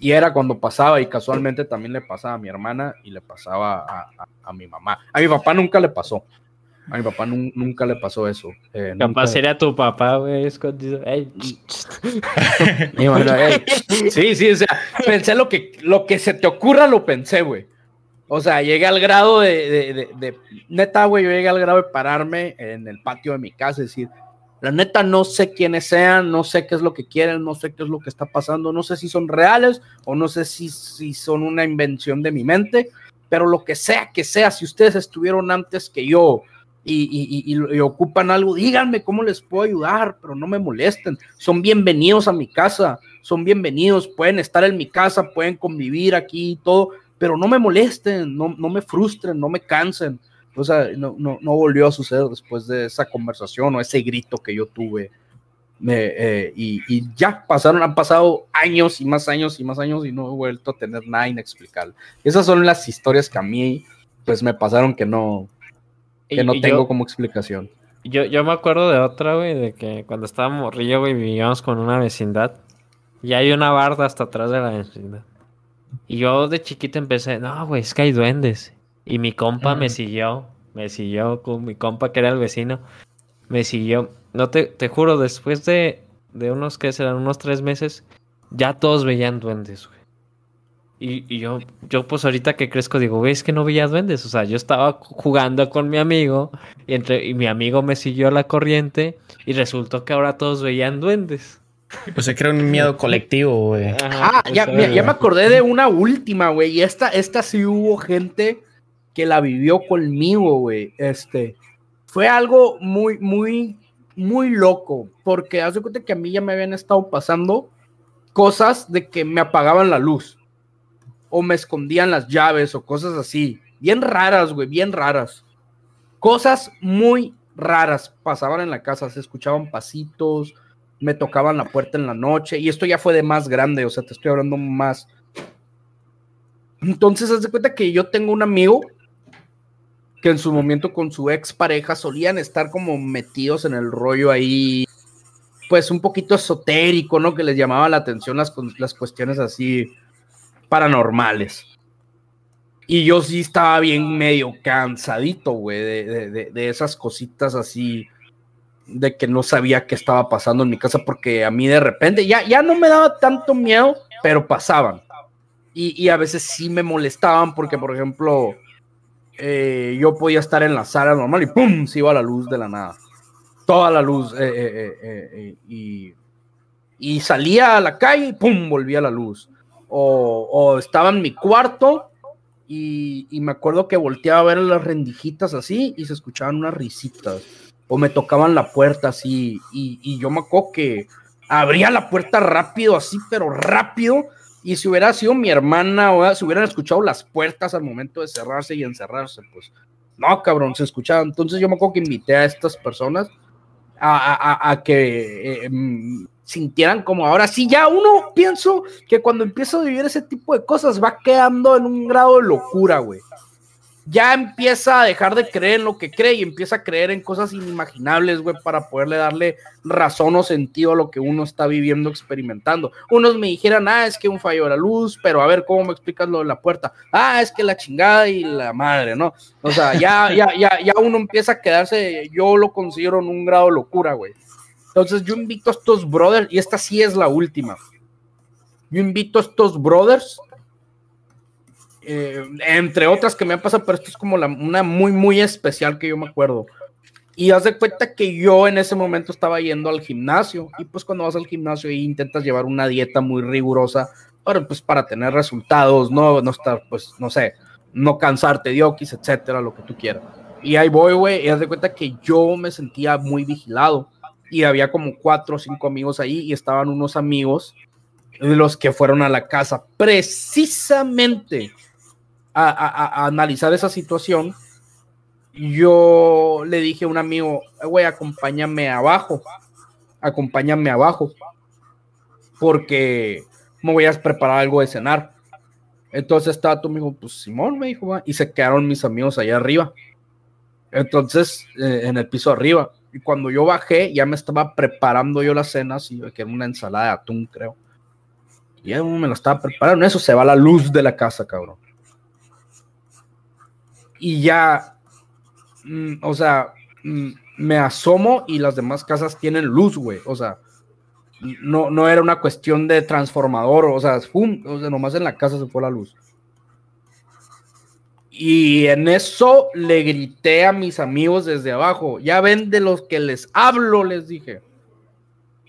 Y era cuando pasaba y casualmente también le pasaba a mi hermana y le pasaba a, a, mi mamá. A mi papá nunca le pasó. A mi papá nunca le pasó eso. Eh, Capaz sería tu papá, güey, escondido. sí, sí, o sea, pensé lo que, lo que se te ocurra, lo pensé, güey. O sea, llegué al grado de, de, neta, güey, yo llegué al grado de pararme en el patio de mi casa y decir, la neta no sé quiénes sean, no sé qué es lo que quieren, no sé qué es lo que está pasando, no sé si son reales o no sé si, si son una invención de mi mente, pero lo que sea que sea, si ustedes estuvieron antes que yo y, y, ocupan algo, díganme cómo les puedo ayudar, pero no me molesten, son bienvenidos a mi casa, son bienvenidos, pueden estar en mi casa, pueden convivir aquí y todo, pero no me molesten, no, no me frustren, no me cansen. O sea, no, no, no, volvió a suceder después de esa conversación o ese grito que yo tuve. Eh, y, y, ya pasaron, han pasado años y más años y más años y no he vuelto a tener nada inexplicable. Esas son las historias que a mí, pues me pasaron que no, que no tengo como explicación. Yo, yo me acuerdo de otra, güey, de que cuando estábamos morrillo, güey, vivíamos con una vecindad y hay una barda hasta atrás de la vecindad. Y yo de chiquito empecé, no, güey, es que hay duendes. Y mi compa me siguió, me siguió con mi compa que era el vecino, me siguió. No te, te juro, después de, de unos, que serán? Unos tres meses, ya todos veían duendes, güey. Y, y, yo, yo pues ahorita que crezco digo, güey, es que no veía duendes. O sea, yo estaba jugando con mi amigo y, entre, y mi amigo me siguió a la corriente y resultó que ahora todos veían duendes. Pues se crea un miedo colectivo, güey. Ah, ya, ya, me acordé de una última, güey. Y esta, esta sí hubo gente que la vivió conmigo, güey. Este, fue algo muy, muy, muy loco. Porque haz de cuenta que a mí ya me habían estado pasando cosas de que me apagaban la luz. O me escondían las llaves o cosas así. Bien raras, güey, bien raras. Cosas muy raras pasaban en la casa. Se escuchaban pasitos me tocaban la puerta en la noche y esto ya fue de más grande, o sea, te estoy hablando más. Entonces, haz de cuenta que yo tengo un amigo que en su momento con su ex pareja solían estar como metidos en el rollo ahí, pues un poquito esotérico, ¿no? Que les llamaba la atención las, las cuestiones así, paranormales. Y yo sí estaba bien medio cansadito, güey, de, de, esas cositas así, de que no sabía qué estaba pasando en mi casa, porque a mí de repente ya, ya no me daba tanto miedo, pero pasaban. Y, y a veces sí me molestaban, porque por ejemplo, eh, yo podía estar en la sala normal y ¡pum! se iba la luz de la nada. Toda la luz. Eh, eh, y, y, salía a la calle y ¡pum! volvía la luz. O, o estaba en mi cuarto y, y, me acuerdo que volteaba a ver las rendijitas así y se escuchaban unas risitas. O me tocaban la puerta así. Y, yo me acuerdo que abría la puerta rápido, así, pero rápido. Y si hubiera sido mi hermana o si hubieran escuchado las puertas al momento de cerrarse y encerrarse, pues no, cabrón, se escuchaba. Entonces yo me acuerdo que invité a estas personas a, a, que eh, mm, sintieran como ahora sí, ya uno pienso que cuando empieza a vivir ese tipo de cosas va quedando en un grado de locura, güey. Ya empieza a dejar de creer en lo que cree y empieza a creer en cosas inimaginables, güey, para poderle darle razón o sentido a lo que uno está viviendo, experimentando. Unos me dijeran, ah, es que un fallo de la luz, pero a ver, ¿cómo me explicas lo de la puerta? Ah, es que la chingada y la madre, ¿no? O sea, ya, ya, ya, ya uno empieza a quedarse, yo lo considero en un grado de locura, güey. Entonces yo invito a estos brothers, y esta sí es la última. Yo invito a estos brothers, eh, entre otras que me han pasado, pero esto es como la, una muy, muy especial que yo me acuerdo. Y haz de cuenta que yo en ese momento estaba yendo al gimnasio. Y pues cuando vas al gimnasio y intentas llevar una dieta muy rigurosa, para, pues para tener resultados, no, no estar, pues, no sé, no cansarte de okis, etcétera, lo que tú quieras. Y ahí voy, güey, y haz de cuenta que yo me sentía muy vigilado y había como cuatro o cinco amigos ahí y estaban unos amigos los que fueron a la casa precisamente a, analizar esa situación. Yo le dije a un amigo, güey, acompáñame abajo, acompáñame abajo, porque me voy a preparar algo de cenar. Entonces estaba tu amigo, pues Simón me dijo, y se quedaron mis amigos allá arriba. Entonces, eh, en el piso arriba. Y cuando yo bajé, ya me estaba preparando yo la cena, así que era una ensalada de atún, creo. Y ya me lo estaba preparando. Eso se va la luz de la casa, cabrón. Y ya, mm, o sea, mm, me asomo y las demás casas tienen luz, güey. O sea, no, no era una cuestión de transformador, o sea, o sea, nomás en la casa se fue la luz. Y en eso le grité a mis amigos desde abajo, ya ven de los que les hablo, les dije.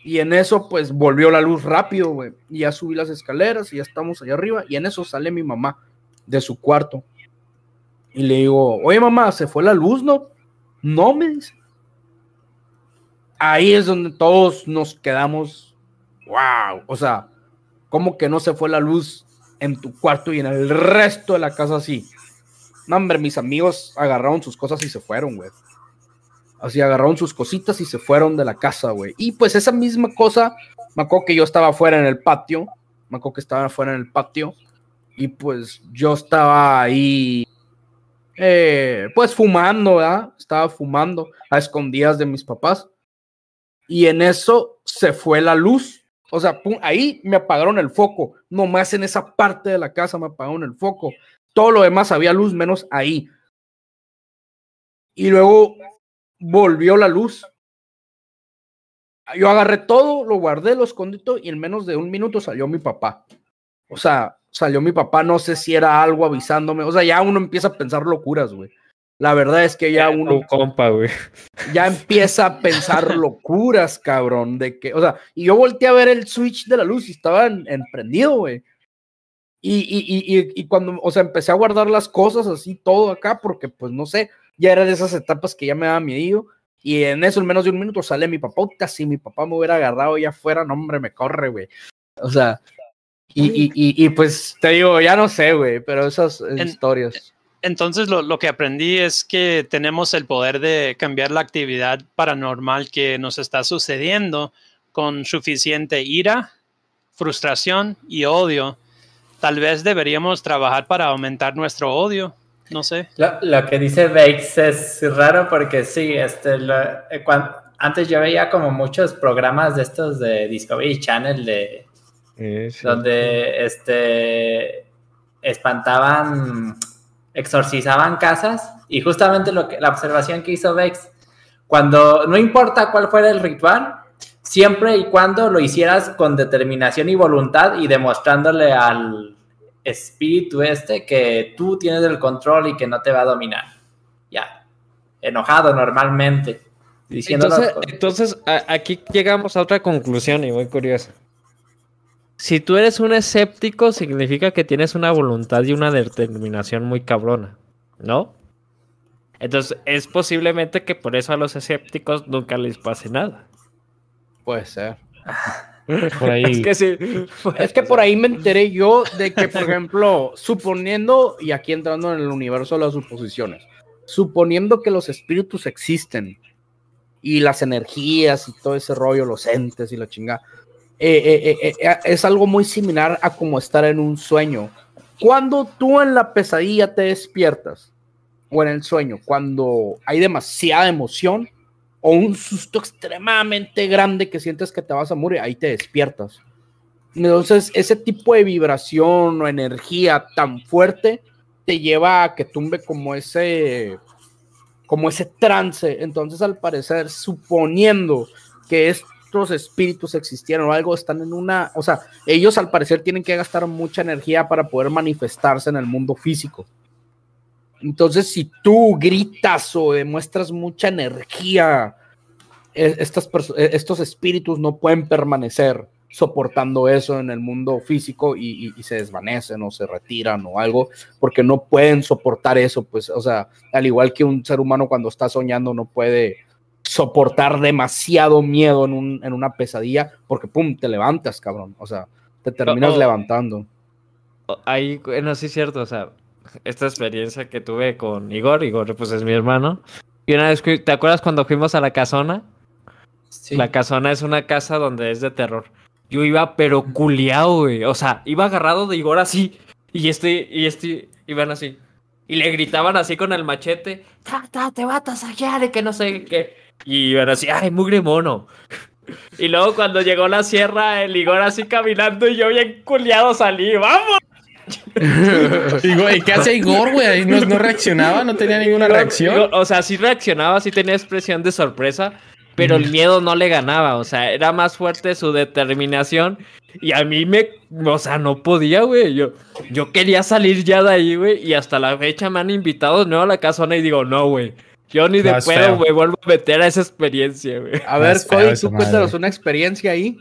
Y en eso pues volvió la luz rápido, güey. Ya subí las escaleras y ya estamos allá arriba. Y en eso sale mi mamá de su cuarto. Y le digo, oye mamá, ¿se fue la luz, no? No, me dice. Ahí es donde todos nos quedamos, wow. O sea, ¿cómo que no se fue la luz en tu cuarto y en el resto de la casa así? No, hombre, mis amigos agarraron sus cosas y se fueron, güey. Así agarraron sus cositas y se fueron de la casa, güey. Y pues esa misma cosa, me acuerdo que yo estaba afuera en el patio. Me acuerdo que estaba afuera en el patio. Y pues yo estaba ahí, eh, pues fumando. Estaba fumando a escondidas de mis papás. Y en eso se fue la luz. O sea, ahí me apagaron el foco. Nomás en esa parte de la casa me apagaron el foco. Todo lo demás había luz menos ahí. Y luego volvió la luz. Yo agarré todo, lo guardé, lo escondí todo y en menos de un minuto salió mi papá. O sea, salió mi papá, no sé si era algo avisándome. O sea, ya uno empieza a pensar locuras, güey. La verdad es que ya uno. compa, güey. Ya empieza a pensar locuras, cabrón. De que, o sea, y yo volteé a ver el switch de la luz y estaba en, prendido, güey. Y, y, y, y, cuando, o sea, empecé a guardar las cosas así, todo acá, porque pues no sé, ya era de esas etapas que ya me daba miedo. Y en eso, en menos de un minuto, sale mi papá. Si mi papá me hubiera agarrado ya afuera, no, hombre, me corre, güey. O sea, y, y, y, pues te digo, ya no sé, güey, pero esas historias. Entonces, lo, lo, que aprendí es que tenemos el poder de cambiar la actividad paranormal que nos está sucediendo con suficiente ira, frustración y odio tal vez deberíamos trabajar para aumentar nuestro odio. No sé. Lo, que dice Bakes es raro porque sí, este, eh, antes yo veía como muchos programas de estos de Discovery Channel de, donde este espantaban, exorcizaban casas y justamente lo que la observación que hizo Vex, cuando no importa cuál fuera el ritual, siempre y cuando lo hicieras con determinación y voluntad y demostrándole al espíritu este que tú tienes el control y que no te va a dominar. Ya, enojado normalmente. Entonces, entonces aquí llegamos a otra conclusión y muy curiosa. Si tú eres un escéptico, significa que tienes una voluntad y una determinación muy cabrona, ¿no? Entonces, es posiblemente que por eso a los escépticos nunca les pase nada. Puede ser. Por ahí. Es que, sí, es que por ahí me enteré yo de que, por ejemplo, suponiendo, y aquí entrando en el universo de las suposiciones, suponiendo que los espíritus existen y las energías y todo ese rollo, los entes y la chingada, eh, eh, eh, es algo muy similar a como estar en un sueño. Cuando tú en la pesadilla te despiertas, o en el sueño, cuando hay demasiada emoción o un susto extremadamente grande que sientes que te vas a morir, ahí te despiertas. Entonces, ese tipo de vibración o energía tan fuerte te lleva a que tumbe como ese como ese trance. Entonces, al parecer, suponiendo que estos espíritus existieron o algo, están en una, o sea, ellos al parecer tienen que gastar mucha energía para poder manifestarse en el mundo físico. Entonces, si tú gritas o demuestras mucha energía, e, estas e, estos espíritus no pueden permanecer soportando eso en el mundo físico y, se desvanecen o se retiran o algo, porque no pueden soportar eso, pues, o sea, al igual que un ser humano cuando está soñando no puede soportar demasiado miedo en, en una pesadilla, porque, ¡pum!, te levantas, cabrón, o sea, te terminas levantando. Ahí, no, sí es cierto, o sea, esta experiencia que tuve con Igor. Igor, pues es mi hermano. Y una vez, ¿te acuerdas cuando fuimos a la casona? Sí. La casona es una casa donde es de terror. Yo iba pero culiao, güey. O sea, iba agarrado de Igor así. Y este, y este, iban así. Y le gritaban así con el machete. ¡Ta, ta, te va a tasajear! Y que no sé qué. Y iban así, ¡ay, mugre mono! Y luego cuando llegó la sierra, el Igor así caminando y yo bien culiado salí. ¡Vamos! ¿Y qué hace Igor, güey? ¿No, ¿No, reaccionaba? ¿No tenía ninguna reacción? o sea, sí reaccionaba, sí tenía expresión de sorpresa, pero el miedo no le ganaba. O sea, era más fuerte su determinación. Y a mí me. O sea, no podía, güey. Yo, yo quería salir ya de ahí, güey. Y hasta la fecha me han invitado de nuevo a la casona y digo, no, güey. Yo ni de pedo, güey, vuelvo a meter a esa experiencia, güey. A ver, Cody, tú cuéntanos una experiencia ahí.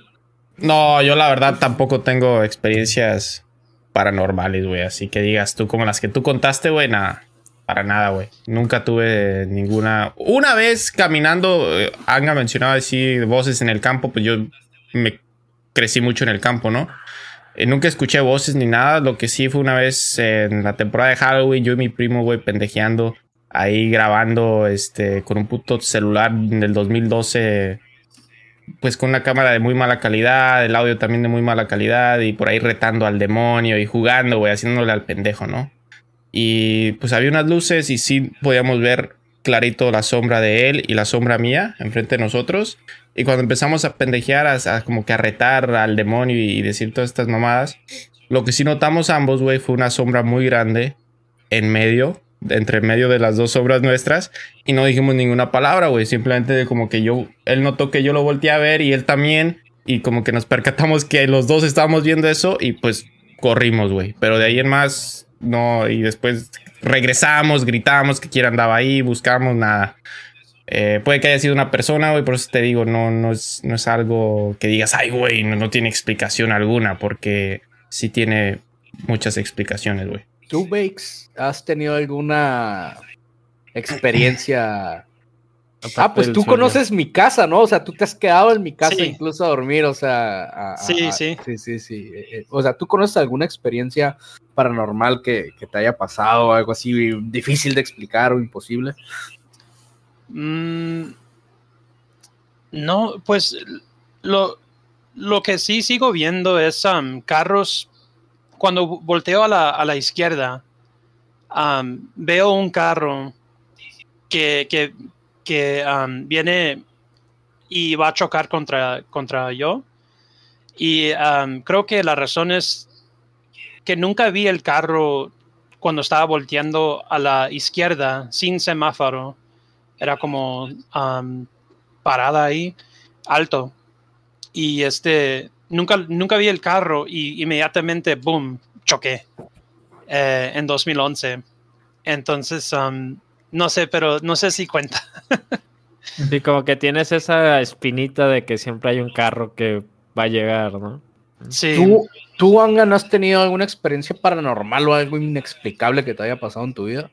No, yo la verdad tampoco tengo experiencias paranormales, güey. Así que digas tú, como las que tú contaste, güey, nada. Para nada, güey. Nunca tuve ninguna. Una vez caminando, eh, Anga mencionaba así voces en el campo, pues yo me crecí mucho en el campo, ¿no? Eh, nunca escuché voces ni nada. Lo que sí fue una vez en la temporada de Halloween, yo y mi primo, güey, pendejeando, ahí grabando este, con un puto celular del 2012 pues con una cámara de muy mala calidad, el audio también de muy mala calidad y por ahí retando al demonio y jugando, güey, haciéndole al pendejo, ¿no? Y pues había unas luces y sí podíamos ver clarito la sombra de él y la sombra mía enfrente de nosotros. Y cuando empezamos a pendejear, a, como que a retar al demonio y, decir todas estas mamadas, lo que sí notamos ambos, güey, fue una sombra muy grande en medio entre medio de las dos obras nuestras y no dijimos ninguna palabra, güey. Simplemente como que yo, él notó que yo lo volteé a ver y él también. Y como que nos percatamos que los dos estábamos viendo eso y pues corrimos, güey. Pero de ahí en más, no. Y después regresamos, gritamos que quién andaba ahí, buscamos nada. Eh, puede que haya sido una persona, güey, por eso te digo, no, no, es, no es algo que digas, ay, güey, no, no tiene explicación alguna, porque sí tiene muchas explicaciones, güey. ¿Tú, Bakes, has tenido alguna experiencia? ah, pues tú conoces mi casa, ¿no? O sea, tú te has quedado en mi casa incluso a dormir, o sea. sí, sí. Sí, sí, sí. Eh, eh, o sea, ¿tú conoces alguna experiencia paranormal que, te haya pasado, algo así difícil de explicar o imposible? Mm, no, pues lo, lo que sí sigo viendo es um, carros cuando volteo a la, a la izquierda, veo un carro que, que, que viene y va a chocar contra, contra yo. Y um, creo que la razón es que nunca vi el carro cuando estaba volteando a la izquierda sin semáforo. Era como um, parada ahí, alto. Y este, nunca, nunca vi el carro y inmediatamente, boom, choqué eh, en 2011. Entonces, um, no sé, pero no sé si cuenta. sí, como que tienes esa espinita de que siempre hay un carro que va a llegar, ¿no? Sí. ¿Tú, ¿Tú, Angan, has tenido alguna experiencia paranormal o algo inexplicable que te haya pasado en tu vida?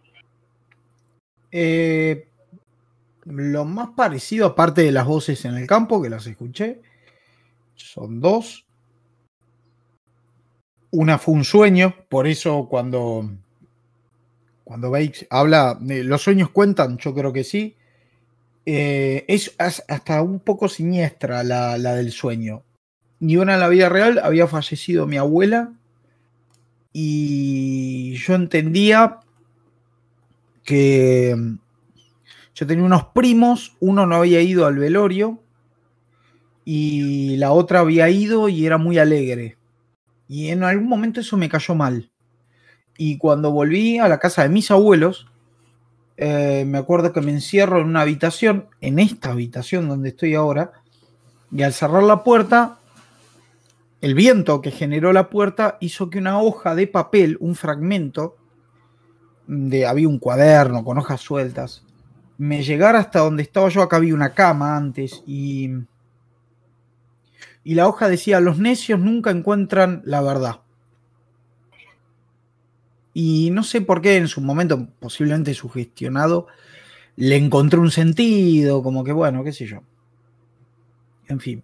Eh, lo más parecido, aparte de las voces en el campo, que las escuché, son dos. Una fue un sueño, por eso cuando, cuando Bates habla, los sueños cuentan, yo creo que sí. Eh, es hasta un poco siniestra la, la del sueño. Ni una en la vida real había fallecido mi abuela y yo entendía que yo tenía unos primos, uno no había ido al velorio y la otra había ido y era muy alegre. Y en algún momento eso me cayó mal. Y cuando volví a la casa de mis abuelos, eh, me acuerdo que me encierro en una habitación, en esta habitación donde estoy ahora, y al cerrar la puerta, el viento que generó la puerta hizo que una hoja de papel, un fragmento, de, había un cuaderno con hojas sueltas, me llegara hasta donde estaba yo, acá había una cama antes, y y la hoja decía, los necios nunca encuentran la verdad. Y no sé por qué en su momento, posiblemente sugestionado, le encontré un sentido, como que bueno, qué sé yo. En fin,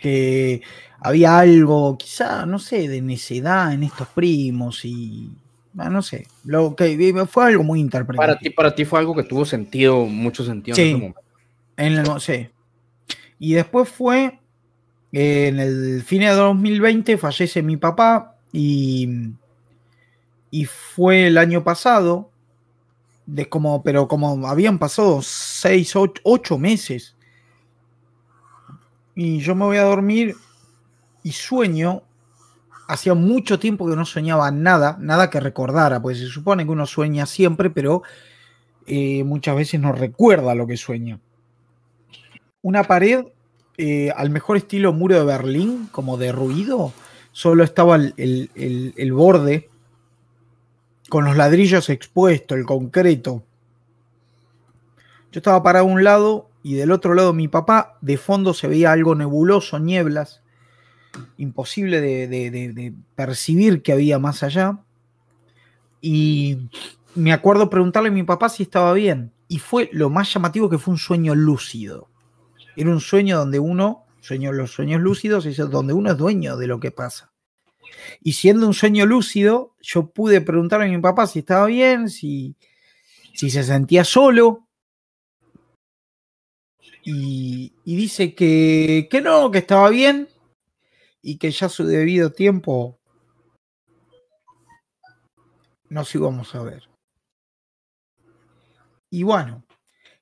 que había algo, quizá, no sé, de necedad en estos primos y ah, no sé, lo que fue algo muy interpretativo. Para ti, para ti fue algo que tuvo sentido, mucho sentido sí, en ese momento. En el, sí. Y después fue en el fin de 2020 fallece mi papá y, y fue el año pasado, de como, pero como habían pasado 6, 8 meses. Y yo me voy a dormir y sueño. Hacía mucho tiempo que no soñaba nada, nada que recordara, pues se supone que uno sueña siempre, pero eh, muchas veces no recuerda lo que sueña. Una pared eh, al mejor estilo muro de Berlín, como de ruido, solo estaba el, el, el, borde con los ladrillos expuestos, el concreto. Yo estaba parado a un lado y del otro lado mi papá, de fondo se veía algo nebuloso, nieblas, imposible de, de, de, de percibir que había más allá. Y me acuerdo preguntarle a mi papá si estaba bien. Y fue lo más llamativo que fue un sueño lúcido. Era un sueño donde uno, sueño, los sueños lúcidos, es donde uno es dueño de lo que pasa. Y siendo un sueño lúcido, yo pude preguntarle a mi papá si estaba bien, si, si se sentía solo. Y, dice que, que no, que estaba bien y que ya su debido tiempo nos íbamos a ver. Y bueno,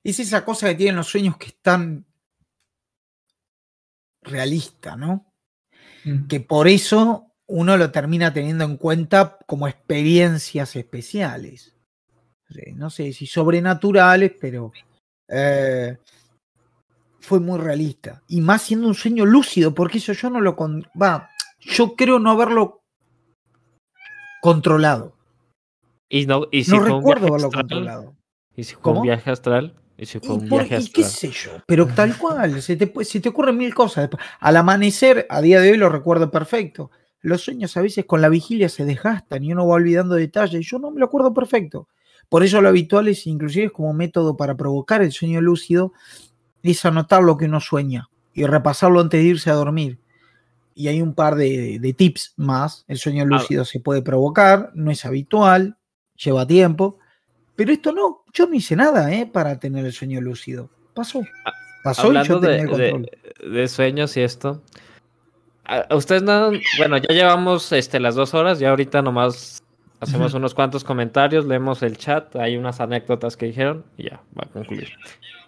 es esa cosa que tienen los sueños que están realista, ¿no? Mm. Que por eso uno lo termina teniendo en cuenta como experiencias especiales. No sé si sobrenaturales, pero eh, fue muy realista. Y más siendo un sueño lúcido, porque eso yo no lo... Con, va, yo creo no haberlo controlado. Y no, y si no recuerdo haberlo astral, controlado. ¿Y si fue ¿Cómo? un viaje astral? Si fue un por, viaje ¿y qué sé yo? Pero tal cual, se te, se te ocurren mil cosas. Al amanecer, a día de hoy lo recuerdo perfecto. Los sueños a veces con la vigilia se desgastan y uno va olvidando detalles. Yo no me lo acuerdo perfecto. Por eso lo habitual es, inclusive, como método para provocar el sueño lúcido, es anotar lo que uno sueña y repasarlo antes de irse a dormir. Y hay un par de, de tips más. El sueño lúcido se puede provocar, no es habitual, lleva tiempo. Pero esto no, yo no hice nada ¿eh? para tener el sueño lúcido. Pasó. Pasó Hablando y yo tenía de, control. De, de, sueños y esto. A ustedes no, bueno, ya llevamos este, las dos horas, ya ahorita nomás hacemos unos cuantos comentarios, leemos el chat, hay unas anécdotas que dijeron y ya, va a concluir.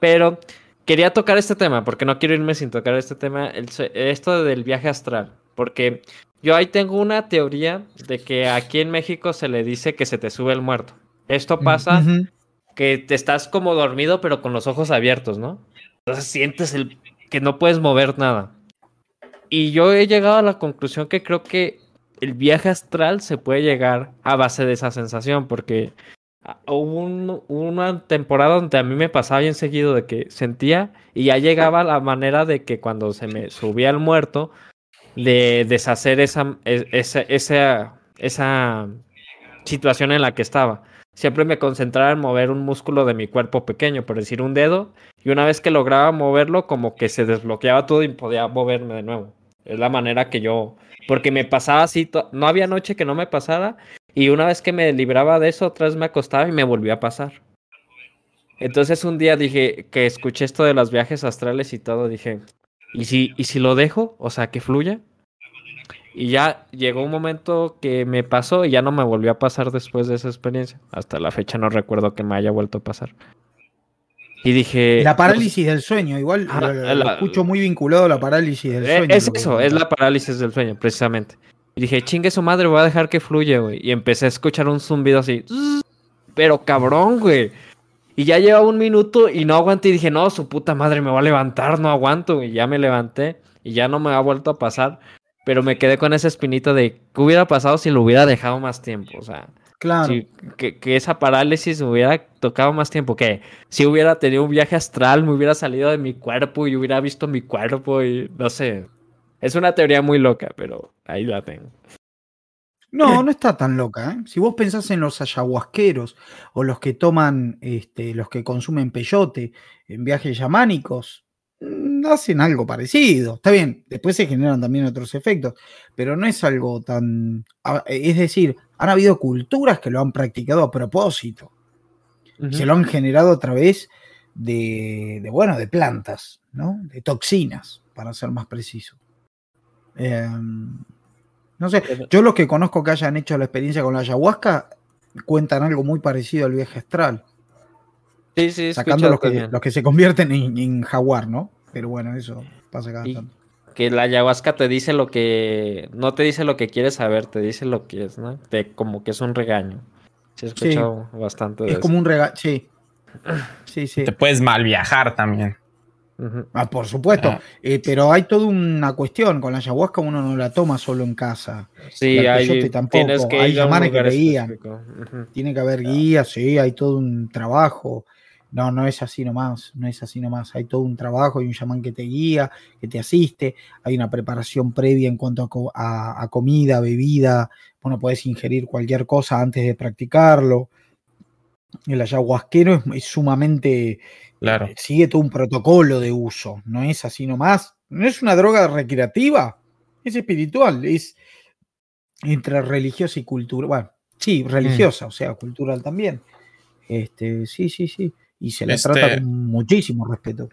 Pero quería tocar este tema, porque no quiero irme sin tocar este tema, el, esto del viaje astral, Porque yo ahí tengo una teoría de que aquí en México se le dice que se te sube el muerto. Esto pasa que te estás como dormido pero con los ojos abiertos, ¿no? Entonces sientes el que no puedes mover nada. Y yo he llegado a la conclusión que creo que el viaje astral se puede llegar a base de esa sensación, porque hubo una temporada donde a mí me pasaba bien seguido de que sentía y ya llegaba la manera de que cuando se me subía el muerto, de deshacer esa, e, esa, esa, esa situación en la que estaba. Siempre me concentraba en mover un músculo de mi cuerpo pequeño, por decir un dedo, y una vez que lograba moverlo, como que se desbloqueaba todo y podía moverme de nuevo. Es la manera que yo, porque me pasaba así, no había noche que no me pasara, y una vez que me libraba de eso, otra vez me acostaba y me volvía a pasar. Entonces un día dije que escuché esto de los viajes astrales y todo, dije, ¿y si, ¿y si lo dejo? O sea, que fluya. Y ya llegó un momento que me pasó y ya no me volvió a pasar después de esa experiencia. Hasta la fecha no recuerdo que me haya vuelto a pasar. Y dije. La parálisis del sueño, igual ah, lo, escucho muy vinculado a la parálisis del eh, sueño. Es eso, es la parálisis del sueño, precisamente. Y dije, chingue su madre, voy a dejar que fluya, güey. Y empecé a escuchar un zumbido así. Pero cabrón, güey. Y ya lleva un minuto y no aguanté. Y dije, no, su puta madre me va a levantar, no aguanto. Y ya me levanté y ya no me ha vuelto a pasar. Pero me quedé con esa espinita de qué hubiera pasado si lo hubiera dejado más tiempo. O sea, claro. que, que, esa parálisis me hubiera tocado más tiempo. Que si hubiera tenido un viaje astral, me hubiera salido de mi cuerpo y hubiera visto mi cuerpo y no sé. Es una teoría muy loca, pero ahí la tengo. No, no está tan loca. ¿eh? Si vos pensás en los ayahuasqueros o los que toman, este, los que consumen peyote en viajes yamánicos, mm, hacen algo parecido. Está bien, después se generan también otros efectos, pero no es algo tan... Es decir, han habido culturas que lo han practicado a propósito. Se lo han generado a través de, de, bueno, de plantas, ¿no? De toxinas, para ser más preciso. Em, no sé, yo los que conozco que hayan hecho la experiencia con la ayahuasca cuentan algo muy parecido al viaje astral. Sí, sí, Sacando los que, los que, se convierten en, jaguar, ¿no? Pero bueno, eso pasa cada tanto. Que la ayahuasca te dice lo que. No te dice lo que quieres saber, te dice lo que es, ¿no? como que es un regaño. Sí, he escuchado bastante Es como un regaño, sí. Sí, sí. Te puedes mal viajar también. Ah, por supuesto, eh, pero hay toda una cuestión, con la ayahuasca uno no la toma solo en casa. Sí, hay, tampoco. hay llamanes que guían. Tiene que haber guías, sí, hay todo un trabajo. No, no es así nomás, no es así nomás. Hay todo un trabajo, hay un chamán que te guía, que te asiste, hay una preparación previa en cuanto a, comida, bebida. Bueno, puedes ingerir cualquier cosa antes de practicarlo. El ayahuasquero es sumamente Claro. Eh, sigue todo un protocolo de uso, no es así nomás. No es una droga recreativa, es espiritual, es entre religiosa y cultural. Bueno, sí, religiosa, o sea, cultural también. Este, sí, sí, sí. Y se le trata este con muchísimo respeto.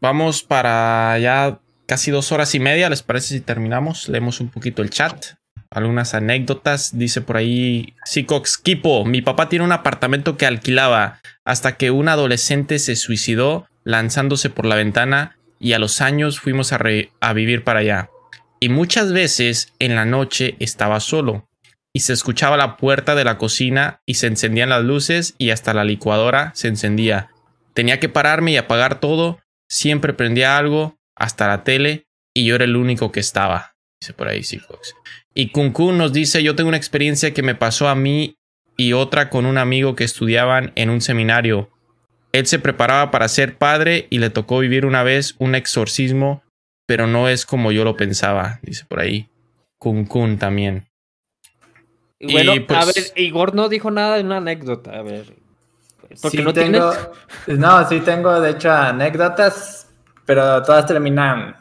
Vamos para ya casi dos horas y media. ¿Les parece si terminamos? Leemos un poquito el chat algunas anécdotas. Dice por ahí Sicox Kipo, mi papá tiene un apartamento que alquilaba hasta que un adolescente se suicidó lanzándose por la ventana y a los años fuimos a, a vivir para allá. Y muchas veces en la noche estaba solo y se escuchaba la puerta de la cocina y se encendían las luces y hasta la licuadora se encendía. Tenía que pararme y apagar todo, siempre prendía algo, hasta la tele, y yo era el único que estaba. Dice por ahí Sicox. Y Kun nos dice, yo tengo una experiencia que me pasó a mí y otra con un amigo que estudiaban en un seminario. Él se preparaba para ser padre y le tocó vivir una vez un exorcismo, pero no es como yo lo pensaba, dice por ahí. Kun Kun también. Bueno, a pues ver, Igor no dijo nada de una anécdota, a ver. Porque no tengo, No, sí tengo de hecho anécdotas, pero todas terminan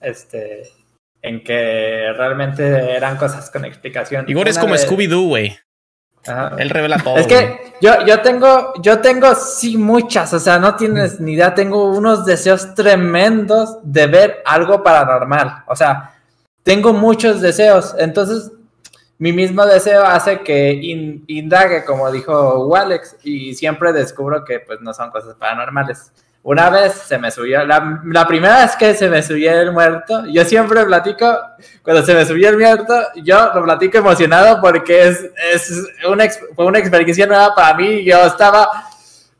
este en que realmente eran cosas con explicación. Igor es como Scooby-Doo, güey. Él revela todo. Es que yo, yo tengo, yo tengo sí muchas, o sea, no tienes ni idea, tengo unos deseos tremendos de ver algo paranormal. O sea, tengo muchos deseos. Entonces, mi mismo deseo hace que indague, como dijo Walex, y siempre descubro que pues no son cosas paranormales. Una vez se me subió, la, la, primera vez que se me subió el muerto, yo siempre platico, cuando se me subió el muerto, yo lo platico emocionado porque es, es una, fue una experiencia nueva para mí. Yo estaba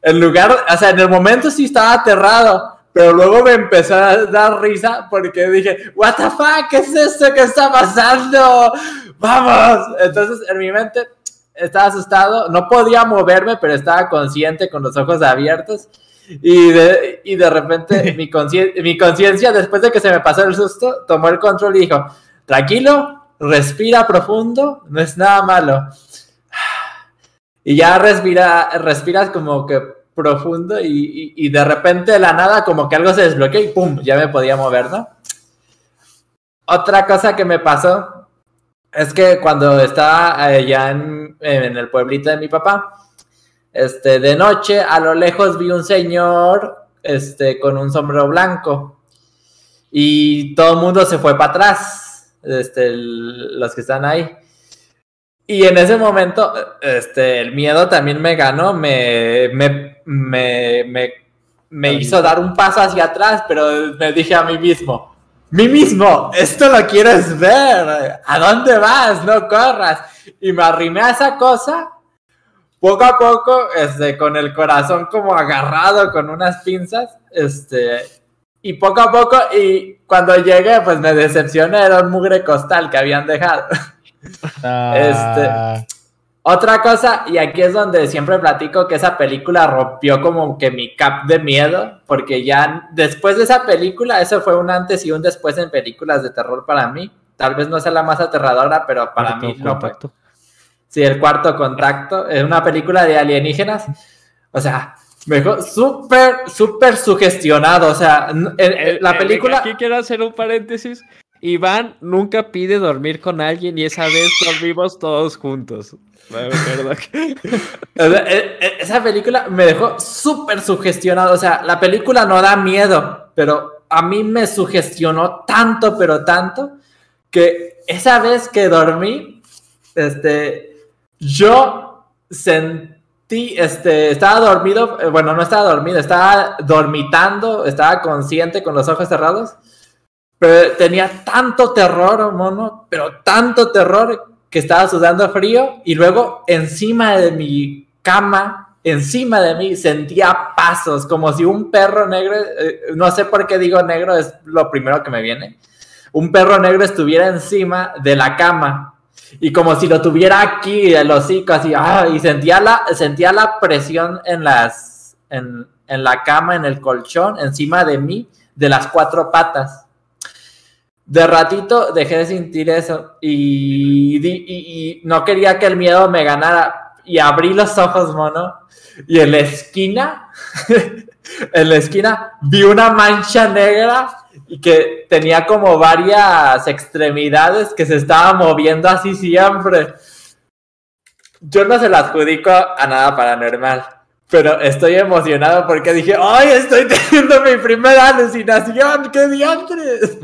en lugar, o sea, en el momento sí estaba aterrado, pero luego me empezó a dar risa porque dije, ¿What the fuck? ¿Qué es esto que está pasando? ¡Vamos! Entonces en mi mente estaba asustado, no podía moverme, pero estaba consciente con los ojos abiertos y de, y de repente mi conciencia, después de que se me pasó el susto, tomó el control y dijo, tranquilo, respira profundo, no es nada malo. Y ya respira, respiras como que profundo y, de repente de la nada como que algo se desbloqueó y ¡pum! Ya me podía mover, ¿no? Otra cosa que me pasó es que cuando estaba allá en, el pueblito de mi papá, este, de noche, a lo lejos vi un señor este, con un sombrero blanco. Y todo el mundo se fue para atrás, este, los que están ahí. Y en ese momento, este, el miedo también me ganó, me, me, me, hizo dar un paso hacia atrás, pero me dije a mí mismo, mí mismo, esto lo quieres ver, ¿a dónde vas? No corras. Y me arrimé a esa cosa poco a poco, este, con el corazón como agarrado con unas pinzas, este, y poco a poco, y cuando llegué, pues me decepcioné, era un mugre costal que habían dejado. Ah. Este, otra cosa, y aquí es donde siempre platico que esa película rompió como que mi cap de miedo, porque ya después de esa película, eso fue un antes y un después en películas de terror para mí. Tal vez no sea la más aterradora, pero para mí no Sí, el cuarto contacto, es una película de alienígenas. O sea, mejor, súper, súper sugestionado. O sea, la película. Aquí quiero hacer un paréntesis. Iván nunca pide dormir con alguien y esa vez dormimos todos juntos. E, e, esa película me dejó súper sugestionado. O sea, la película no da miedo, pero a mí me sugestionó tanto, pero tanto, que esa vez que dormí, este, yo sentí, este, estaba dormido, eh, bueno, no estaba dormido, estaba dormitando, estaba consciente con los ojos cerrados, pero tenía tanto terror, mono, pero tanto terror que estaba sudando frío y luego encima de mi cama, encima de mí, sentía pasos, como si un perro negro, eh, no sé por qué digo negro, es lo primero que me viene, un perro negro estuviera encima de la cama y como si lo tuviera aquí el hocico así, ah, y sentía la, sentía la presión en las, en, la cama, en el colchón, encima de mí, de las cuatro patas. De ratito dejé de sentir eso y, no quería que el miedo me ganara y abrí los ojos, mono, y en la esquina, en la esquina vi una mancha negra y que tenía como varias extremidades que se estaban moviendo así siempre. Yo no se la adjudico a nada paranormal, pero estoy emocionado porque dije, ¡ay, estoy teniendo mi primera alucinación! ¡Qué diantres!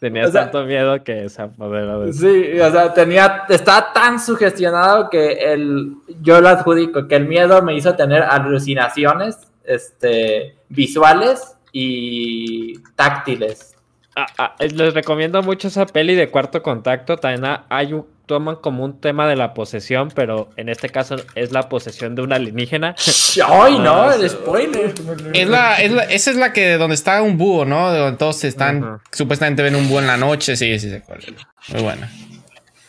Tenía tanto miedo que se apoderó de Sí, o sea, tenía, estaba tan sugestionado que el, yo lo adjudico, que el miedo me hizo tener alucinaciones este, visuales y táctiles. Ah, ah, les recomiendo mucho esa peli de cuarto contacto. También hay un, toman como un tema de la posesión, pero en este caso es la posesión de un alienígena. ¡Ay, no! Ah, el spoiler. Es la, esa es la que donde está un búho, ¿no? Donde todos están, supuestamente ven un búho en la noche. Sí, sí, sí. Muy buena.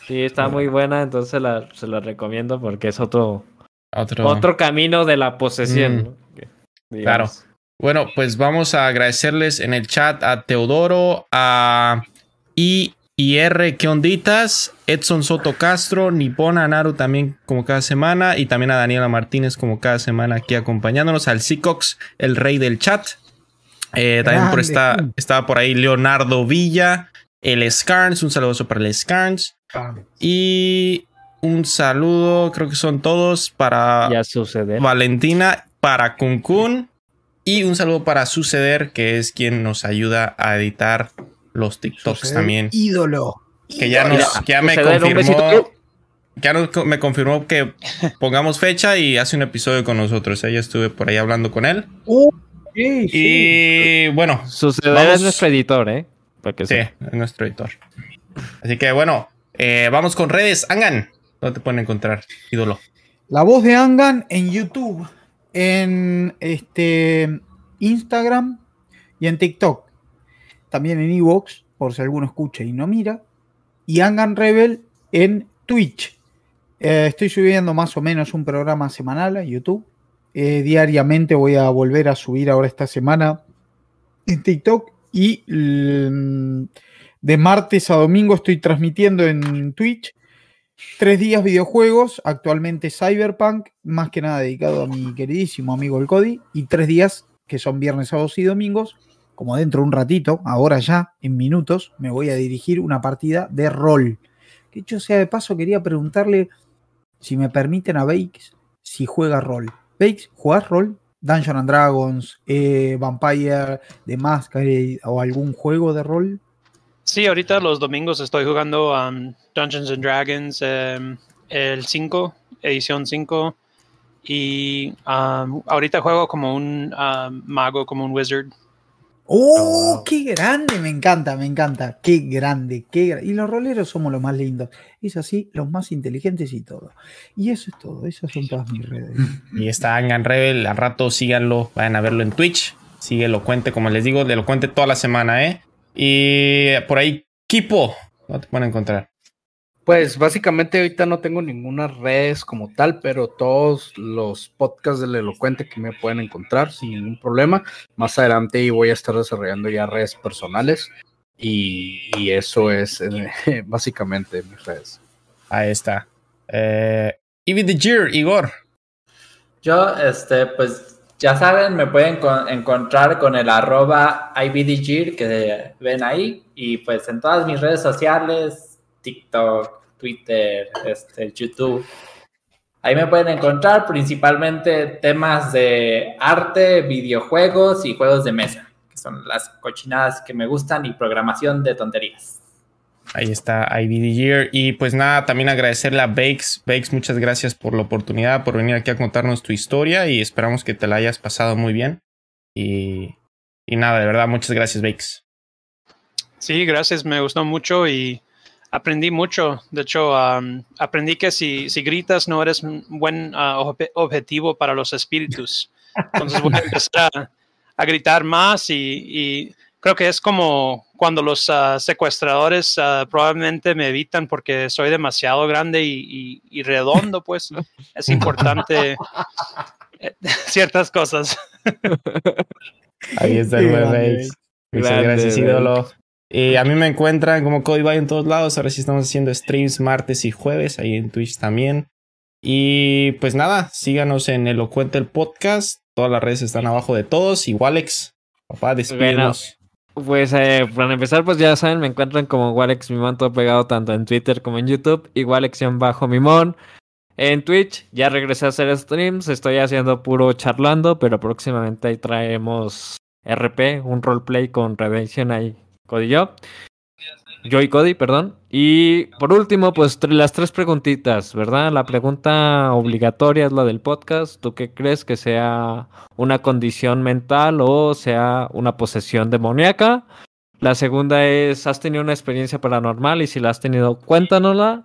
Sí, está muy buena, entonces se la recomiendo porque es otro, otro... otro camino de la posesión. Mm. Claro. Bueno, pues vamos a agradecerles en el chat a Teodoro, a IR, ¿qué onditas? Edson Soto Castro, Nipona Naru también como cada semana y también a Daniela Martínez como cada semana aquí acompañándonos, al Seacox, el rey del chat. Eh, también por está, estaba por ahí Leonardo Villa, el Scarns, un saludo para el Scarns. Y un saludo, creo que son todos para Valentina, para Kunkun y un saludo para Suceder, que es quien nos ayuda a editar los TikToks también. Ídolo. Que ya, nos, ya me confirmó. ya me confirmó que pongamos fecha y hace un episodio con nosotros. Ya estuve por ahí hablando con él. Uh, y bueno. Suceder es nuestro editor, ¿eh? sí, es nuestro editor. Así que bueno, eh, vamos con redes. Angan, ¿dónde te pueden encontrar, ídolo? La voz de Angan en YouTube, en este Instagram y en TikTok. También en Evox, por si alguno escucha y no mira. Y Angan Rebel en Twitch. Eh, estoy subiendo más o menos un programa semanal a YouTube. Eh, diariamente voy a volver a subir ahora esta semana en TikTok y mm, de martes a domingo estoy transmitiendo en Twitch. Tres días videojuegos, actualmente Cyberpunk, más que nada dedicado a mi queridísimo amigo el Cody, y tres días que son viernes, sábados y domingos, como dentro de un ratito, ahora ya, en minutos, me voy a dirigir una partida de rol. Que hecho sea de paso, quería preguntarle si me permiten a Bakes si juega rol. Bakes, ¿jugás rol? Dungeons and Dragons, eh, Vampire, The Masquerade o algún juego de rol? Sí, ahorita los domingos estoy jugando um, Dungeons and Dragons, em, el 5, edición 5. Y um, ahorita juego como un um, mago, como un wizard. ¡Oh, oh qué grande! Me encanta, me encanta. Qué grande, qué Y los roleros somos los más lindos. Es así, los más inteligentes y todo. Y eso es todo. Esas son todas mis redes. Y está Angan Rebel. Al rato síganlo. Vayan a verlo en Twitch. Sigue Elocuente, como les digo, de Elocuente toda la semana, ¿eh? Y por ahí, Kipo. No te pueden encontrar. Pues básicamente ahorita no tengo ninguna red como tal, pero todos los podcasts del Elocuente que me pueden encontrar sin ningún problema. Más adelante voy a estar desarrollando ya redes personales y, eso es eh, básicamente mis redes. Ahí está. Eh, the Year, Igor. Yo, este, pues ya saben, me pueden encontrar con el arroba IBDGIR que ven ahí y pues en todas mis redes sociales, TikTok, Twitter, este, YouTube. Ahí me pueden encontrar principalmente temas de arte, videojuegos y juegos de mesa, que son las cochinadas que me gustan y programación de tonterías. Ahí está IBD Y pues nada, también agradecerle a Bakes. Bakes, muchas gracias por la oportunidad, por venir aquí a contarnos tu historia y esperamos que te la hayas pasado muy bien. Y, y nada, de verdad, muchas gracias, Bakes. Sí, gracias, me gustó mucho y aprendí mucho. De hecho, aprendí que si, si, gritas no eres un buen ah, objetivo para los espíritus. Entonces voy a empezar a, gritar más y creo que es como cuando los ah, secuestradores ah, probablemente me evitan porque soy demasiado grande y, redondo, pues es importante eh, ciertas cosas. Ahí está el buen Muchas gracias, ídolo. Y a mí me encuentran como Cody Bay en todos lados. Ahora sí estamos haciendo streams martes y jueves, ahí en Twitch también. Y pues nada, síganos en Elocuente el podcast. Todas las redes están abajo de todos. Y Walex, papá, despídenos. Pues eh, para empezar, pues ya saben, me encuentran como Walex Mimón, todo pegado tanto en Twitter como en YouTube, y bajo Mimón. En Twitch ya regresé a hacer streams, estoy haciendo puro charlando, pero próximamente ahí traemos RP, un roleplay con Redemption ahí, Cody y yo. Yo y Cody, perdón. Y por último, pues las tres preguntitas, ¿verdad? La pregunta obligatoria es la del podcast. ¿Tú qué crees que sea una condición mental o sea una posesión demoníaca? La segunda es, ¿has tenido una experiencia paranormal? Y si la has tenido, cuéntanosla.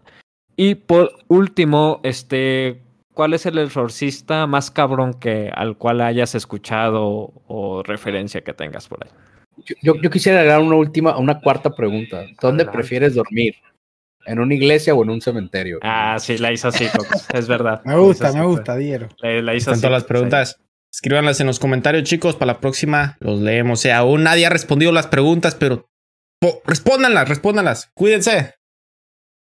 Y por último, este, ¿cuál es el exorcista más cabrón que al cual hayas escuchado o referencia que tengas por ahí? Yo, yo quisiera agregar una última, una cuarta pregunta. ¿Dónde prefieres dormir? ¿En una iglesia o en un cementerio? Ah, sí, la hizo así, es verdad. me gusta, me gusta, Diero. La, hizo así. todas las preguntas. Escríbanlas en los comentarios, chicos. Para la próxima los leemos. O sea, aún nadie ha respondido las preguntas, pero respóndanlas, respóndanlas. Cuídense.